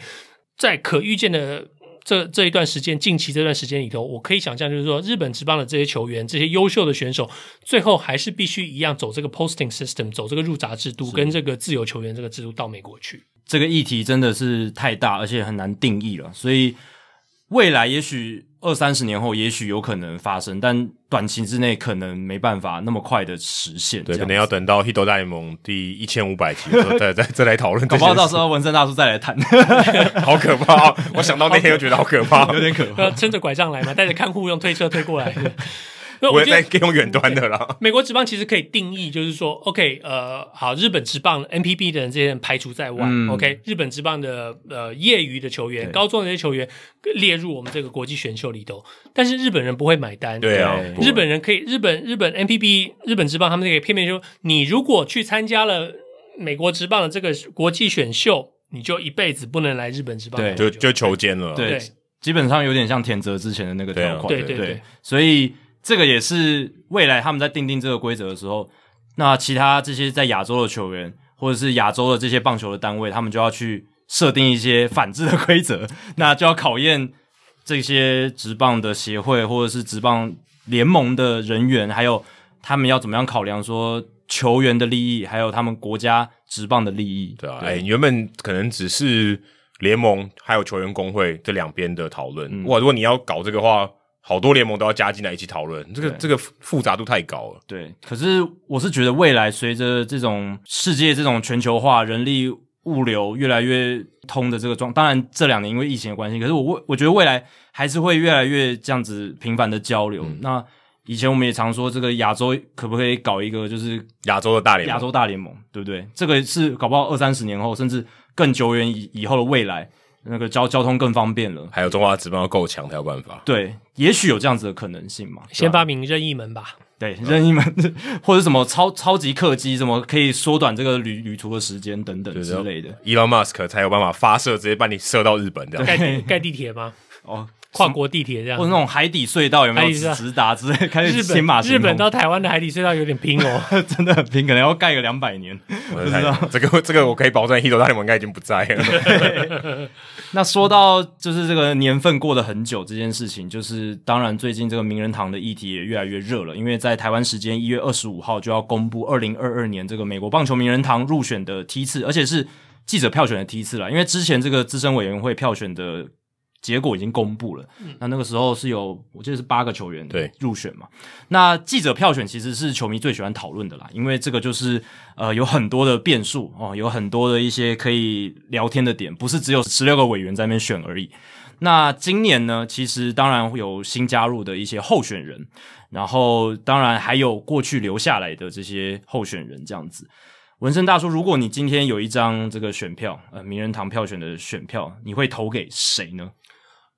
在可预见的这这一段时间，近期这段时间里头，我可以想象，就是说，日本职棒的这些球员，这些优秀的选手，最后还是必须一样走这个 posting system，走这个入闸制度，跟这个自由球员这个制度到美国去。这个议题真的是太大，而且很难定义了，所以未来也许。二三十年后，也许有可能发生，但短期之内可能没办法那么快的实现。对，可能要等到《Hito 大联盟》第一千五百集的时候 再再再来讨论。搞不好到时候文森大叔再来谈，好可怕！我想到那天又觉得好可怕，有点可怕。撑着拐杖来嘛，带着看护用推车推过来。我会再用远端的了。美国职棒其实可以定义，就是说，OK，呃，好，日本职棒 NPB 的人这些人排除在外。嗯、OK，日本职棒的呃业余的球员、高中的这些球员列入我们这个国际选秀里头，但是日本人不会买单。对啊，日本人可以，日本日本 NPB 日本职棒他们可以片面说，你如果去参加了美国职棒的这个国际选秀，你就一辈子不能来日本职棒，对，就就球监了。对，对基本上有点像田泽之前的那个条款。对对对，所以。这个也是未来他们在订定这个规则的时候，那其他这些在亚洲的球员或者是亚洲的这些棒球的单位，他们就要去设定一些反制的规则，那就要考验这些职棒的协会或者是职棒联盟的人员，还有他们要怎么样考量说球员的利益，还有他们国家职棒的利益。对啊，哎，原本可能只是联盟还有球员工会这两边的讨论，嗯、哇，如果你要搞这个话。好多联盟都要加进来一起讨论，这个对这个复杂度太高了。对，可是我是觉得未来随着这种世界这种全球化、人力物流越来越通的这个状，当然这两年因为疫情的关系，可是我我我觉得未来还是会越来越这样子频繁的交流。嗯、那以前我们也常说，这个亚洲可不可以搞一个就是亚洲的大联盟？亚洲大联盟，对不对？这个是搞不好二三十年后，甚至更久远以以后的未来。那个交交通更方便了，还有中华职棒要够强才有办法。对，也许有这样子的可能性嘛。先发明任意门吧。对，任意门 或者什么超超级客机，什么可以缩短这个旅旅途的时间等等之类的。Elon Musk 才有办法发射，直接把你射到日本这样。盖 盖地铁吗？哦。跨国地铁这样，或者那种海底隧道有没有直达之类？开始天马。日本到台湾的海底隧道有点拼哦，真的很拼，可能要盖个两百年。我不知道这个这个我可以保证，Hito 大联盟应该已经不在了。那说到就是这个年份过得很久这件事情，就是当然最近这个名人堂的议题也越来越热了，因为在台湾时间一月二十五号就要公布二零二二年这个美国棒球名人堂入选的梯次，而且是记者票选的梯次了，因为之前这个资深委员会票选的。结果已经公布了，那那个时候是有，我记得是八个球员对入选嘛。那记者票选其实是球迷最喜欢讨论的啦，因为这个就是呃有很多的变数哦，有很多的一些可以聊天的点，不是只有十六个委员在那边选而已。那今年呢，其实当然会有新加入的一些候选人，然后当然还有过去留下来的这些候选人这样子。文生大叔，如果你今天有一张这个选票，呃，名人堂票选的选票，你会投给谁呢？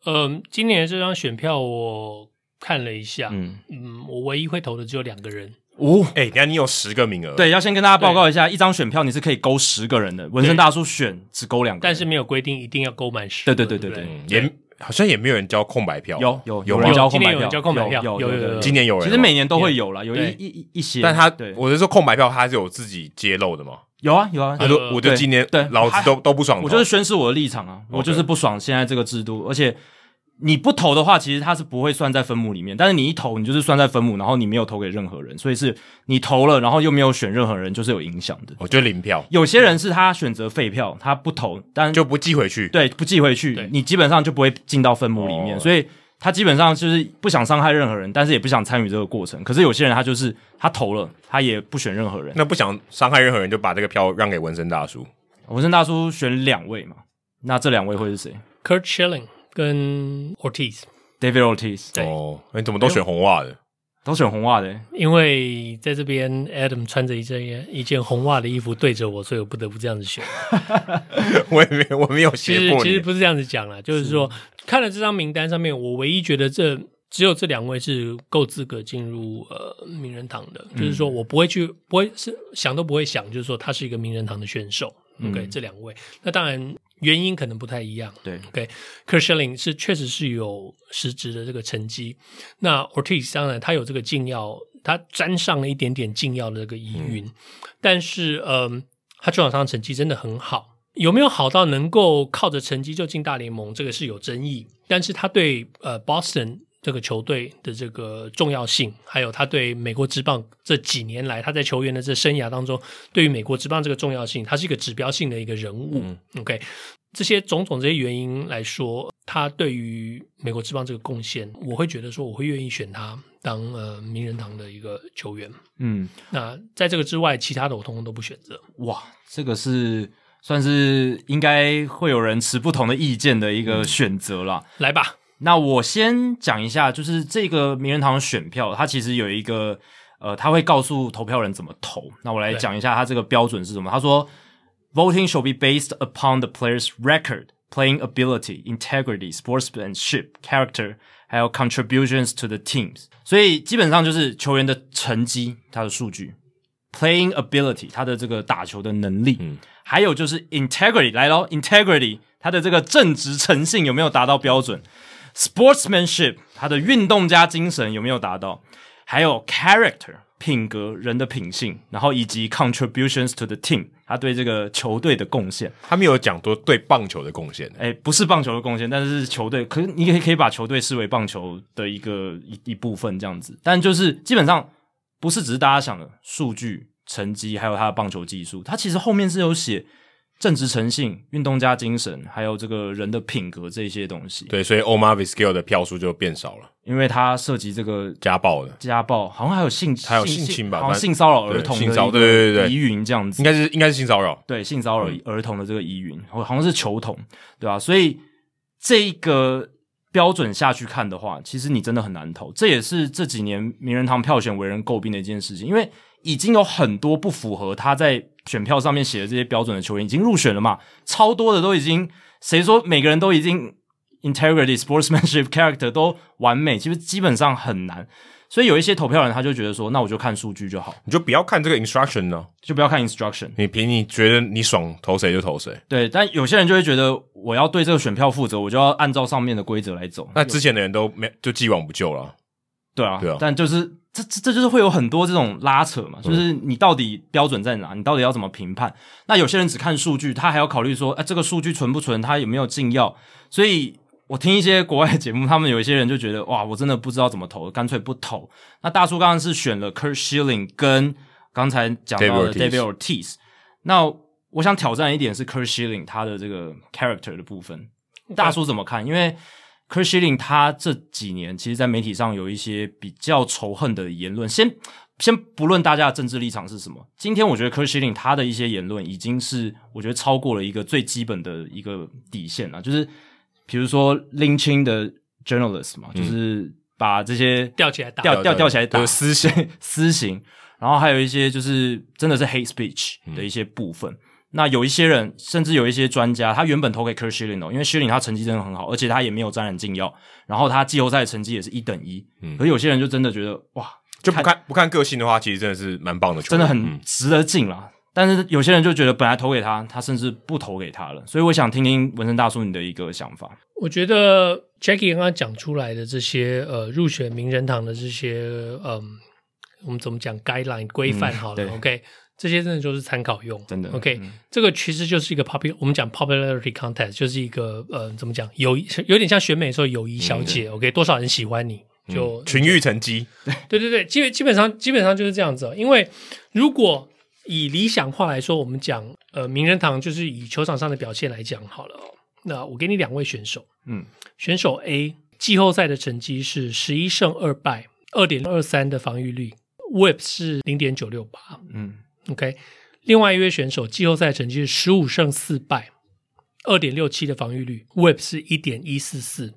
嗯，今年这张选票我看了一下，嗯嗯，我唯一会投的只有两个人。哦，哎、欸，你看你有十个名额，对，要先跟大家报告一下，一张选票你是可以勾十个人的。纹身大叔选只勾两个，但是没有规定一定要勾满十。对对对对对，嗯、也好像也没有人交空白票，有有有人交空白票，交空白票，有有有，有，有。今年有人，其实每年都会有啦，有一一一一些。但他，我是说空白票，他是有自己揭露的吗？有啊有啊，我就我就今年对老子都都不爽，我就是宣示我的立场啊，我就是不爽现在这个制度，而且。你不投的话，其实它是不会算在分母里面。但是你一投，你就是算在分母，然后你没有投给任何人，所以是你投了，然后又没有选任何人，就是有影响的。我觉得零票。有些人是他选择废票，他不投，但就不寄回去。对，不寄回去，你基本上就不会进到分母里面。所以他基本上就是不想伤害任何人，但是也不想参与这个过程。可是有些人他就是他投了，他也不选任何人。那不想伤害任何人，就把这个票让给纹身大叔。纹身大叔选两位嘛？那这两位会是谁？Curt Schilling 跟 Ortiz。David Ortiz，对哦，你怎么都选红袜的？都选红袜的，因为在这边 Adam 穿着一件一件红袜的衣服对着我，所以我不得不这样子选。我也没有，我没有写过。其实不是这样子讲啦，就是说是看了这张名单上面，我唯一觉得这只有这两位是够资格进入呃名人堂的，嗯，就是说我不会去，不会是想都不会想，就是说他是一个名人堂的选手。OK，嗯，这两位，那当然。原因可能不太一样，对。Schilling 是确实是有实质的这个成绩，那 Ortiz 当然他有这个禁药，他沾上了一点点禁药的这个疑云，嗯、但是嗯，他球场上的成绩真的很好，有没有好到能够靠着成绩就进大联盟，这个是有争议，但是他对呃 Boston。这个球队的这个重要性，还有他对美国职棒这几年来他在球员的这生涯当中，对于美国职棒这个重要性，他是一个指标性的一个人物。嗯、OK，这些种种这些原因来说，他对于美国职棒这个贡献，我会觉得说，我会愿意选他当呃名人堂的一个球员。嗯，那在这个之外，其他的我通通都不选择。哇，这个是算是应该会有人持不同的意见的一个选择了。嗯、来吧。那我先讲一下，就是这个名人堂选票，它其实有一个呃，他会告诉投票人怎么投。那我来讲一下它这个标准是什么。他说，Voting shall be based upon the player's record, playing ability, integrity, sportsmanship, character，还有 contributions to the teams。所以基本上就是球员的成绩，他的数据，playing ability，他的这个打球的能力，嗯，还有就是 integrity 来咯 integrity，他的这个正直诚信有没有达到标准？Sportsmanship，他的运动家精神有没有达到？还有 character，品格，人的品性，然后以及 contributions to the team，他对这个球队的贡献。他没有讲多对棒球的贡献，诶，不是棒球的贡献，但是是球队，可是你也可以把球队视为棒球的一个一一部分这样子。但就是基本上不是只是大家想的数据、成绩，还有他的棒球技术，他其实后面是有写。正直诚信、运动家精神，还有这个人的品格这些东西。对，所以 Omar Vizquel 的票数就变少了，因为他涉及这个家暴的家暴，好像还有性还有性侵吧，好像性骚扰儿童的对对对疑云这样子，应该是应该是性骚扰，对性骚扰儿童的这个疑云，好像是球童，对吧？所以这个标准下去看的话，其实你真的很难投，这也是这几年名人堂票选为人诟病的一件事情，因为已经有很多不符合他在。选票上面写的这些标准的球员已经入选了嘛？超多的都已经，谁说每个人都已经 integrity、sportsmanship、character 都完美？其实基本上很难。所以有一些投票人他就觉得说，那我就看数据就好，你就不要看这个 instruction 呢，就不要看 instruction，你凭你觉得你爽投谁就投谁。对，但有些人就会觉得我要对这个选票负责，我就要按照上面的规则来走。那之前的人都没就既往不咎了。对啊，对啊，但就是这这这就是会有很多这种拉扯嘛，就是你到底标准在哪？你到底要怎么评判？那有些人只看数据，他还要考虑说，哎，这个数据纯不纯？他有没有禁药？所以我听一些国外的节目，他们有一些人就觉得，哇，我真的不知道怎么投，干脆不投。那大叔刚刚是选了 Curt Schilling 跟刚才讲到的 David Ortiz。那我想挑战一点是 Curt Schilling 他的这个 character 的部分，大叔怎么看？因为 Curt Schilling 他这几年其实，在媒体上有一些比较仇恨的言论。先先不论大家的政治立场是什么，今天我觉得 Curt Schilling 他的一些言论已经是我觉得超过了一个最基本的一个底线了。就是比如说 lynching 的 journalist 嘛，嗯、就是把这些吊起来打，吊吊吊起来打，私刑 私刑。然后还有一些就是真的是 hate speech 的一些部分。嗯那有一些人，甚至有一些专家，他原本投给 Curt Schilling 哦，因为 Schilling 他成绩真的很好，而且他也没有沾染禁药，然后他季后赛成绩也是一等一。嗯，而有些人就真的觉得哇，就不看不看个性的话，其实真的是蛮棒的球员，真的很值得进啦。嗯、但是有些人就觉得本来投给他，他甚至不投给他了。所以我想听听文森大叔你的一个想法。我觉得 Jackie 刚刚讲出来的这些呃入选名人堂的这些嗯，我们怎么讲 guideline 规范好了、嗯、，OK。这些真的就是参考用，真的。OK，、嗯、这个其实就是一个 popular，我们讲 popularity contest，就是一个呃，怎么讲，友谊有点像选美的时候友谊小姐。嗯、OK，多少人喜欢你，就、嗯、群育成绩。对对对，基本基本上基本上就是这样子。因为如果以理想化来说，我们讲呃名人堂就是以球场上的表现来讲好了哦。那我给你两位选手，嗯，选手 A 季后赛的成绩是十一胜二败，二点二三的防御率，WHIP 是零点九六八，嗯。OK，另外一位选手季后赛成绩是十五胜四败，二点六七的防御率，WHIP 是一点一四四。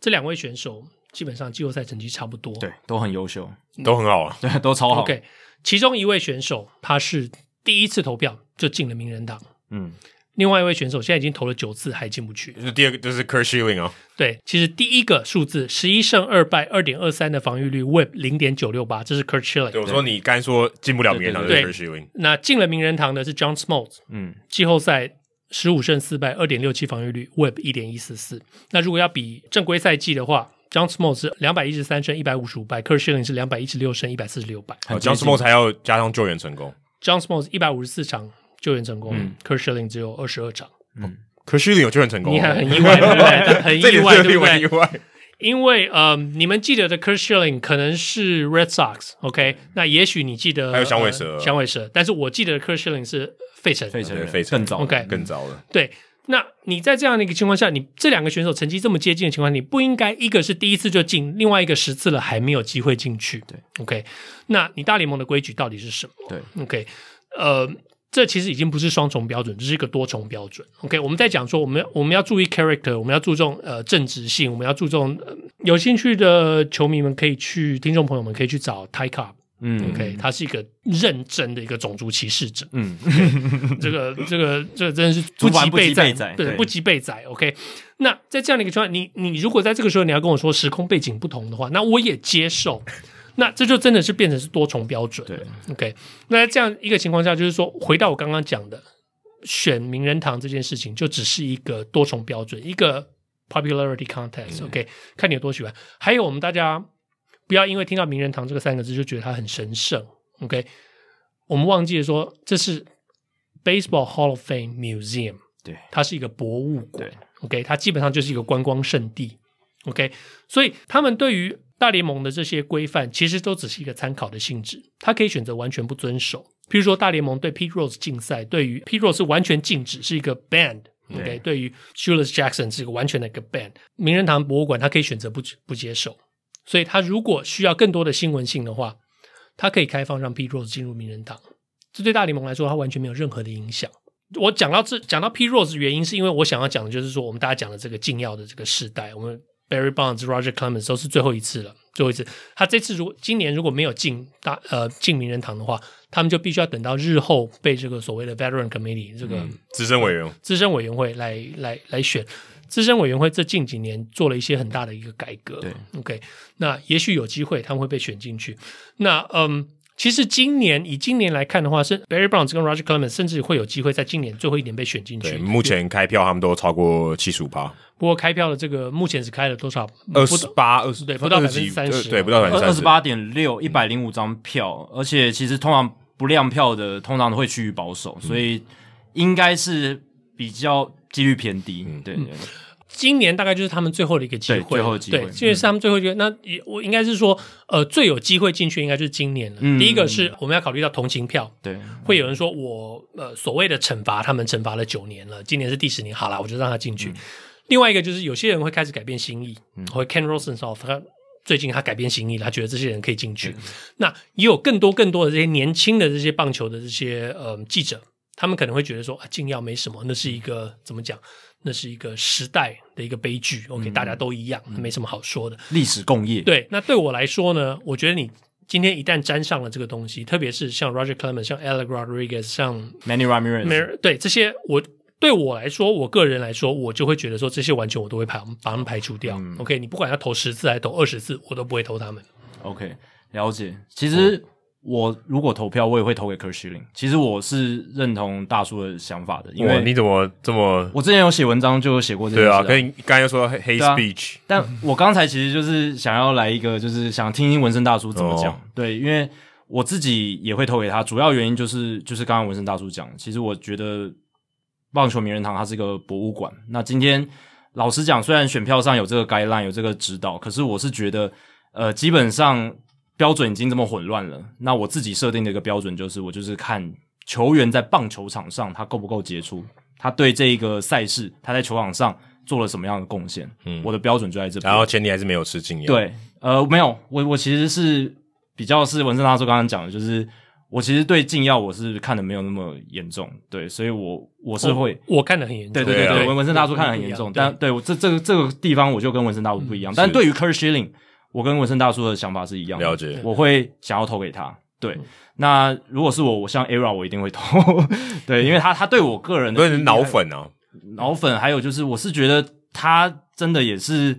这两位选手基本上季后赛成绩差不多，对，都很优秀，都很好啊，对，都超好。OK，其中一位选手他是第一次投票就进了名人堂，嗯。另外一位选手现在已经投了九次还进不去，就是第二个就是 Curt Schilling 哦。对，其实第一个数字十一胜二败二点二三的防御率，WHIP 零点九六八，这是 Curt Schilling。对，我说你刚才说进不了名人堂，就是 Curt Schilling。那进了名人堂的是 John Smoltz，嗯，季后赛十五胜四败二点六七防御率，WHIP 一点一四四。那如果要比正规赛季的话，John Smoltz 是两百一十三胜一百五十五败，Kurt Schilling 是两百一十六胜一百四十六败。John Smoltz 还要加上救援成功，John Smoltz 一百五十四场救援成功，嗯，Curt Schilling 只有二十二场。嗯，可是有救援成功，你看很意外，对不对？很意外，对不对？意外，因为呃，你们记得的 Kurt Schilling 可能是 Red Sox，OK？那也许你记得还有响尾蛇，响尾蛇，但是我记得的 Curt Schilling 是费城，费城，费城更早，OK？更早了。对，那你在这样的一个情况下，你这两个选手成绩这么接近的情况，你不应该一个是第一次就进，另外一个十次了还没有机会进去，对，OK？那你大联盟的规矩到底是什么？对，OK？呃。这其实已经不是双重标准，这是一个多重标准。OK，我们在讲说，我们要我们要注意 character，我们要注重呃正直性，我们要注重、呃、有兴趣的球迷们可以去，听众朋友们可以去找 Ty Cobb，嗯，OK，他是一个认真的一个种族歧视者，嗯，okay, 这个这个这个真的是不及备载，对，不及备载。OK，那在这样的一个情况，你你如果在这个时候你要跟我说时空背景不同的话，那我也接受。那这就真的是变成是多重标准。对，OK。那在这样一个情况下，就是说，回到我刚刚讲的，选名人堂这件事情，就只是一个多重标准，一个 popularity contest。OK，看你有多喜欢。还有，我们大家不要因为听到名人堂这个三个字就觉得它很神圣。OK，我们忘记了说，这是 Baseball Hall of Fame Museum。对，它是一个博物馆。OK，它基本上就是一个观光圣地。OK，所以他们对于大联盟的这些规范其实都只是一个参考的性质，他可以选择完全不遵守。譬如说，大联盟对 Pete Rose 禁赛，对于 Pete Rose 是完全禁止，是一个 ban。OK，对于 Shoeless Jackson 是一个完全的一个 ban。名人堂博物馆他可以选择不不接受，所以他如果需要更多的新闻性的话，他可以开放让 Pete Rose 进入名人堂。这对大联盟来说，他完全没有任何的影响。我讲到这，讲到 Pete Rose 的原因，是因为我想要讲的就是说，我们大家讲的这个禁药的这个时代，我们。Barry Bonds、Roger Clemens 都是最后一次了，最后一次。他这次如果今年如果没有进大呃进名人堂的话，他们就必须要等到日后被这个所谓的 Veteran Committee 这个、嗯、资深委员资深委员会来来来选。资深委员会这近几年做了一些很大的一个改革。对，OK，那也许有机会他们会被选进去。那嗯。其实今年以今年来看的话，是 Barry Bonds 跟 Roger Clemens 甚至会有机会在今年最后一年被选进去。目前开票他们都超过七十五趴。不过开票的这个目前是开了多少？二十八、二十对，不到百分之三十，对，不到百分之三十。二十八点六，一百零五张票，而且其实通常不亮票的，通常都会趋于保守，所以应该是比较几率偏低。嗯、对。对今年大概就是他们最后的一个机会，最后机会，对，因为是他们最后一个。嗯、那也我应该是说，呃，最有机会进去应该就是今年了。嗯、第一个是我们要考虑到同情票，对，会有人说我呃所谓的惩罚，他们惩罚了九年了，今年是第十年，好啦，我就让他进去。嗯、另外一个就是有些人会开始改变心意，嗯，会 Ken Rosenthal 他最近他改变心意了，他觉得这些人可以进去。嗯、那也有更多更多的这些年轻的这些棒球的这些呃记者，他们可能会觉得说啊，禁药没什么，那是一个怎么讲？那是一个时代的一个悲剧，OK，、嗯、大家都一样，没什么好说的。历史共业。对，那对我来说呢，我觉得你今天一旦沾上了这个东西，特别是像 Roger Clemens、像 Alex Rodriguez、像 Manny Ramirez，对这些，我对我来说，我个人来说，我就会觉得说，这些完全我都会排把他们排除掉。嗯、OK，你不管要投十次还是投二十次，我都不会投他们。OK，了解。其实。嗯我如果投票，我也会投给 Kurt Schilling。其实我是认同大叔的想法的，因为你怎么这么……我之前有写文章，就有写过这个。对啊，可以刚才又说 hate speech，、啊、但我刚才其实就是想要来一个，就是想听听纹身大叔怎么讲。哦、对，因为我自己也会投给他，主要原因就是就是刚刚纹身大叔讲，其实我觉得棒球名人堂它是一个博物馆。那今天老实讲，虽然选票上有这个 guideline 有这个指导，可是我是觉得，呃，基本上。标准已经这么混乱了，那我自己设定的一个标准就是，我就是看球员在棒球场上他够不够杰出，他对这一个赛事他在球场上做了什么样的贡献。嗯，我的标准就在这边。然后前提还是没有吃禁药。对，呃，没有，我我其实是比较是文森大叔刚刚讲的，就是我其实对禁药我是看的没有那么严重，对，所以我我是会我，我看的很严重，对对对对，文文森大叔看的很严重，但对我这这个这个地方我就跟文森大叔不一样，嗯、但对于 Curt Schilling。我跟文森大叔的想法是一样的，了解。我会想要投给他。对，嗯、那如果是我，我像 ERA，我一定会投。对，因为他他对我个人的，是脑粉啊，脑粉。还有就是，我是觉得他真的也是。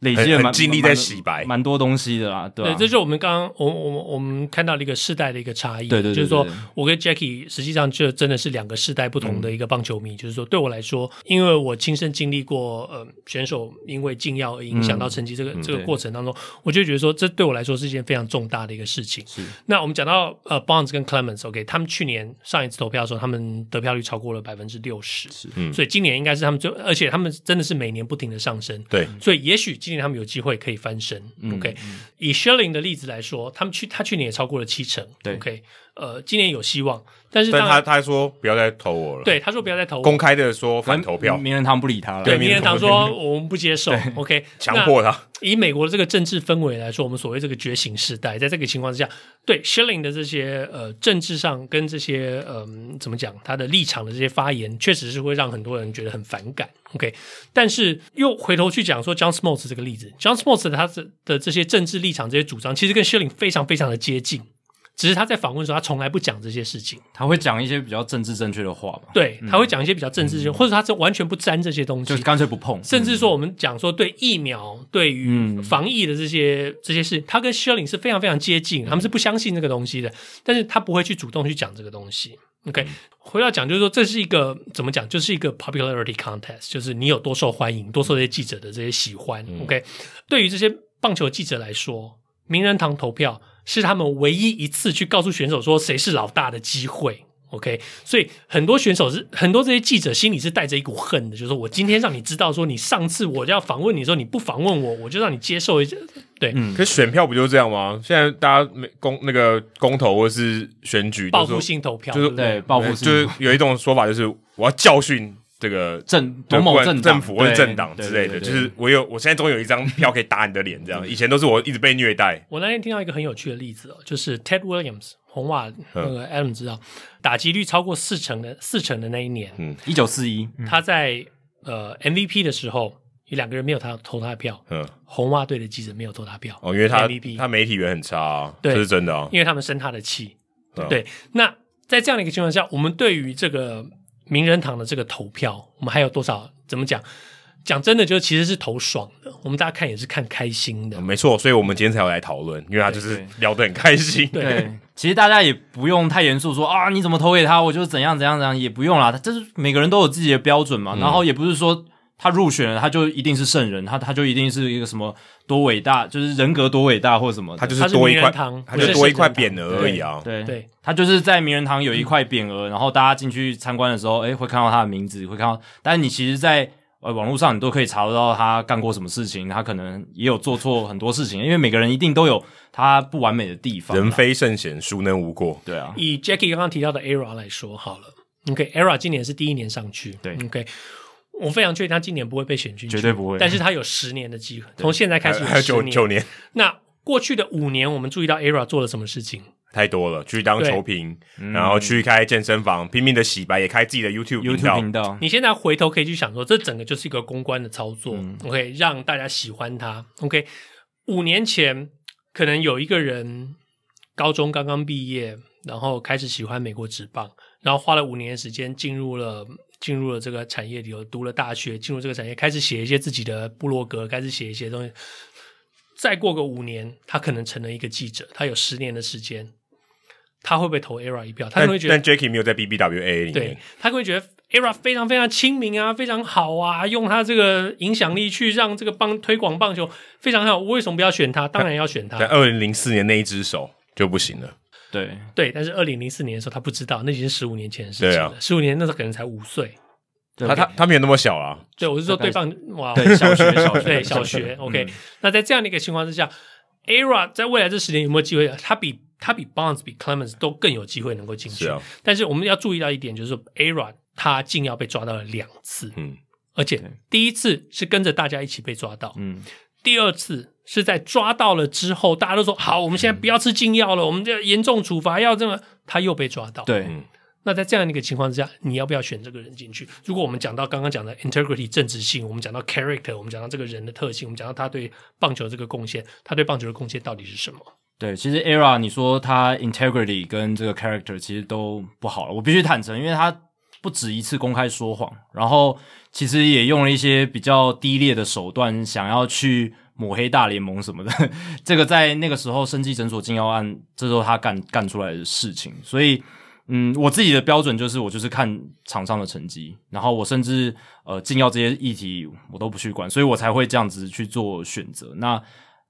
累积了蛮精力在洗白，蛮多东西的啦，对，对，这就是我们刚刚我我我们看到了一个世代的一个差异，对对，对，对，就是说我跟 Jackie 实际上就真的是两个世代不同的一个棒球迷，嗯、就是说对我来说，因为我亲身经历过呃选手因为禁药而影响到成绩这个、嗯、这个过程当中，嗯、我就觉得说这对我来说是一件非常重大的一个事情。是，那我们讲到呃 Bonds 跟 Clemens，OK，、okay, 他们去年上一次投票的时候，他们得票率超过了百分之六十，是，嗯，所以今年应该是他们最，而且他们真的是每年不停的上升，对，所以也许今年他们有机会。可以翻身，OK、嗯。以 Schilling 的例子来说，他们去他去年也超过了七成，对，OK。呃，今年有希望，但是但他他说不要再投我了，对，他说不要再投我，公开的说反投票，名人堂不理他了，对，名人堂说 我们不接受，OK，强迫他。以美国的这个政治氛围来说，我们所谓这个觉醒时代，在这个情况之下，对 Schilling 的这些呃政治上跟这些嗯、呃、怎么讲他的立场的这些发言，确实是会让很多人觉得很反感，OK。但是又回头去讲说 John Smoltz 这个例子，John Smoltz 他的的这些政治立场这些主张，其实跟 Schilling 非常非常的接近。只是他在访问的时候，他从来不讲这些事情。他会讲一些比较政治正确的话吧？对，他会讲一些比较政治正确，嗯、或者他这完全不沾这些东西，就干脆不碰。甚至说，我们讲说对疫苗、嗯、对于防疫的这些这些事，他跟 Schilling 是非常非常接近，他们是不相信这个东西的。但是他不会去主动去讲这个东西。OK，、嗯、回到讲，就是说这是一个怎么讲，就是一个 popularity contest，就是你有多受欢迎，多受这些记者的这些喜欢。嗯、OK，对于这些棒球记者来说，名人堂投票。是他们唯一一次去告诉选手说谁是老大的机会，OK？所以很多选手是很多这些记者心里是带着一股恨的，就是说我今天让你知道说你上次我要访问你的时候你不访问我，我就让你接受一下。对，嗯。可是选票不就是这样吗？现在大家没公那个公投或是选举报复性投票，就是对报复性，就是有一种说法就是我要教训。这个政某某政政府或者政党之类的，就是我有，我现在终于有一张票可以打你的脸，这样。以前都是我一直被虐待。我那天听到一个很有趣的例子哦，就是 Ted Williams 红袜那个 Adam 知道，打击率超过四成的四成的那一年，嗯，一九四一，他在呃 MVP 的时候，有两个人没有他投他的票，嗯，红袜队的记者没有投他票，哦，因为他 MVP 他媒体缘很差，这是真的啊，因为他们生他的气，对。那在这样的一个情况下，我们对于这个。名人堂的这个投票，我们还有多少？怎么讲？讲真的，就其实是投爽的，我们大家看也是看开心的，没错。所以我们今天才要来讨论，因为他就是聊得很开心。对，对，其实大家也不用太严肃说啊，你怎么投给他，我就怎样怎样怎样，也不用啦。就是每个人都有自己的标准嘛，嗯、然后也不是说。他入选了，他就一定是圣人，他他就一定是一个什么多伟大，就是人格多伟大或者什么，他就是多一块，他就多一块匾额而已啊。对对，他就是在名人堂有一块匾额，嗯、然后大家进去参观的时候，诶，会看到他的名字，会看到。但是你其实在，在呃网络上你都可以查得到他干过什么事情，他可能也有做错很多事情，因为每个人一定都有他不完美的地方。人非圣贤，孰能无过？对啊。以 Jackie 刚刚提到的 ERA 来说好了，OK，ERA 今年是第一年上去，对，OK。我非常确定他今年不会被选进去，绝对不会。但是他有十年的机会，从现在开始有还有九九年。那过去的五年，我们注意到 ERA 做了什么事情？太多了，去当球评，然后去开健身房，拼命的洗白，也开自己的 YouTube YouTube 频道。你现在回头可以去想说，这整个就是一个公关的操作。嗯、OK，让大家喜欢他。OK，五年前可能有一个人高中刚刚毕业，然后开始喜欢美国职棒，然后花了五年的时间进入了。进入了这个产业里头，读了大学，进入这个产业，开始写一些自己的部落格，开始写一些东西。再过个五年，他可能成了一个记者，他有十年的时间，他会不会投 ERA 一票？他会觉得，但 Jackie 没有在 BBWA 里面，对，他会觉得 ERA 非常非常亲民啊，非常好啊，用他这个影响力去让这个棒推广棒球非常好。我为什么不要选他？当然要选他。在二零零四年那一只手就不行了。对对，但是二零零四年的时候，他不知道，那已经是十五年前的事情了。十五、啊、年那时候可能才五岁，他他他没有那么小啊。对，我是说对方哇，对小学小学对小学。OK，嗯、那在这样的一个情况之下，ERA 在未来这十年有没有机会？他比他比 Bonds 比 Clemens 都更有机会能够进去。啊、但是我们要注意到一点，就是说 ERA 他竟要被抓到了两次，嗯，而且第一次是跟着大家一起被抓到，嗯。第二次是在抓到了之后，大家都说好，我们现在不要吃禁药了，我们就严重处罚，要这么，他又被抓到。对，那在这样的一个情况之下，你要不要选这个人进去？如果我们讲到刚刚讲的 integrity 正直性，我们讲到 character，我们讲到这个人的特性，我们讲到他对棒球这个贡献，他对棒球的贡献到底是什么？对，其实 ERA 你说他 integrity 跟这个 character 其实都不好了，我必须坦诚，因为他不止一次公开说谎，然后。其实也用了一些比较低劣的手段，想要去抹黑大联盟什么的。这个在那个时候生技诊所禁药案，这时候他干干出来的事情。所以，嗯，我自己的标准就是，我就是看场上的成绩，然后我甚至呃禁药这些议题我都不去管，所以我才会这样子去做选择。那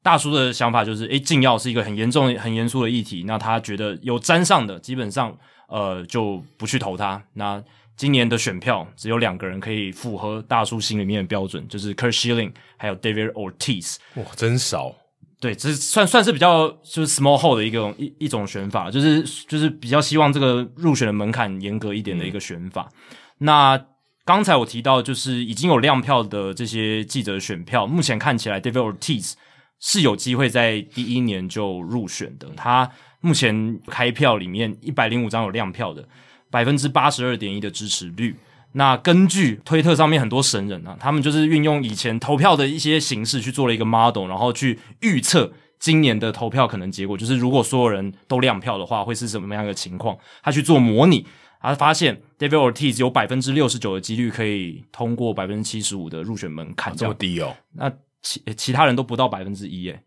大叔的想法就是，诶，禁药是一个很严重、很严肃的议题，那他觉得有沾上的，基本上呃就不去投他。那今年的选票只有两个人可以符合大叔心里面的标准，就是 Kurt Schilling 还有 David Ortiz。哇，真少。对，这是算算是比较就是 small hole 的一个一一种选法，就是就是比较希望这个入选的门槛严格一点的一个选法。嗯、那刚才我提到，就是已经有亮票的这些记者选票，目前看起来 David Ortiz 是有机会在第一年就入选的。他目前开票里面一百零五张有亮票的。百分之八十二点一的支持率。那根据推特上面很多神人啊，他们就是运用以前投票的一些形式去做了一个 model，然后去预测今年的投票可能结果。就是如果所有人都亮票的话，会是什么样的情况？他去做模拟，他发现 David Ortiz 有百分之六十九的几率可以通过百分之七十五的入选门槛，这么低哦？那其其他人都不到百分之一耶。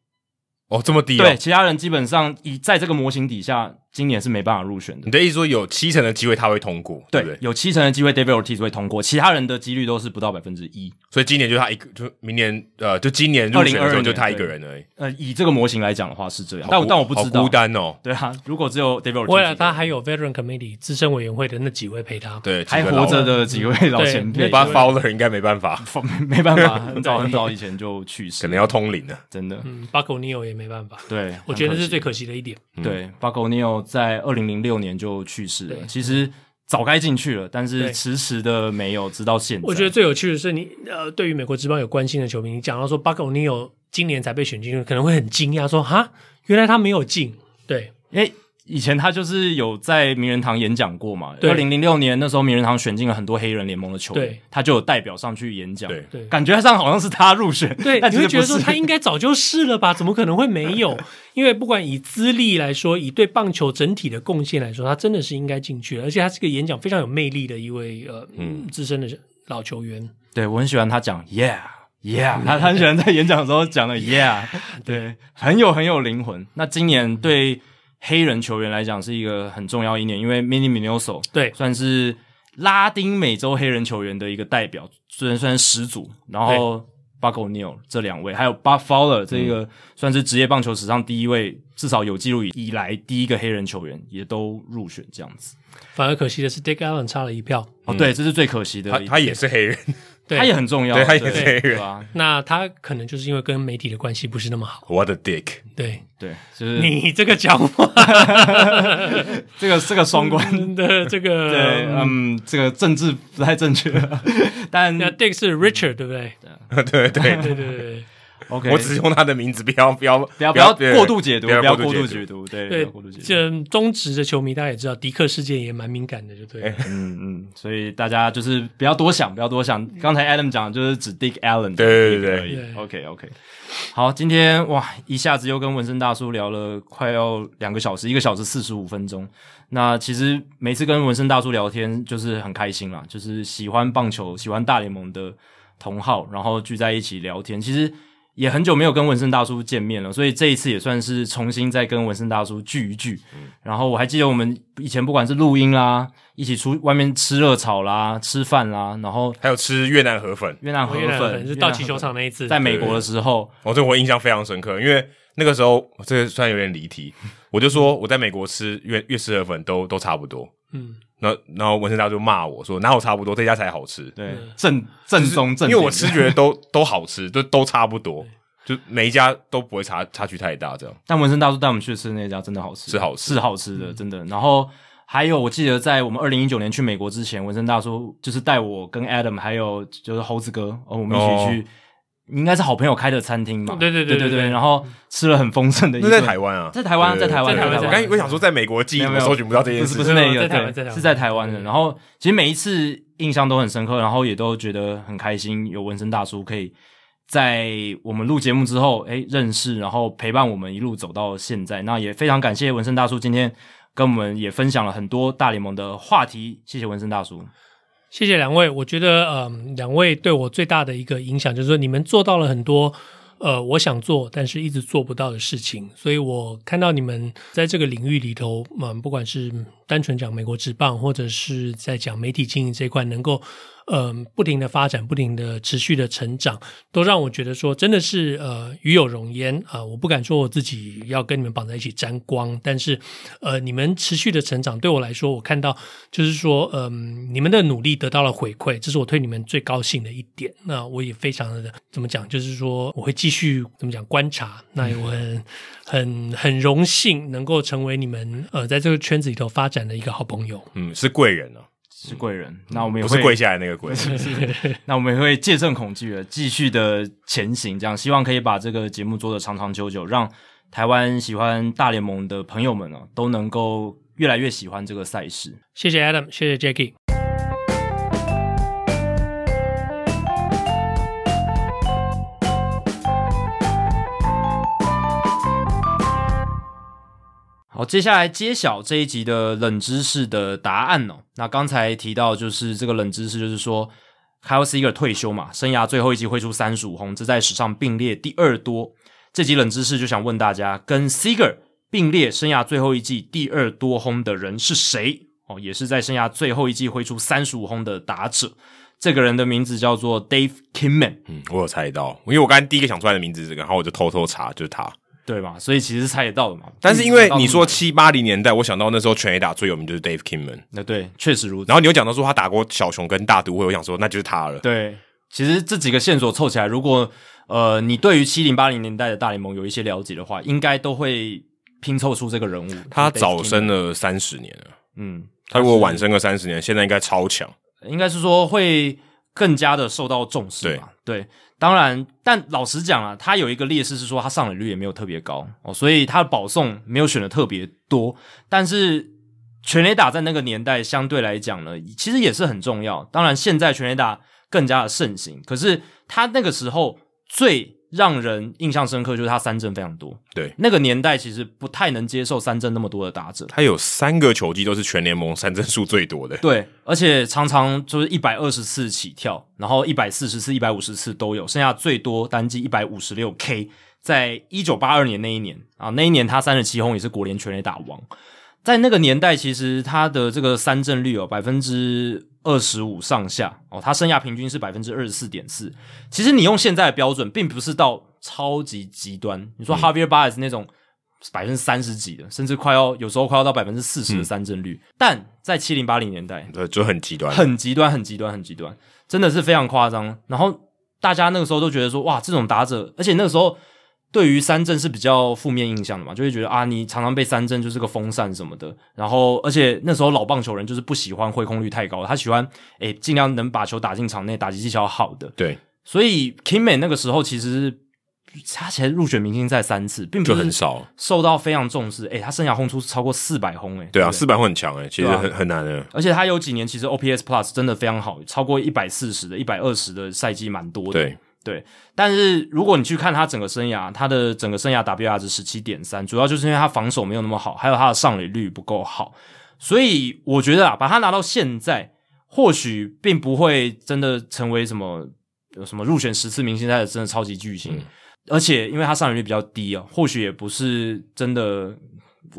哦，这么低哦？对，其他人基本上以在这个模型底下。今年是没办法入选的。你的意思说有七成的机会他会通过，对不对？有七成的机会 David Ortiz 会通过，其他人的几率都是不到百分之一。所以今年就他一个，就明年呃，就今年入选的时候就他一个人而已。呃，以这个模型来讲的话是这样，但但我不知道，孤单哦。对啊，如果只有 David Ortiz，未来他还有 Veteran Committee 资深委员会的那几位陪他，对，还活着的几位老前辈。把 Fowler 应该没办法，没办法，很早很早以前就去世，可能要通灵了，真的。嗯，Buck O'Neil 也没办法。对，我觉得是最可惜的一点。对，Buck 在二零零。六年就去世了，其实早该进去了，但是迟迟的没有，直到现在。我觉得最有趣的是你，你呃，对于美国职棒有关心的球迷，你讲到说巴克尼尔今年才被选进去，可能会很惊讶，说哈，原来他没有进。对，诶以前他就是有在名人堂演讲过嘛？二零零六年那时候，名人堂选进了很多黑人联盟的球员，他就有代表上去演讲。对，对，感觉上好像是他入选。对，你会觉得说他应该早就是了吧？怎么可能会没有？因为不管以资历来说，以对棒球整体的贡献来说，他真的是应该进去，而且他是个演讲非常有魅力的一位呃，嗯，资深的老球员。对我很喜欢他讲 Yeah Yeah，他他很喜欢在演讲的时候讲的 Yeah，对，很有很有灵魂。那今年对黑人球员来讲是一个很重要一年，因为 Minnie Minoso 对算是拉丁美洲黑人球员的一个代表，虽然算是始祖，然后。Buck O'Neil 这两位，还有 Buck Fowler 这个算是职业棒球史上第一位，嗯、至少有记录以来第一个黑人球员，也都入选这样子。反而可惜的是，Dick Allen 差了一票。哦，对，这是最可惜的。他他也是黑人。对他也很重要，对，他也是黑人啊。那他可能就是因为跟媒体的关系不是那么好。What a dick！对对，就是你这个讲话，这个是个双关 的这个，对，嗯，这个政治不太正确。但那 Dick 是 Richard，对不对？对对对对对。OK，我只是用他的名字，不要不要不要不要过度解读，不要过度解读，对对。过度解读。这中职的球迷大家也知道，迪克事件也蛮敏感的，就对。嗯嗯，所以大家就是不要多想，不要多想。刚才 Adam 讲的就是指 Dick Allen，对对对。OK OK，好，今天哇，一下子又跟纹身大叔聊了快要两个小时，一个小时四十五分钟。那其实每次跟纹身大叔聊天就是很开心啦，就是喜欢棒球、喜欢大联盟的同好，然后聚在一起聊天，其实。也很久没有跟文森大叔见面了，所以这一次也算是重新再跟文森大叔聚一聚。嗯、然后我还记得我们以前不管是录音啦，一起出外面吃热炒啦、吃饭啦，然后还有吃越南河粉。越南河粉是到气球场那一次，在美国的时候，我对、哦、这我印象非常深刻，因为那个时候这个虽然有点离题，我就说我在美国吃越越式河粉都都差不多。嗯。然后，然后文森大叔就骂我说：“哪有差不多，这家才好吃。”对，正正宗正，因为我吃觉得都 都好吃，都都差不多，就每一家都不会差差距太大这样。但文森大叔带我们去吃那家真的好吃，是好吃，是好吃的，真的。然后还有，我记得在我们二零一九年去美国之前，文森大叔就是带我跟 Adam 还有就是猴子哥，哦，我们一起去。应该是好朋友开的餐厅嘛？对对对对对，然后吃了很丰盛的一顿。在台湾啊，在台湾，在台湾，在台湾。我刚我想说，在美国记忆搜寻不到这件事，不是那个，对，是在台湾的。然后其实每一次印象都很深刻，然后也都觉得很开心，有纹身大叔可以在我们录节目之后，诶，认识，然后陪伴我们一路走到现在。那也非常感谢纹身大叔今天跟我们也分享了很多大联盟的话题，谢谢纹身大叔。谢谢两位，我觉得，嗯，两位对我最大的一个影响就是说，你们做到了很多，呃，我想做但是一直做不到的事情，所以我看到你们在这个领域里头，嗯，不管是单纯讲美国职棒，或者是在讲媒体经营这一块，能够。嗯，不停的发展，不停的持续的成长，都让我觉得说，真的是呃，与有荣焉啊、呃！我不敢说我自己要跟你们绑在一起沾光，但是呃，你们持续的成长，对我来说，我看到就是说，嗯、呃，你们的努力得到了回馈，这是我对你们最高兴的一点。那我也非常的怎么讲，就是说，我会继续怎么讲观察。那我很很很荣幸能够成为你们呃，在这个圈子里头发展的一个好朋友。嗯，是贵人啊。是贵人，那我们也会不是跪下来那个跪，那我们也会戒慎恐惧的，继续的前行，这样希望可以把这个节目做得长长久久，让台湾喜欢大联盟的朋友们啊，都能够越来越喜欢这个赛事。谢谢 Adam，谢谢 Jackie。好，接下来揭晓这一集的冷知识的答案哦。那刚才提到就是这个冷知识，就是说，Kyle Seager 退休嘛，生涯最后一季挥出三十五轰，这在史上并列第二多。这集冷知识就想问大家，跟 Seager 并列生涯最后一季第二多轰的人是谁？哦，也是在生涯最后一季挥出三十五轰的打者。这个人的名字叫做 Dave Kingman。嗯，我有猜到，因为我刚才第一个想出来的名字是这个，然后我就偷偷查，就是他。对嘛，所以其实猜得到的嘛。但是因为你说七八零年代，我想到那时候全 A 打最有名就是 Dave Kingman。那对，确实如此。然后你又讲到说他打过小熊跟大都会，我想说那就是他了。对，其实这几个线索凑起来，如果呃你对于七零八零年代的大联盟有一些了解的话，应该都会拼凑出这个人物。他早生了三十年了，嗯，他如果晚生个三十年，现在应该超强。应该是说会更加的受到重视嘛。对。对当然，但老实讲啊，他有一个劣势是说他上垒率也没有特别高哦，所以他的保送没有选的特别多。但是全垒打在那个年代相对来讲呢，其实也是很重要。当然，现在全垒打更加的盛行，可是他那个时候最让人印象深刻，就是他三振非常多。对，那个年代其实不太能接受三振那么多的打者。他有三个球季都是全联盟三振数最多的。对，而且常常就是一百二十次起跳，然后一百四十次、一百五十次都有，剩下最多单季一百五十六 K，在一九八二年那一年啊，那一年他三十七轰也是国联全垒打王。在那个年代，其实他的这个三振率哦百分之二十五上下哦，他生涯平均是百分之二十四点四。其实你用现在的标准，并不是到超级极端。你说 Javier Baez 那种百分之三十几的，甚至快要有时候快要到百分之四十的三振率，嗯、但在七零八零年代，对，就很极端，很极端，很极端，很极端，真的是非常夸张。然后大家那个时候都觉得说，哇，这种打者，而且那个时候。对于三振是比较负面印象的嘛，就会觉得啊，你常常被三振就是个风扇什么的。然后，而且那时候老棒球人就是不喜欢挥空率太高，他喜欢诶尽量能把球打进场内，打击技巧好的。对，所以 Kingman 那个时候其实他其实入选明星赛三次，并不是很少，受到非常重视。诶他生涯轰出超过四百轰，诶对啊，四百轰很强诶其实很、啊、很难的。而且他有几年其实 OPS Plus 真的非常好，超过一百四十的、一百二十的赛季蛮多的。对。对，但是如果你去看他整个生涯，他的整个生涯 WR 值十七点三，主要就是因为他防守没有那么好，还有他的上垒率不够好，所以我觉得啊，把他拿到现在，或许并不会真的成为什么有什么入选十次明星赛的真的超级巨星，嗯、而且因为他上垒率比较低啊，或许也不是真的，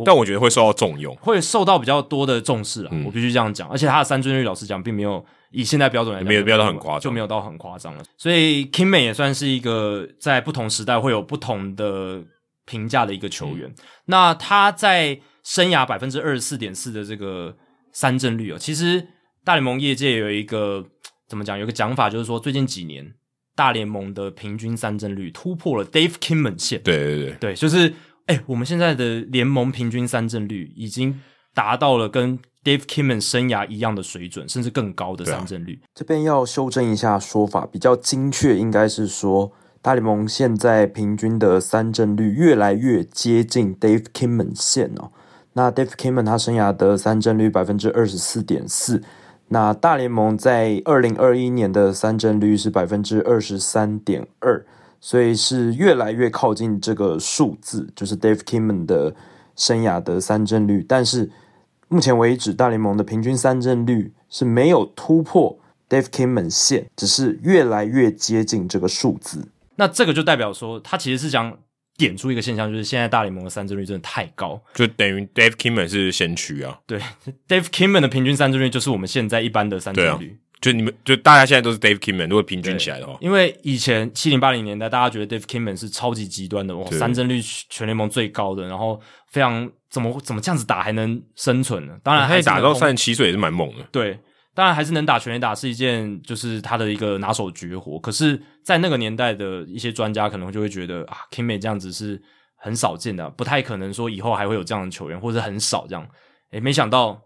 但我觉得会受到重用，会受到比较多的重视啊，嗯、我必须这样讲，而且他的三振率老实讲并没有。以现在标准来讲，没有标到很夸张，就没有到很夸张了。所以 Kingman 也算是一个在不同时代会有不同的评价的一个球员。嗯、那他在生涯百分之二十四点四的这个三振率哦，其实大联盟业界有一个怎么讲？有一个讲法就是说，最近几年大联盟的平均三振率突破了 Dave Kingman 线。对对对，对，就是哎、欸，我们现在的联盟平均三振率已经达到了跟 Dave Kingman 生涯一样的水准，甚至更高的三振率。啊、这边要修正一下说法，比较精确应该是说，大联盟现在平均的三振率越来越接近 Dave Kingman 线哦。那 Dave Kingman 他生涯的三振率百分之二十四点四，那大联盟在二零二一年的三振率是百分之二十三点二，所以是越来越靠近这个数字，就是 Dave Kingman 的生涯的三振率，但是。目前为止，大联盟的平均三振率是没有突破 Dave Kingman 线，只是越来越接近这个数字。那这个就代表说，他其实是想点出一个现象，就是现在大联盟的三振率真的太高，就等于 Dave Kingman 是先驱啊。对，Dave Kingman 的平均三振率就是我们现在一般的三振率。就你们，就大家现在都是 Dave Kingman，如果平均起来的话，因为以前七零八零年代，大家觉得 Dave Kingman 是超级极端的，哇，三振率全联盟最高的，然后非常怎么怎么这样子打还能生存呢？当然，他打到三十七岁也是蛮猛的。对，当然还是能打全垒打是一件就是他的一个拿手绝活。可是，在那个年代的一些专家可能就会觉得啊，Kingman 这样子是很少见的，不太可能说以后还会有这样的球员，或者很少这样。诶，没想到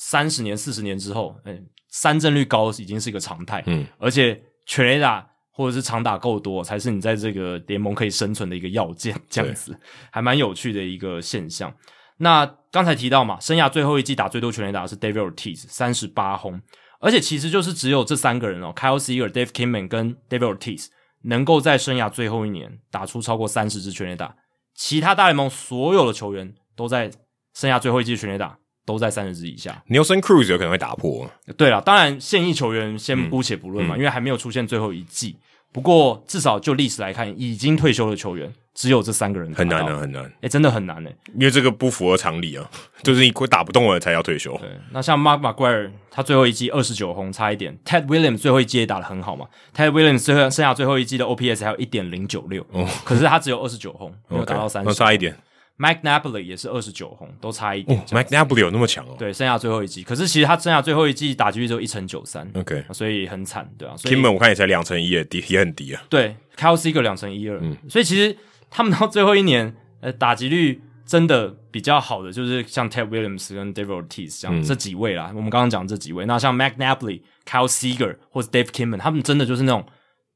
三十年、四十年之后，诶三振率高已经是一个常态，嗯，而且全垒打或者是长打够多，才是你在这个联盟可以生存的一个要件，这样子还蛮有趣的一个现象。那刚才提到嘛，生涯最后一季打最多全垒打是 David Ortiz，三十八轰，而且其实就是只有这三个人哦，Kyle Seager、Dave Kingman 跟 David Ortiz 能够在生涯最后一年打出超过三十支全垒打，其他大联盟所有的球员都在生涯最后一季全垒打。都在三十支以下。Nelson Cruz 有可能会打破。对了，当然现役球员先姑且不论嘛，嗯嗯、因为还没有出现最后一季。不过至少就历史来看，已经退休的球员只有这三个人。很难的，很难。哎、欸，真的很难哎，因为这个不符合常理啊，就是你打不动了才要退休。对，那像 Mark McGwire，他最后一季二十九轰，差一点。Ted Williams 最后一季也打得很好嘛，Ted Williams 最后剩下最后一季的 OPS 还有一点零九六，可是他只有二十九轰，没有达到三十，差一点。Mike Napoli 也是二十九轰，都差一点。哦，Mike Napoli 有那么强哦？对，剩下最后一季，可是其实他剩下最后一季打击率只有一成九三，OK，所以很惨，对啊。Kingman 我看也才两成一，也低，也很低啊。对，Kyle Seager 两成一二，嗯，所以其实他们到最后一年，呃，打击率真的比较好的就是像 Ted Williams 跟 David Ortiz 这样、嗯、这几位啦。我们刚刚讲这几位，那像 Mike Napoli、Kyle Seager 或者 Dave Kingman，他们真的就是那种。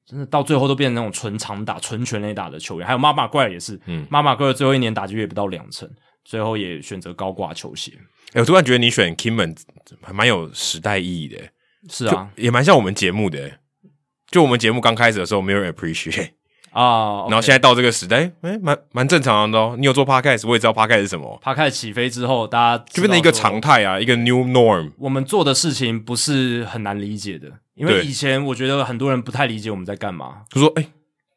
真的到最后都变成那种纯长打、纯全垒打的球员，还有妈妈怪也是，嗯，马马怪最后一年打击率也不到两成，最后也选择高挂球鞋。哎、欸，我突然觉得你选 Kingman 还蛮有时代意义的，是啊，也蛮像我们节目的。就我们节目刚开始的时候，没有人 appreciate，啊。然后现在到这个时代，哎，蛮蛮正常的哦。你有做 podcast，我也知道 podcast 是什么。podcast 起飞之后，大家就变成一个常态啊，一个 new norm。我们做的事情不是很难理解的，因为以前我觉得很多人不太理解我们在干嘛。就说，哎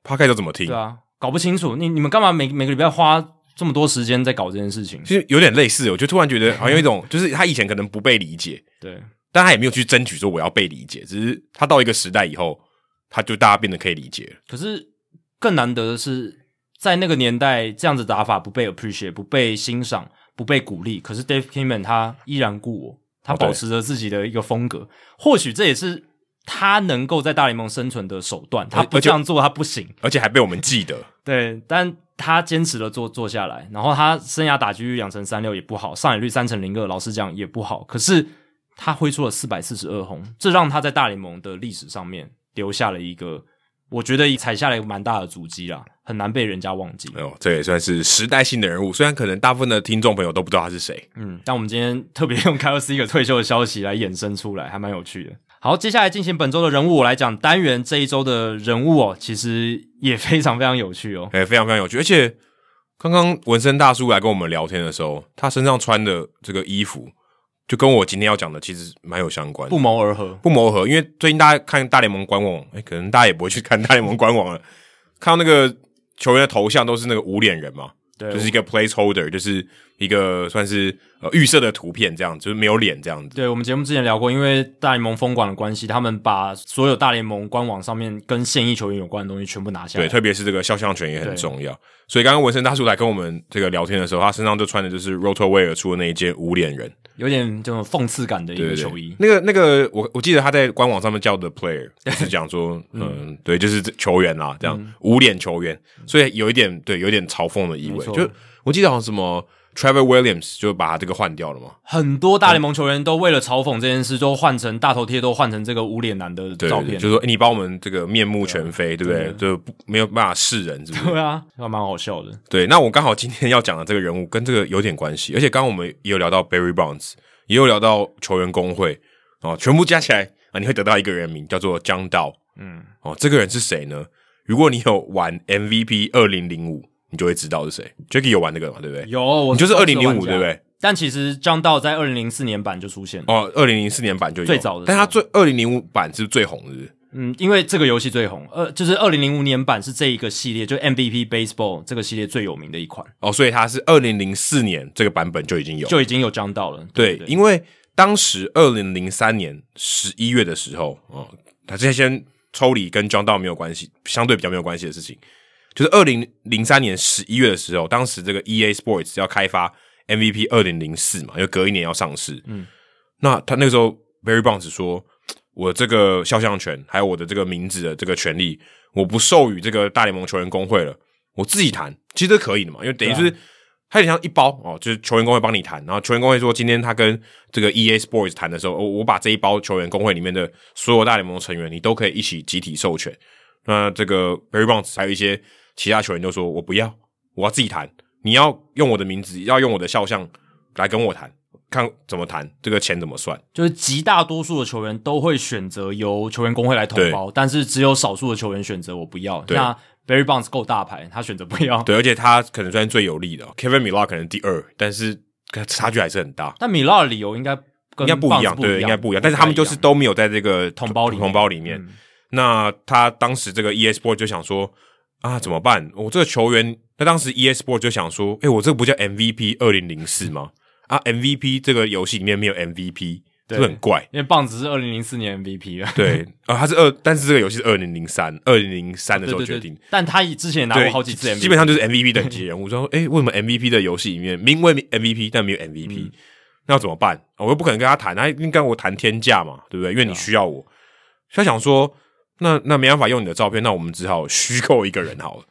，podcast 要怎么听？对啊，搞不清楚。你你们干嘛每每个礼拜花这么多时间在搞这件事情？其实有点类似，我就突然觉得好像有一种，就是他以前可能不被理解，对。但他也没有去争取说我要被理解，只是他到一个时代以后，他就大家变得可以理解了。可是更难得的是，在那个年代，这样子打法不被 appreciate，不被欣赏，不被鼓励。可是 Dave Kingman 他依然故我，他保持着自己的一个风格。哦、或许这也是他能够在大联盟生存的手段。他不这样做，他不行，而且还被我们记得。对，但他坚持了做做下来，然后他生涯打击率两成三六也不好，上垒率三成零二，老实讲也不好。可是他挥出了四百四十二轰，这让他在大联盟的历史上面留下了一个，我觉得踩下了一个蛮大的足迹啦，很难被人家忘记。哦，这也算是时代性的人物，虽然可能大部分的听众朋友都不知道他是谁。嗯，但我们今天特别用 Kyle Seager 退休的消息来衍生出来，还蛮有趣的。好，接下来进行本周的人物，我来讲单元这一周的人物哦，其实也非常非常有趣哦，哎，非常非常有趣，而且刚刚纹身大叔来跟我们聊天的时候，他身上穿的这个衣服。就跟我今天要讲的其实蛮有相关，不谋而合，不谋而合。因为最近大家看大联盟官网，哎，可能大家也不会去看大联盟官网了，看到那个球员的头像都是那个无脸人嘛，对，就是一个 placeholder，就是一个算是呃预设的图片，这样就是没有脸这样子。对，我们节目之前聊过，因为大联盟封管的关系，他们把所有大联盟官网上面跟现役球员有关的东西全部拿下来，对，特别是这个肖像权也很重要。所以刚刚纹身大叔来跟我们这个聊天的时候，他身上就穿的就是 RotoWire 出的那一件无脸人。有点这种讽刺感的一个球衣。那个那个，我我记得他在官网上面叫的 player，就是讲说，嗯，嗯，对，就是球员啦，这样无脸球员，所以有一点对，有一点嘲讽的意味。就我记得好像什么 Trevor Williams 就把他这个换掉了嘛。很多大联盟球员都为了嘲讽这件事，都换成大头贴，都换成这个无脸男的照片，就是说你把我们这个面目全非，对不对？就不没有办法示人，是不是？对啊，还蛮好笑的。对，那我刚好今天要讲的这个人物跟这个有点关系，而且刚刚我们也有聊到 Barry Bonds。也有聊到球员工会哦，全部加起来啊，你会得到一个人名叫做江道。嗯，哦，这个人是谁呢？如果你有玩 MVP 二零零五，你就会知道是谁。Jacky 有玩那个嘛？对不对？有，我你就是二零零五，对不对？但其实张道在二零零四年版就出现了哦，二零零四年版就有最早的，但他最二零零五版是最红的。嗯，因为这个游戏最红，呃，就是二零零五年版是这一个系列，就 MVP Baseball 这个系列最有名的一款哦，所以它是二零零四年这个版本就已经有，就已经有张道了。对，对，对，因为当时二零零三年十一月的时候，哦，他这先抽离跟张道没有关系，相对比较没有关系的事情，就是二零零三年十一月的时候，当时这个 EA Sports 要开发 MVP 二零零四嘛，因为隔一年要上市，嗯，那他那个时候 Barry Bonds 说。我这个肖像权，还有我的这个名字的这个权利，我不授予这个大联盟球员工会了，我自己谈，其实都可以的嘛，因为等于是它有点像一包哦，就是球员工会帮你谈，然后球员工会说今天他跟这个 EA Sports 谈的时候，我我把这一包球员工会里面的所有大联盟成员，你都可以一起集体授权。那这个 Barry Bonds 还有一些其他球员就说，我不要，我要自己谈，你要用我的名字，要用我的肖像来跟我谈。看怎么谈，这个钱怎么算？就是极大多数的球员都会选择由球员工会来统包，但是只有少数的球员选择我不要。那 Barry Bonds 够大牌，他选择不要。对，而且他可能算是最有利的。Kevin Millar 可能第二，但是差距还是很大。但 Millar 的理由应该应该不一样，对，应该不一样。但是他们就是都没有在这个统包里统包里面。那他当时这个 Sports 就想说啊，怎么办？我这个球员，那当时 EA Sports 就想说，诶，我这个不叫 MVP 二零零四吗？啊，MVP 这个游戏里面没有 MVP，对，是不是很怪？因为棒子是二零零四年 MVP 啊。对，啊，他是二，但是这个游戏是二零零三，二零零三的时候决定。但他之前也拿过好几次 MVP，基本上就是 MVP 等级人物。就说，诶，为什么 MVP 的游戏里面名为 MVP，但没有 MVP？、嗯、那要怎么办？我又不可能跟他谈，他应该跟我谈天价嘛，对不对？因为你需要我。他、啊、想说，那那没办法用你的照片，那我们只好虚构一个人好了。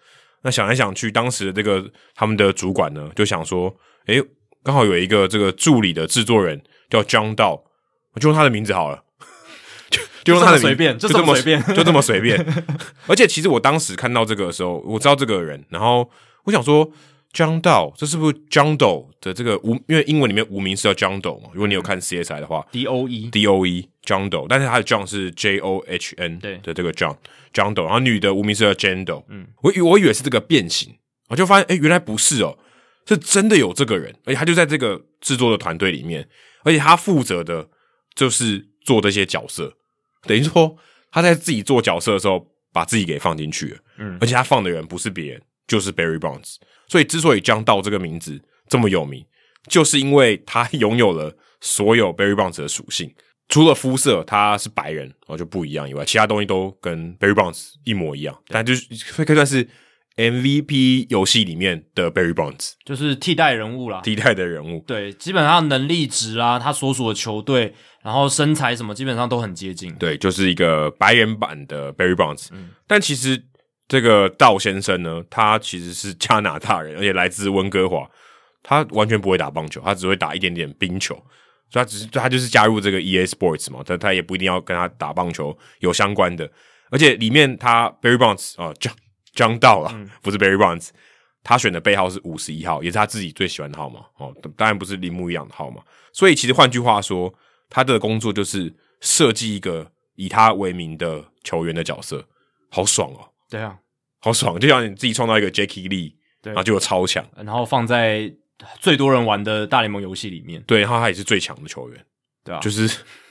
那想来想去，当时的这个他们的主管呢，就想说，诶。刚好有一个这个助理的制作人叫 John Dow，我就用他的名字好了，就就用他的名字，随便，就这么随便，就这么随便。而且其实我当时看到这个的时候，我知道这个人，然后我想说 John Dow，这是不是 John Doe 的这个无？因为英文里面无名是叫 John Doe 嘛。如果你有看 CSI 的话，D O E D O E John Doe，但是他的 John 是 J O H N 对。的这个 John John Doe，然后女的无名氏叫 Jane Doe，嗯，我以我以为是这个变形，我就发现哎，原来不是哦，是真的有这个人，而且他就在这个制作的团队里面，而且他负责的就是做这些角色，等于说他在自己做角色的时候，把自己给放进去了，嗯，而且他放的人不是别人，就是 Barry Bonds，所以之所以 John Doe 这个名字这么有名，就是因为他拥有了所有 Barry Bonds 的属性。除了肤色他是白人然后就不一样以外，其他东西都跟 Barry Bonds 一模一样，但就是可以算是 MVP 游戏里面的 Barry Bonds，就是替代人物啦，替代的人物。对，基本上能力值啊，他所属的球队，然后身材什么，基本上都很接近。对，就是一个白人版的 Barry Bonds。嗯，但其实这个道先生呢，他其实是加拿大人，而且来自温哥华，他完全不会打棒球，他只会打一点点冰球。所以他只是他就是加入这个 EA Sports 嘛，但他也不一定要跟他打棒球有相关的。而且里面他 Barry Bonds 啊，John John Doe 了，嗯、不是 Barry Bonds，他选的背号是五十一号，也是他自己最喜欢的号码哦。当然不是铃木一样的号码。所以其实换句话说，他的工作就是设计一个以他为名的球员的角色，好爽哦。对啊，好爽，就像你自己创造一个 Jackie Lee，然后就有超强，然后放在。最多人玩的大联盟游戏里面，对，然后他也是最强的球员，对啊，就是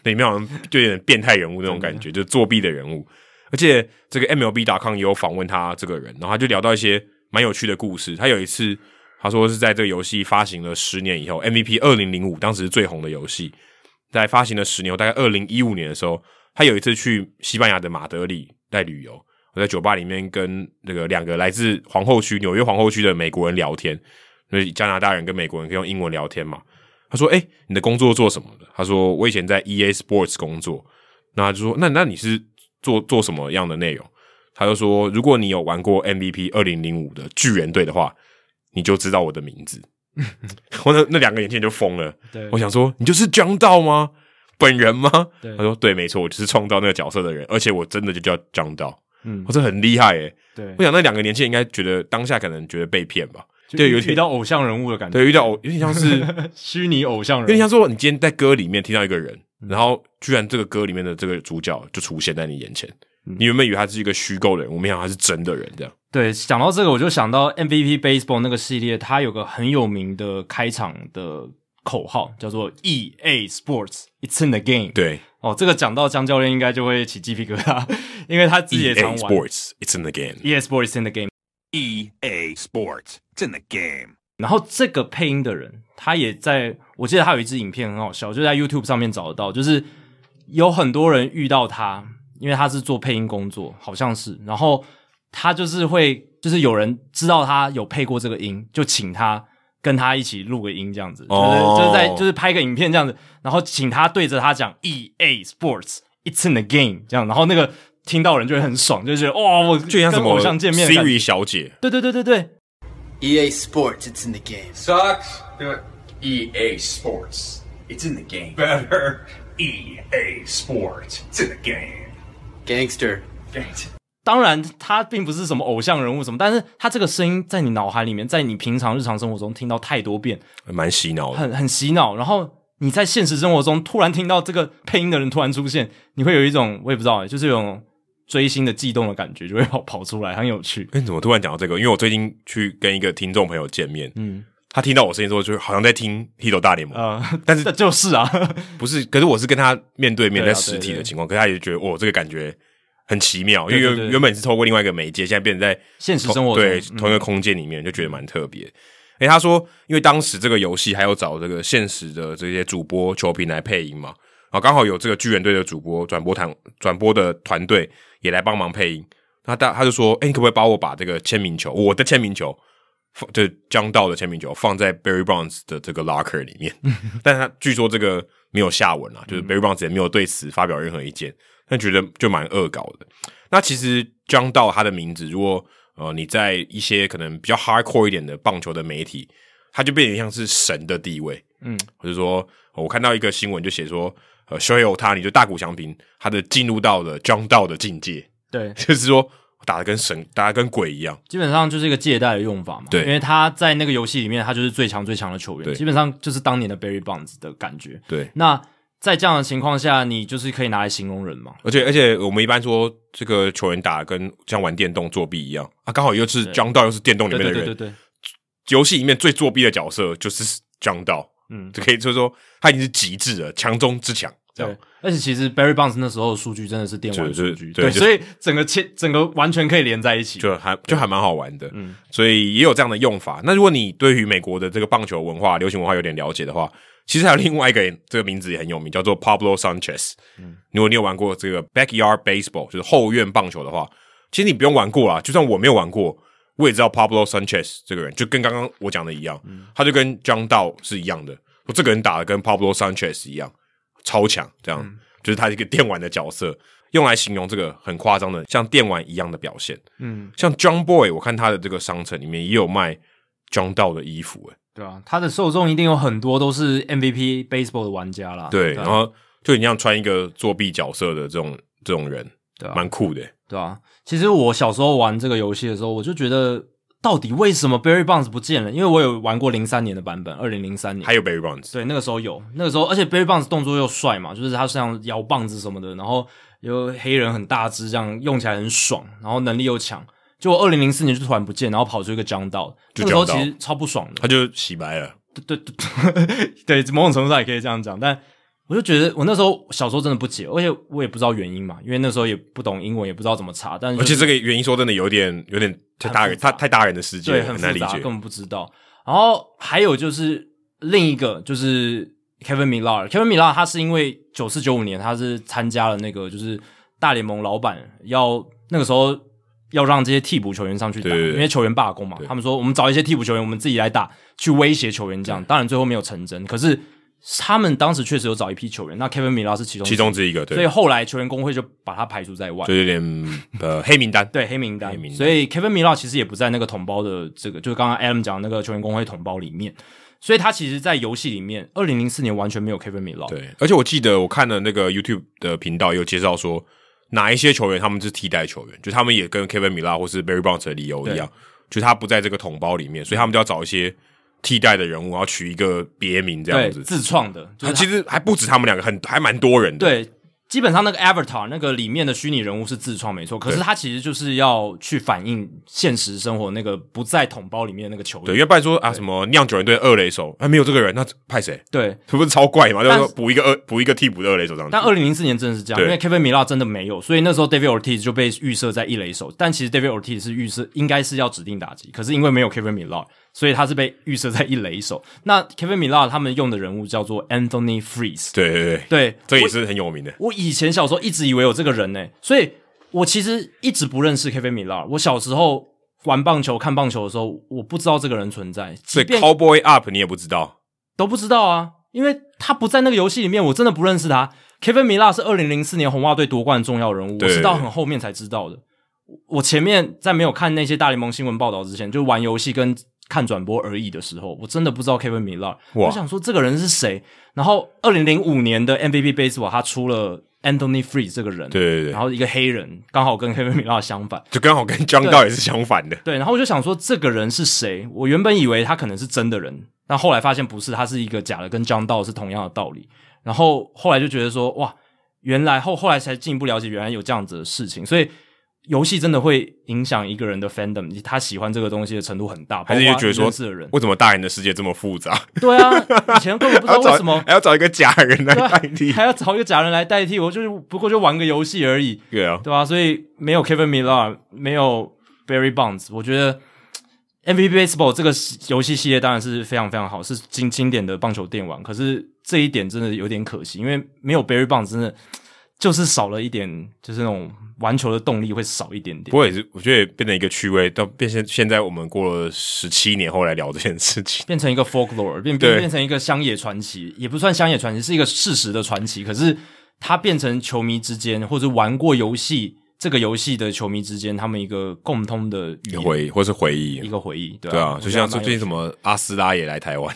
那里面好像就有点变态人物那种感觉，就是作弊的人物。而且这个 MLB.com 也有访问他这个人，然后他就聊到一些蛮有趣的故事。他有一次他说是在这个游戏发行了十年以后，MVP 二零零五当时是最红的游戏，在发行了十年后，大概二零一五年的时候，他有一次去西班牙的马德里在旅游，我在酒吧里面跟那个两个来自皇后区纽约皇后区的美国人聊天。所以加拿大人跟美国人可以用英文聊天嘛？他说：“哎、欸，你的工作做什么的？”他说：“我以前在 EA Sports 工作。”那他就说：“那那你是做做什么样的内容？”他就说：“如果你有玩过 MVP 二零零五的巨人队的话，你就知道我的名字。”我那那两个年轻人就疯了。对，我想说：“你就是 John Doe 吗？本人吗？”他说：“对，没错，我就是创造那个角色的人，而且我真的就叫 John Doe。”嗯，我说很厉害诶。对，我想那两个年轻人应该觉得当下可能觉得被骗吧。对，有点遇到偶像人物的感觉。对，遇到偶有点像是 虚拟偶像人物，有点像说你今天在歌里面听到一个人，然后居然这个歌里面的这个主角就出现在你眼前，嗯、你原本以为他是一个虚构的人，我没想到他是真的人。这样。对，讲到这个，我就想到 MVP Baseball 那个系列，它有个很有名的开场的口号，叫做 EA Sports It's in the Game。对，哦，这个讲到江教练应该就会起鸡皮疙瘩，因为他自己也常玩。EA Sports It's in the Game。EA Sports in the Game。EA Sports in the game。然后这个配音的人，他也在，我记得他有一支影片很好笑，就在 YouTube 上面找得到，就是有很多人遇到他，因为他是做配音工作，好像是，然后他就是会，就是有人知道他有配过这个音，就请他跟他一起录个音，这样子，就是就是在就是拍个影片这样子，然后请他对着他讲 EA Sports It's in the game 这样，然后那个。听到人就会很爽，就觉得哇，我就像什么偶像见面，Siri 小姐，对对对对对。EA Sports, it's in the game. Sucks. EA Sports, it's in the game. Better. EA Sports, it's in the game. Gangster. Gangster. 当然，他并不是什么偶像人物什么，但是他这个声音在你脑海里面，在你平常日常生活中听到太多遍，蛮洗脑的，很很洗脑。然后你在现实生活中突然听到这个配音的人突然出现，你会有一种我也不知道，就是有种。追星的悸动的感觉就会跑跑出来，很有趣。哎、欸，怎么突然讲到这个？因为我最近去跟一个听众朋友见面，嗯，他听到我声音之后，就好像在听《Hito 大联盟》啊、呃，但是 就是啊，不是，可是我是跟他面对面在实体的情况，啊、可是他也觉得哦，这个感觉很奇妙，因为原本是透过另外一个媒介，现在变成在现实生活中对同一个空间里面，嗯、就觉得蛮特别。哎、欸，他说，因为当时这个游戏还有找这个现实的这些主播、球评来配音嘛，然后刚好有这个巨人队的主播转播团转播的团队。也来帮忙配音，他他他就说：“哎、欸，你可不可以帮我把这个签名球，我的签名球，放就 John Doe 的签名球放在 Barry Bonds 的这个 locker 里面？”但他据说这个没有下文啊，就是 Barry Bonds 也没有对此发表任何意见，但觉得就蛮恶搞的。那其实 John Doe 他的名字，如果呃你在一些可能比较 hardcore 一点的棒球的媒体，他就变得像是神的地位。嗯，或者说我看到一个新闻就写说。呃，Shohei Ohtani 就大谷翔平，他的进入到了 John Doe 的境界，对，就是说打的跟神，打的跟鬼一样，基本上就是一个借贷的用法嘛。对，因为他在那个游戏里面，他就是最强最强的球员，基本上就是当年的 Barry Bonds 的感觉。对，那在这样的情况下，你就是可以拿来形容人嘛。而且而且，我们一般说这个球员打跟像玩电动作弊一样啊，刚好又是 John Dog 又是电动里面的人，对对对对，游戏里面最作弊的角色就是 John Dog，嗯，就可以就是说他已经是极致了，强中之强。这样，而且其实 Barry Bonds 那时候的数据真的是电玩数据，对，对，所以整个切整个完全可以连在一起，就还就还蛮好玩的，嗯，所以也有这样的用法。那如果你对于美国的这个棒球文化、流行文化有点了解的话，其实还有另外一个这个名字也很有名，叫做 Pablo Sanchez。嗯，如果你有玩过这个 Backyard Baseball，就是后院棒球的话，其实你不用玩过啦，就算我没有玩过，我也知道 Pablo Sanchez 这个人，就跟刚刚我讲的一样，嗯，他就跟 John Dow 是一样的，我这个人打的跟 Pablo Sanchez 一样，超强，这样。嗯就是他一个电玩的角色，用来形容这个很夸张的像电玩一样的表现。嗯，像 John Boy，我看他的这个商城里面也有卖 John Dow 的衣服，诶，对啊，他的受众一定有很多都是 MVP Baseball 的玩家啦。对，然后就你像穿一个作弊角色的这种这种人，对啊，蛮酷的，对啊。其实我小时候玩这个游戏的时候，我就觉得。到底为什么 Barry Bonds 不见了？因为我有玩过零三年的版本，二零零三年还有 Barry Bonds，对，那个时候有，那个时候，而且 Barry Bonds 动作又帅嘛，就是他像摇棒子什么的，然后有黑人很大只，这样用起来很爽，然后能力又强。结果二零零四年就突然不见，然后跑出一个 John Dow，那个时候其实超不爽的，他就洗白了。对对对，对，某种程度上也可以这样讲，但。我就觉得我那时候小时候真的不解，而且我也不知道原因嘛，因为那时候也不懂英文，也不知道怎么查。但是、就是、而且这个原因说真的有点有点太大人，太太大人的世界，对，很难理解，根本不知道。然后还有就是另一个就是 Kevin Millar，Kevin Millar 他是因为九四九五年他是参加了那个就是大联盟老板要那个时候要让这些替补球员上去打，因为球员罢工嘛，他们说我们找一些替补球员，我们自己来打，去威胁球员这样。当然最后没有成真，可是。他们当时确实有找一批球员，那 Kevin Millar 是其中其中之一个，对，所以后来球员工会就把他排除在外，就有点呃黑名单，对黑名单，黑名单。所以 Kevin Millar 其实也不在那个同胞的这个，就是刚刚 Adam 讲的那个球员工会同胞里面，所以他其实，在游戏里面，二零零四年完全没有 Kevin Millar。对，而且我记得我看了那个 YouTube 的频道有介绍说，哪一些球员他们是替代球员，就他们也跟 Kevin Millar 或是 Barry Bonds 的理由一样，就是他不在这个同胞里面，所以他们就要找一些。替代的人物，然后取一个别名这样子，自创的。就是、其实还不止他们两个，很还蛮多人的。对，基本上那个 Avatar 那个里面的虚拟人物是自创没错，可是他其实就是要去反映现实生活那个不在统包里面的那个球员。对，因为不然说啊什么酿酒人队二垒手，还没有这个人，那派谁？对，这不是超怪嘛？就是补一个二补一个替补的二垒手这样子。但二零零四年真的是这样，因为 Kevin Millar 真的没有，所以那时候 David Ortiz 就被预设在一垒手。但其实 David Ortiz 是预设应该是要指定打击，可是因为没有 Kevin Millar。所以他是被预设在一垒手。那 Kevin Millar 他们用的人物叫做 Anthony Freeze。对对对，对，这也是很有名的。我以前小时候一直以为有这个人呢，所以我其实一直不认识 Kevin Millar。我小时候玩棒球、看棒球的时候，我不知道这个人存在。所以 Cowboy Up 你也不知道，都不知道啊，因为他不在那个游戏里面，我真的不认识他。Kevin Millar 是二零零四年红袜队夺冠的重要人物，我是到很后面才知道的。我前面在没有看那些大联盟新闻报道之前，就玩游戏跟。看转播而已的时候，我真的不知道 Kevin Millar。我想说这个人是谁？然后二零零五年的 MVP Baseball 他出了 Anthony Freeze 这个人，对对对，然后一个黑人，刚好跟 Kevin Millar 相反，就刚好跟 John 也是相反的。对，然后我就想说这个人是谁？我原本以为他可能是真的人，但后来发现不是，他是一个假的，跟 John 是同样的道理。然后后来就觉得说，哇，原来后后来才进一步了解，原来有这样子的事情，所以。游戏真的会影响一个人的 fandom，他喜欢这个东西的程度很大。还是就觉得说，为什么大人的世界这么复杂？对啊，以前根本不知道为什么还要找一个假人来代替，还要找一个假人来代替我，就是不过就玩个游戏而已。对啊，对吧？所以没有 Kevin Millar，没有 Barry Bonds，我觉得 MVP Baseball 这个游戏系列当然是非常非常好，是经经典的棒球电玩。可是这一点真的有点可惜，因为没有 Barry Bonds，真的就是少了一点，就是那种。玩球的动力会少一点点，不过也是，我觉得也变成一个趣味。到变现现在，我们过了十七年后来聊这件事情，变成一个 folklore，变变变成一个乡野传奇，也不算乡野传奇，是一个事实的传奇。可是它变成球迷之间，或者玩过游戏这个游戏的球迷之间，他们一个共通的回忆，或是回忆，一个回忆。对啊，对啊，就像最近什么阿斯拉也来台湾，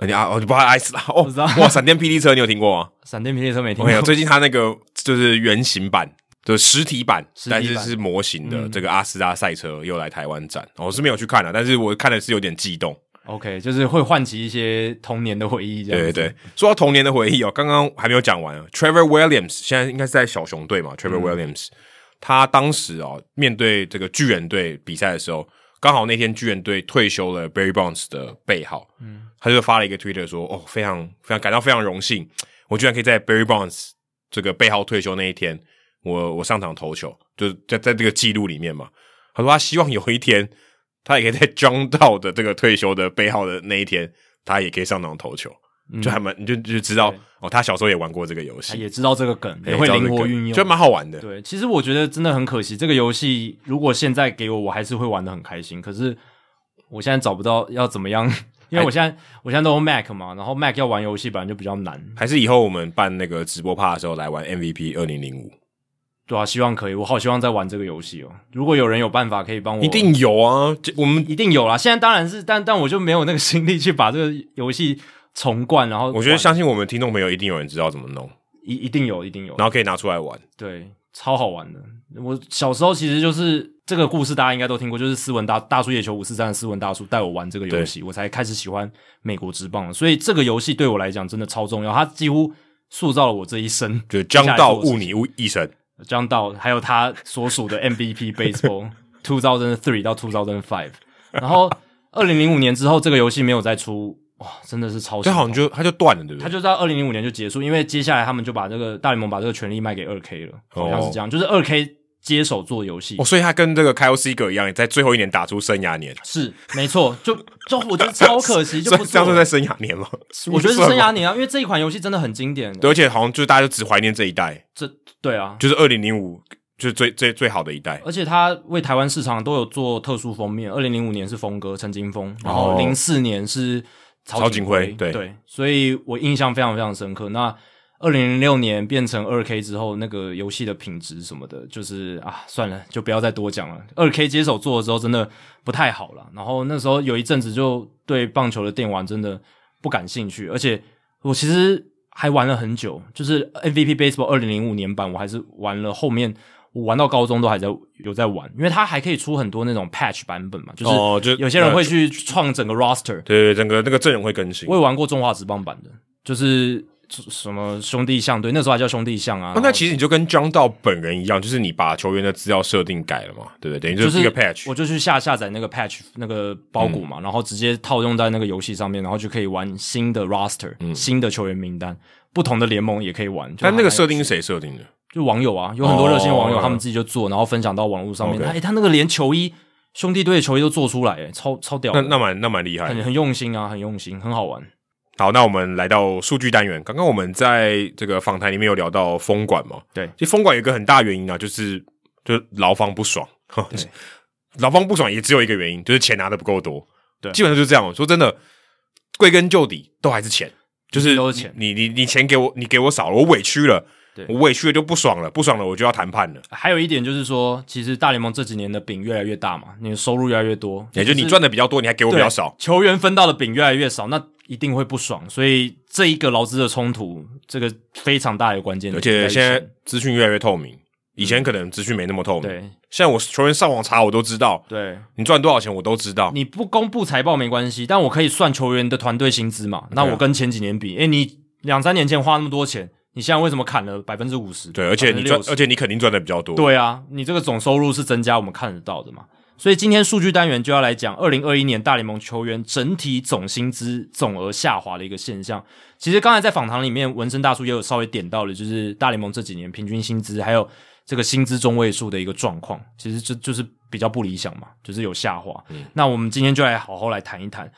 你啊，我不知道阿斯拉哦，哇，闪电霹雳车你有听过吗？闪电霹雳车没听过，最近他那个就是原型版。的实体版，但是是模型的这个阿斯拉赛车又来台湾展，我是没有去看了，但是我看的是有点激动。OK，就是会唤起一些童年的回忆，这样。对对对，说到童年的回忆哦，刚刚还没有讲完啊。Trevor Williams 现在应该是在小熊队嘛？Trevor Williams，嗯，他当时哦面对这个巨人队比赛的时候，刚好那天巨人队退休了 Barry Bonds 的背号，嗯，他就发了一个 Twitter 说：“哦，非常非常感到非常荣幸，我居然可以在 Barry Bonds 这个背号退休那一天，我我上场投球，就是在在这个记录里面嘛。”他说他希望有一天。他也可以在 John Dow 的这个退休的背号的那一天，他也可以上场投球，嗯、就还蛮你就就知道哦，他小时候也玩过这个游戏，也知道这个梗，也会灵活运用，就蛮好玩的。对，其实我觉得真的很可惜，这个游戏如果现在给我，我还是会玩的很开心。可是我现在找不到要怎么样，因为我现在我现在都用 Mac 嘛，然后 Mac 要玩游戏本来就比较难。还是以后我们办那个直播趴的时候来玩 MVP 二零零五。对啊，希望可以，我好希望在玩这个游戏哦。如果有人有办法可以帮我，一定有啊，我们一定有啦。现在当然是，但但我就没有那个心力去把这个游戏重灌。然后我觉得相信我们听众朋友一定有人知道怎么弄，一一定有，一定有，然后可以拿出来玩。对，超好玩的。我小时候其实就是这个故事，大家应该都听过，就是斯文大大叔野球五四三的斯文大叔带我玩这个游戏，我才开始喜欢美国职棒。所以这个游戏对我来讲真的超重要，它几乎塑造了我这一生，就将到误你一生。将到还有他所属的 MVP Baseball two thousand three 到 two thousand five，然后二零零五年之后这个游戏没有再出，哇，真的是超，就好像就他就断了，对不对？他就在二零零五年就结束，因为接下来他们就把这个大联盟把这个权利卖给二 K 了，好像是这样，哦、就是二 K 接手做游戏，哦，所以他跟这个 Kyle Seager 一样，在最后一年打出生涯年，是没错，就就我觉得超可惜，就不这样是在生涯年吗？我觉得是生涯年啊，因为这一款游戏真的很经典，对，而且好像就是大家就只怀念这一代，这。对啊，就是二零零五，就是最最最好的一代。而且他为台湾市场都有做特殊封面。二零零五年是峰哥陈金峰，然后零四年是曹景辉，对对，所以我印象非常非常深刻。那二零零六年变成二 K 之后，那个游戏的品质什么的，就是啊，算了，就不要再多讲了。二 K 接手做的时候，真的不太好了。然后那时候有一阵子就对棒球的电玩真的不感兴趣，而且我其实。还玩了很久，就是 MVP Baseball 二零零五年版，我还是玩了后面，我玩到高中都还在有在玩，因为它还可以出很多那种 patch 版本嘛，就是哦，就有些人会去创整个 roster，对对，整个那个阵容会更新。我也玩过中华职棒版的，就是什么兄弟象队，那时候还叫兄弟象啊。那其实你就跟 John Dow 本人一样，就是你把球员的资料设定改了嘛，对不对？等于就是一个 patch，我就去下下载那个 patch 那个包裹嘛，嗯、然后直接套用在那个游戏上面，然后就可以玩新的 roster，、嗯、新的球员名单。不同的联盟也可以玩，但那个设定是谁设定的？就网友啊，有很多热心网友，他们自己就做，然后分享到网络上面。哎，他那个连球衣，兄弟队的球衣都做出来，哎，超超屌！那那蛮那蛮厉害，很很用心啊，很用心，很好玩。好，那我们来到数据单元。刚刚我们在这个访谈里面有聊到封管嘛？对，其实封管有一个很大原因啊，就是就是劳方不爽。劳方不爽也只有一个原因，就是钱拿的不够多。对，基本上就是这样。说真的，归根究底都还是钱。就是钱你你你钱给我，你给我少了，我委屈了，对我委屈了就不爽了，不爽了我就要谈判了。还有一点就是说，其实大联盟这几年的饼越来越大嘛，你的收入越来越多，也就是你赚的比较多，你还给我比较少，球员分到的饼越来越少，那一定会不爽。所以这一个劳资的冲突，这个非常大的关键。而且现在资讯越来越透明。以前可能资讯没那么透明，对，现在我球员上网查我都知道，对，你赚多少钱我都知道。你不公布财报没关系，但我可以算球员的团队薪资嘛？那我跟前几年比，诶、欸，你两三年前花那么多钱，你现在为什么砍了百分之五十？对，而且你赚，而且你肯定赚的比较多。对啊，你这个总收入是增加，我们看得到的嘛。所以今天数据单元就要来讲二零二一年大联盟球员整体总薪资总额下滑的一个现象。其实刚才在访谈里面，文生大叔也有稍微点到了，就是大联盟这几年平均薪资还有。这个薪资中位数的一个状况，其实就就是比较不理想嘛，就是有下滑。嗯、那我们今天就来好好来谈一谈。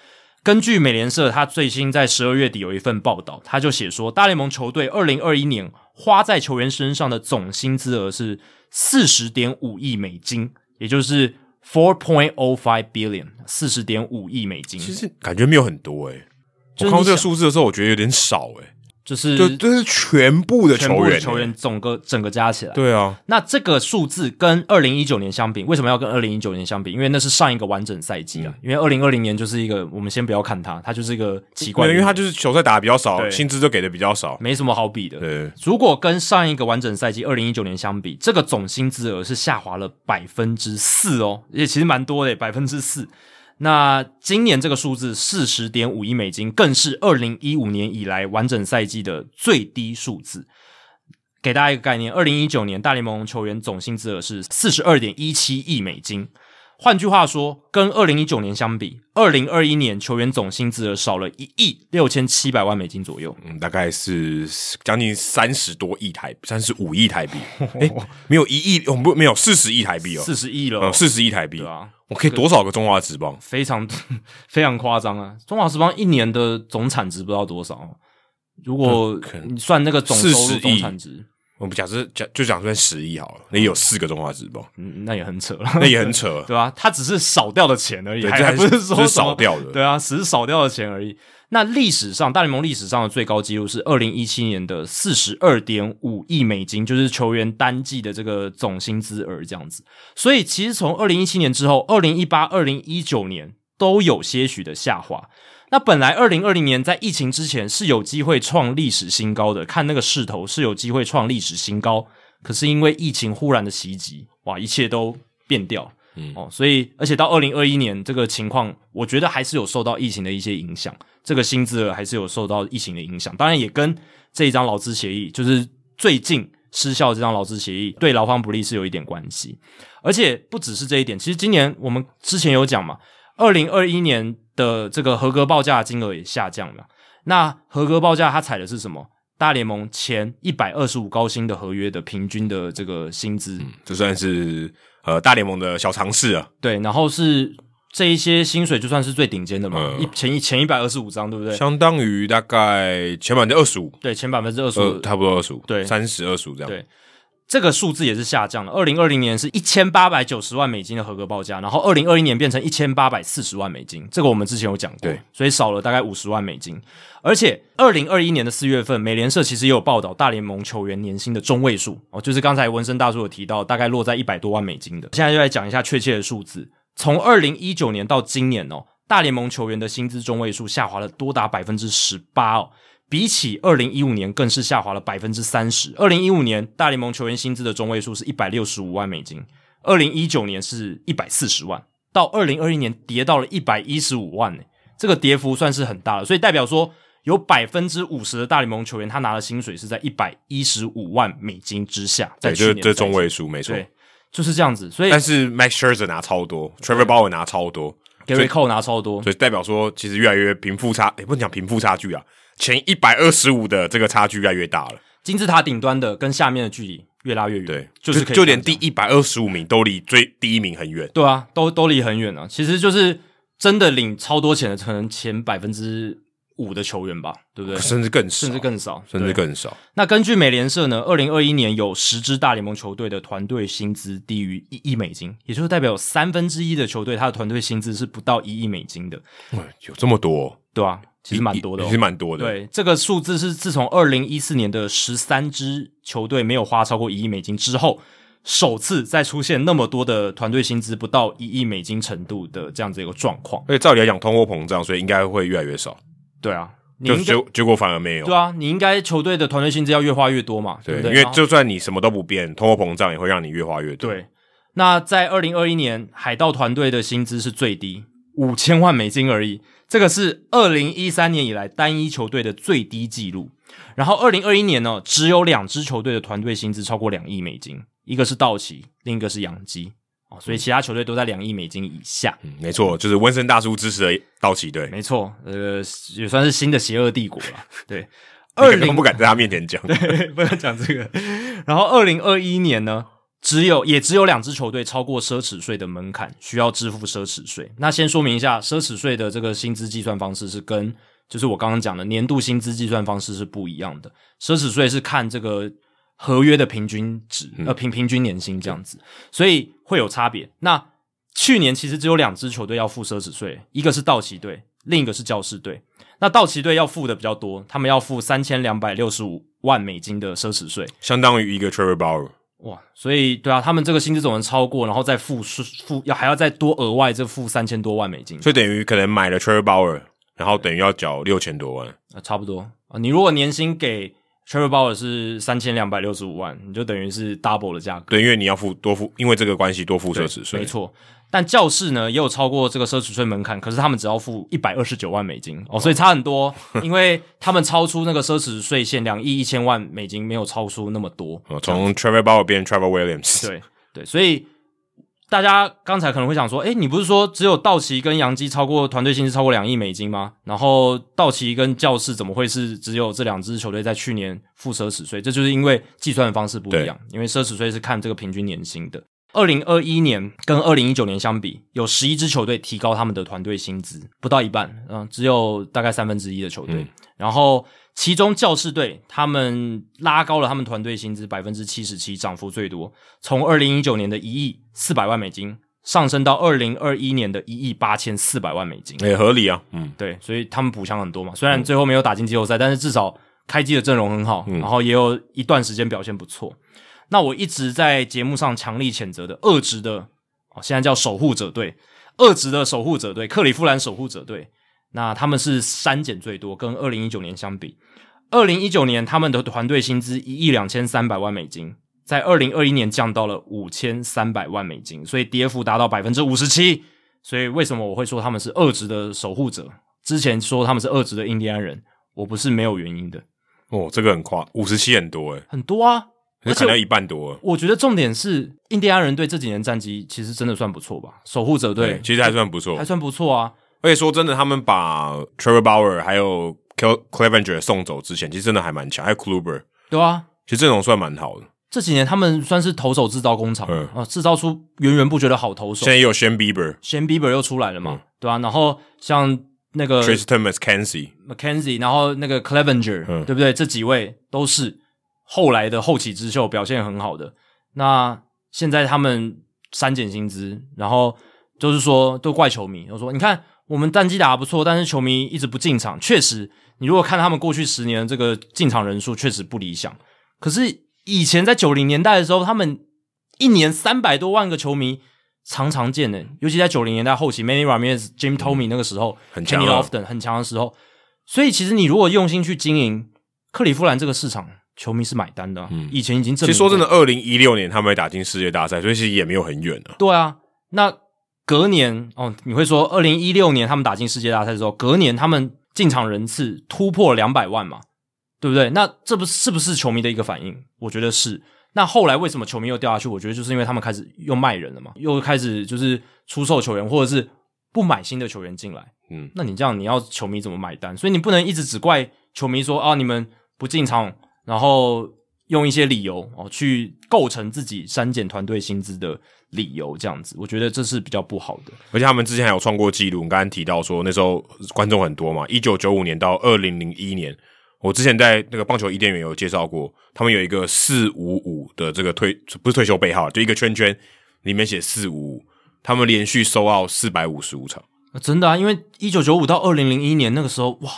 根据美联社，他最新在十二月底有一份报道，他就写说，大联盟球队二零二一年花在球员身上的总薪资额是四十点五亿美金，也就是 four point oh five billion，四十点五亿美金。其实感觉没有很多诶、欸，我看到这个数字的时候，我觉得有点少诶、欸。就是就就是全部的球员，球员总个整个加起来，对啊。那这个数字跟二零一九年相比，为什么要跟二零一九年相比？因为那是上一个完整赛季啊。嗯、因为二零二零年就是一个，我们先不要看它，它就是一个奇怪的，因为它就是球赛打的比较少，薪资就给的比较少，没什么好比的。对，如果跟上一个完整赛季二零一九年相比，这个总薪资额是下滑了百分之四哦，也其实蛮多的，百分之四。那今年这个数字四十点五亿美金，更是二零一五年以来完整赛季的最低数字。给大家一个概念，二零一九年大联盟球员总薪资额是四十二点一七亿美金。换句话说，跟二零一九年相比，二零二一年球员总薪资额少了一亿六千七百万美金左右，嗯，大概是将近三十多亿台，三十五亿台币。哎，没有一亿，我们不没有四十亿台币哦，四十亿了，四十亿台币，对啊，我可以多少个中华职棒？非常 非常夸张啊！中华职棒一年的总产值不知道多少，如果你算那个总收入总产值。我们假设讲就讲算十亿好了，那也有四个中华职棒，嗯，那也很扯了，那也很扯，对啊，他只是少掉的钱而已，还，还，不是说少掉的，对啊，只是少掉的钱而已。那历史上大联盟历史上的最高纪录是二零一七年的四十二点五亿美金，就是球员单季的这个总薪资额这样子。所以其实从二零一七年之后，二零一八、二零一九年都有些许的下滑。那本来二零二零年在疫情之前是有机会创历史新高的，看那个势头是有机会创历史新高。可是因为疫情忽然的袭击，哇，一切都变掉，嗯。哦，所以而且到二零二一年这个情况，我觉得还是有受到疫情的一些影响，这个薪资额还是有受到疫情的影响，当然也跟这一张劳资协议，就是最近失效这张劳资协议对劳方不利是有一点关系，而且不只是这一点，其实今年我们之前有讲嘛，二零二一年的这个合格报价金额也下降了，那合格报价它采的是什么？大联盟前一百二十五高薪的合约的平均的这个薪资，嗯，这算是呃大联盟的小尝试啊。对，然后是这一些薪水就算是最顶尖的嘛，一、嗯、前一前一百二十五张，对不对？相当于大概前百分之二十五，对，前百分之二十五，差不多二十五，对，三十二十五这样。对，这个数字也是下降了。二零二零年是一千八百九十万美金的合格报价，然后二零二一年变成一千八百四十万美金，这个我们之前有讲过，对，所以少了大概五十万美金。而且，二零二一年的四月份，美联社其实也有报道大联盟球员年薪的中位数哦，就是刚才文森大叔有提到，大概落在一百多万美金的。现在就来讲一下确切的数字。从二零一九年到今年哦，大联盟球员的薪资中位数下滑了多达百分之十八哦，比起二零一五年更是下滑了百分之三十。二零一五年大联盟球员薪资的中位数是一百六十五万美金，二零一九年是一百四十万，到二零二一年跌到了一百一十五万呢，这个跌幅算是很大了，所以代表说。有百分之五十的大联盟球员，他拿的薪水是在一百一十五万美金之下。在去年对，这这中位数没错，对，就是这样子。所以，但是 Max Scherzer 拿超多，Trevor Bauer 拿超多，Gerrit Cole 拿超多，所以代表说，其实越来越贫富差，也不能讲贫富差距啊，前一百二十五的这个差距越来越大了。金字塔顶端的跟下面的距离越拉越远，对，就是就，就连第一百二十五名都离最第一名很远。对啊，都都离很远啊。其实就是真的领超多钱的，可能前百分之。五的球员吧，对不对？甚至更少，甚至更少，甚至更少。那根据美联社呢，二零二一年有十支大联盟球队的团队薪资低于一亿美金，也就是代表有三分之一的球队，他的团队薪资是不到一亿美金的。有这么多，对啊，其实蛮多的，其实蛮多的。对，这个数字是自从二零一四年的十三支球队没有花超过一亿美金之后，首次再出现那么多的团队薪资不到一亿美金程度的这样子一个状况。而且照理来讲，通货膨胀，所以应该会越来越少。对啊，就结结果反而没有。对啊，你应该球队的团队薪资要越花越多嘛，对，对不对？因为就算你什么都不变，通货膨胀也会让你越花越多。对，那在二零二一年，海盗团队的薪资是最低五千万美金而已，这个是二零一三年以来单一球队的最低纪录。然后二零二一年呢，只有两支球队的团队薪资超过两亿美金，一个是道奇，另一个是洋基。哦所以其他球队都在两亿美金以下。嗯，没错，就是温森大叔支持的道奇队。没错，呃，也算是新的邪恶帝国了。对，二零不敢在他面前讲，对，不能讲这个。然后二零二一年呢，只有也只有两支球队超过奢侈税的门槛，需要支付奢侈税。那先说明一下，奢侈税的这个薪资计算方式是跟就是我刚刚讲的年度薪资计算方式是不一样的。奢侈税是看这个。合约的平均值，呃，平平均年薪这样子，嗯，所以会有差别。那去年其实只有两支球队要付奢侈税，一个是道奇队，另一个是教士队。那道奇队要付的比较多，他们要付三千两百六十五万美金的奢侈税，相当于一个 Trevor Bauer。哇，所以对啊，他们这个薪资总能超过，然后再付付要还要再多额外这付三千多万美金，所以等于可能买了 Trevor Bauer，然后等于要缴六千多万，啊，差不多啊。你如果年薪给 Trevor Bauer 是三千两百六十五万，你就等于是 double 的价格。对，因为你要付多付，因为这个关系多付奢侈税，没错。但教室呢也有超过这个奢侈税门槛，可是他们只要付一百二十九万美金哦，所以差很多，因为他们超出那个奢侈税限两亿一千万美金，没有超出那么多。哦，从 Trevor Bauer 变 Trevor Williams，对对，所以大家刚才可能会想说，诶，你不是说只有道奇跟洋基超过团队薪资超过两亿美金吗？然后道奇跟教士怎么会是只有这两支球队在去年付奢侈税？这就是因为计算的方式不一样，因为奢侈税是看这个平均年薪的。二零二一年跟二零一九年相比，有十一支球队提高他们的团队薪资，不到一半，嗯，只有大概三分之一的球队。嗯、然后，其中教士队他们拉高了他们团队薪资百分之七十七，涨幅最多，从二零一九年的一亿四百万美金上升到二零二一年的一亿八千四百万美金，也合理啊，嗯，对，所以他们补强很多嘛，虽然最后没有打进季后赛，但是至少开机的阵容很好，然后也有一段时间表现不错。那我一直在节目上强力谴责的二职的哦，现在叫守护者队，二职的守护者队，克里夫兰守护者队。那他们是删减最多，跟二零一九年相比，二零一九年他们的团队薪资一亿两千三百万美金，在二零二一年降到了五千三百万美金，所以跌幅达到百分之五十七。所以为什么我会说他们是二职的守护者？之前说他们是二职的印第安人，我不是没有原因的。哦，这个很夸，五十七很多诶，很多啊。而且一半多，我觉得重点是印第安人队这几年战绩其实真的算不错吧？守护者队其实还算不错，还算不错啊。而且说真的，他们把 Trevor Bauer 还有 Clevenger 送走之前，其实真的还蛮强。还有 Kluber，对啊，其实阵容算蛮好的。这几年他们算是投手制造工厂嗯啊，制造出源源不绝的好投手。现在也有 Shane Bieber，Shane Bieber 又出来了嘛？对啊，然后像那个 Tristan McKenzie，McKenzie，然后那个 Clevenger，对不对？这几位都是。后来的后起之秀表现很好的，那现在他们删减薪资，然后就是说都怪球迷，就说你看我们战绩打得不错，但是球迷一直不进场。确实，你如果看他们过去十年的这个进场人数，确实不理想。可是以前在九零年代的时候，他们一年三百多万个球迷常常见的，尤其在九零年代后期，Manny Ramirez、Jim Thome 那个时候，很强 Kenny Lofton 很强的时候。所以其实你如果用心去经营克利夫兰这个市场。球迷是买单的、啊，嗯，以前已经证明。其实说真的，二零一六年他们会打进世界大赛，所以其实也没有很远了。对啊，那隔年哦，你会说二零一六年他们打进世界大赛之后，隔年他们进场人次突破两百万嘛，对不对？那这不是不是球迷的一个反应？我觉得是。那后来为什么球迷又掉下去？我觉得就是因为他们开始又卖人了嘛，又开始就是出售球员，或者是不买新的球员进来。嗯，那你这样你要球迷怎么买单？所以你不能一直只怪球迷说啊，你们不进场。然后用一些理由哦，去构成自己删减团队薪资的理由，这样子，我觉得这是比较不好的。而且他们之前还有创过记录，我刚刚提到说那时候观众很多嘛，一九九五年到二零零一年，我之前在那个棒球伊甸园有介绍过，他们有一个四五五的这个退不是退休背号，就一个圈圈里面写四五五，他们连续收到四百五十五场，真的啊，因为一九九五到二零零一年那个时候哇，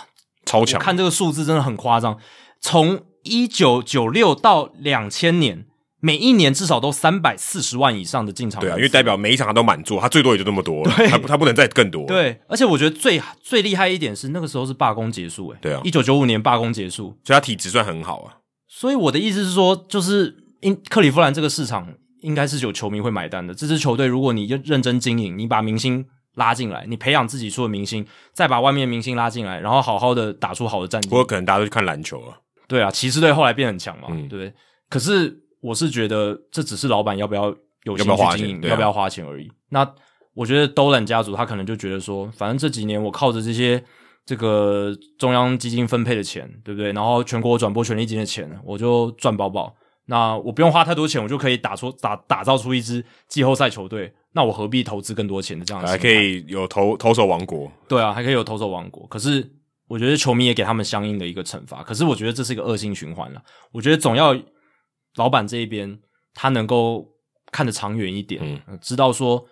超强，看这个数字真的很夸张，从一九九六到两千年，每一年至少都三百四十万以上的进场。对啊，因为代表每一场他都满座，他最多也就那么多，他他不能再更多。对，而且我觉得最最厉害一点是那个时候是罢工结束，诶对啊，一九九五年罢工结束，所以他体质算很好啊。所以我的意思是说，就是因克利夫兰这个市场应该是有球迷会买单的。这支球队如果你就认真经营，你把明星拉进来，你培养自己出的明星，再把外面的明星拉进来，然后好好的打出好的战绩。不过可能大家都去看篮球了。对啊，骑士队后来变很强嘛，嗯、对不对？可是我是觉得这只是老板要不要有心去经营，要不要花钱而已。啊、那我觉得 Dolan 家族他可能就觉得说，反正这几年我靠着这些这个中央基金分配的钱，对不对？然后全国转播权利金的钱，我就赚饱饱。那我不用花太多钱，我就可以打出打打造出一支季后赛球队。那我何必投资更多钱的这样子？还可以有投投手王国，对啊，还可以有投手王国。可是。我觉得球迷也给他们相应的一个惩罚，可是我觉得这是一个恶性循环了。我觉得总要老板这一边他能够看得长远一点，嗯，知道说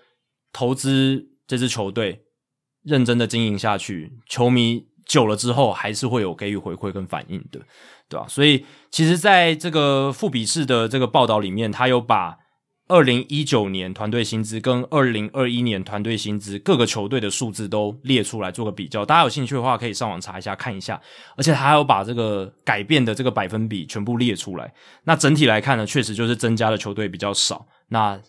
投资这支球队认真的经营下去，球迷久了之后还是会有给予回馈跟反应的，对吧？所以其实在这个富比士的这个报道里面，他有把二零一九年团队薪资跟二零二一年团队薪资各个球队的数字都列出来做个比较，大家有兴趣的话可以上网查一下看一下，而且他还有把这个改变的这个百分比全部列出来。那整体来看呢，确实就是增加的球队比较少，那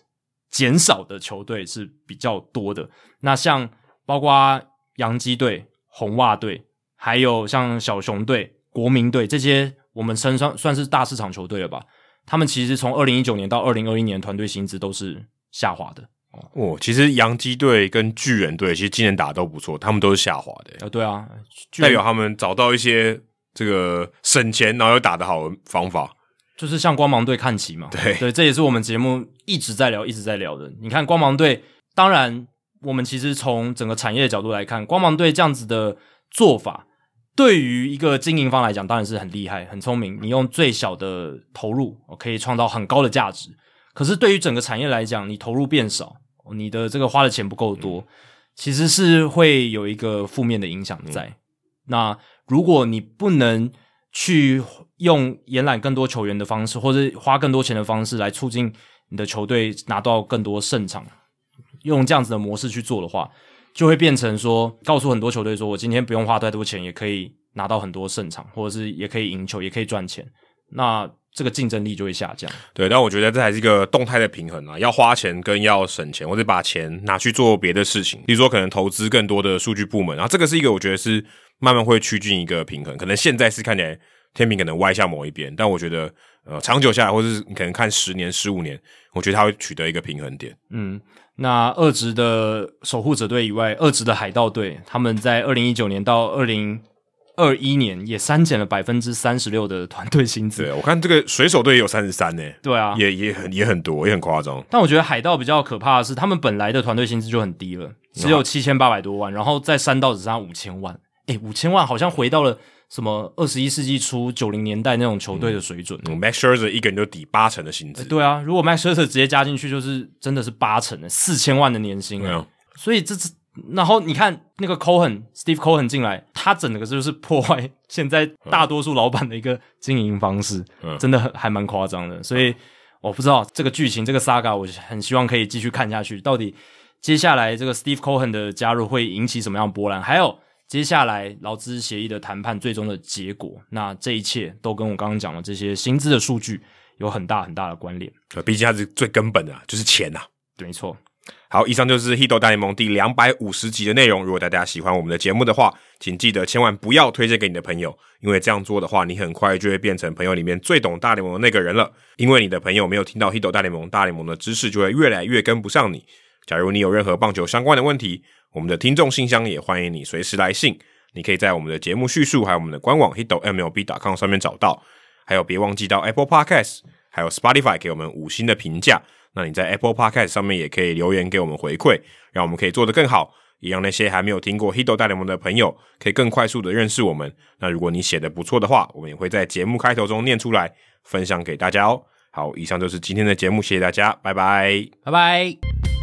减少的球队是比较多的。那像包括洋基队、红袜队，还有像小熊队、国民队这些，我们称算算是大市场球队了吧？他们其实从二零一九年到二零二一年团队薪资都是下滑的哦。其实洋基队跟巨人队其实今年打的都不错，他们都是下滑的。呃，对啊，代表他们找到一些这个省钱然后又打得好的方法，就是向光芒队看齐嘛。对对，这也是我们节目一直在聊、一直在聊的。你看光芒队，当然我们其实从整个产业的角度来看，光芒队这样子的做法。对于一个经营方来讲，当然是很厉害、很聪明。你用最小的投入，可以创造很高的价值。可是对于整个产业来讲，你投入变少，你的这个花的钱不够多，其实是会有一个负面的影响在。嗯、那如果你不能去用延揽更多球员的方式，或者花更多钱的方式来促进你的球队拿到更多胜场，用这样子的模式去做的话，就会变成说，告诉很多球队说，我今天不用花太多钱，也可以拿到很多胜场，或者是也可以赢球，也可以赚钱。那这个竞争力就会下降。对，但我觉得这还是一个动态的平衡啊，要花钱跟要省钱，或者把钱拿去做别的事情，比如说可能投资更多的数据部门。然后这个是一个我觉得是慢慢会趋近一个平衡。可能现在是看起来天平可能歪向某一边，但我觉得呃长久下来，或者是你可能看十年、十五年，我觉得它会取得一个平衡点。嗯。那二职的守护者队以外，二职的海盗队，他们在二零一九年到二零二一年也删减了百分之三十六的团队薪资。对，我看这个水手队也有三十三呢。对啊，也也很也很多，也很夸张。但我觉得海盗比较可怕的是，他们本来的团队薪资就很低了，只有七千八百多万，然后再删到只剩下五千万。诶，五千万好像回到了。什么二十一世纪初九零年代那种球队的水准，嗯嗯、Max Scherzer 一个人就抵八成的薪资。对啊，如果 Max Scherzer 直接加进去，就是真的是八成的四千万的年薪。没有，所以这次然后你看那个 Cohen，Steve Cohen 进来，他整个就是破坏现在大多数老板的一个经营方式，嗯、真的很还蛮夸张的。所以我不知道这个剧情这个 Saga，我很希望可以继续看下去，到底接下来这个 Steve Cohen 的加入会引起什么样的波澜？还有。接下来劳资协议的谈判最终的结果，那这一切都跟我刚刚讲的这些薪资的数据有很大很大的关联。毕竟它是最根本的，就是钱呐。对，没错。好，以上就是《Hito 大联盟》第两百五十集的内容。如果大家喜欢我们的节目的话，请记得千万不要推荐给你的朋友，因为这样做的话，你很快就会变成朋友里面最懂大联盟的那个人了。因为你的朋友没有听到《Hito 大联盟》，大联盟的知识就会越来越跟不上你。假如你有任何棒球相关的问题，我们的听众信箱也欢迎你随时来信，你可以在我们的节目叙述还有我们的官网 hitomlb.com 上面找到，还有别忘记到 Apple Podcast 还有 Spotify 给我们五星的评价。那你在 Apple Podcast 上面也可以留言给我们回馈，让我们可以做得更好，也让那些还没有听过 Hito 大联盟的朋友可以更快速的认识我们。那如果你写得不错的话，我们也会在节目开头中念出来，分享给大家哦。好，以上就是今天的节目，谢谢大家，拜拜，拜拜。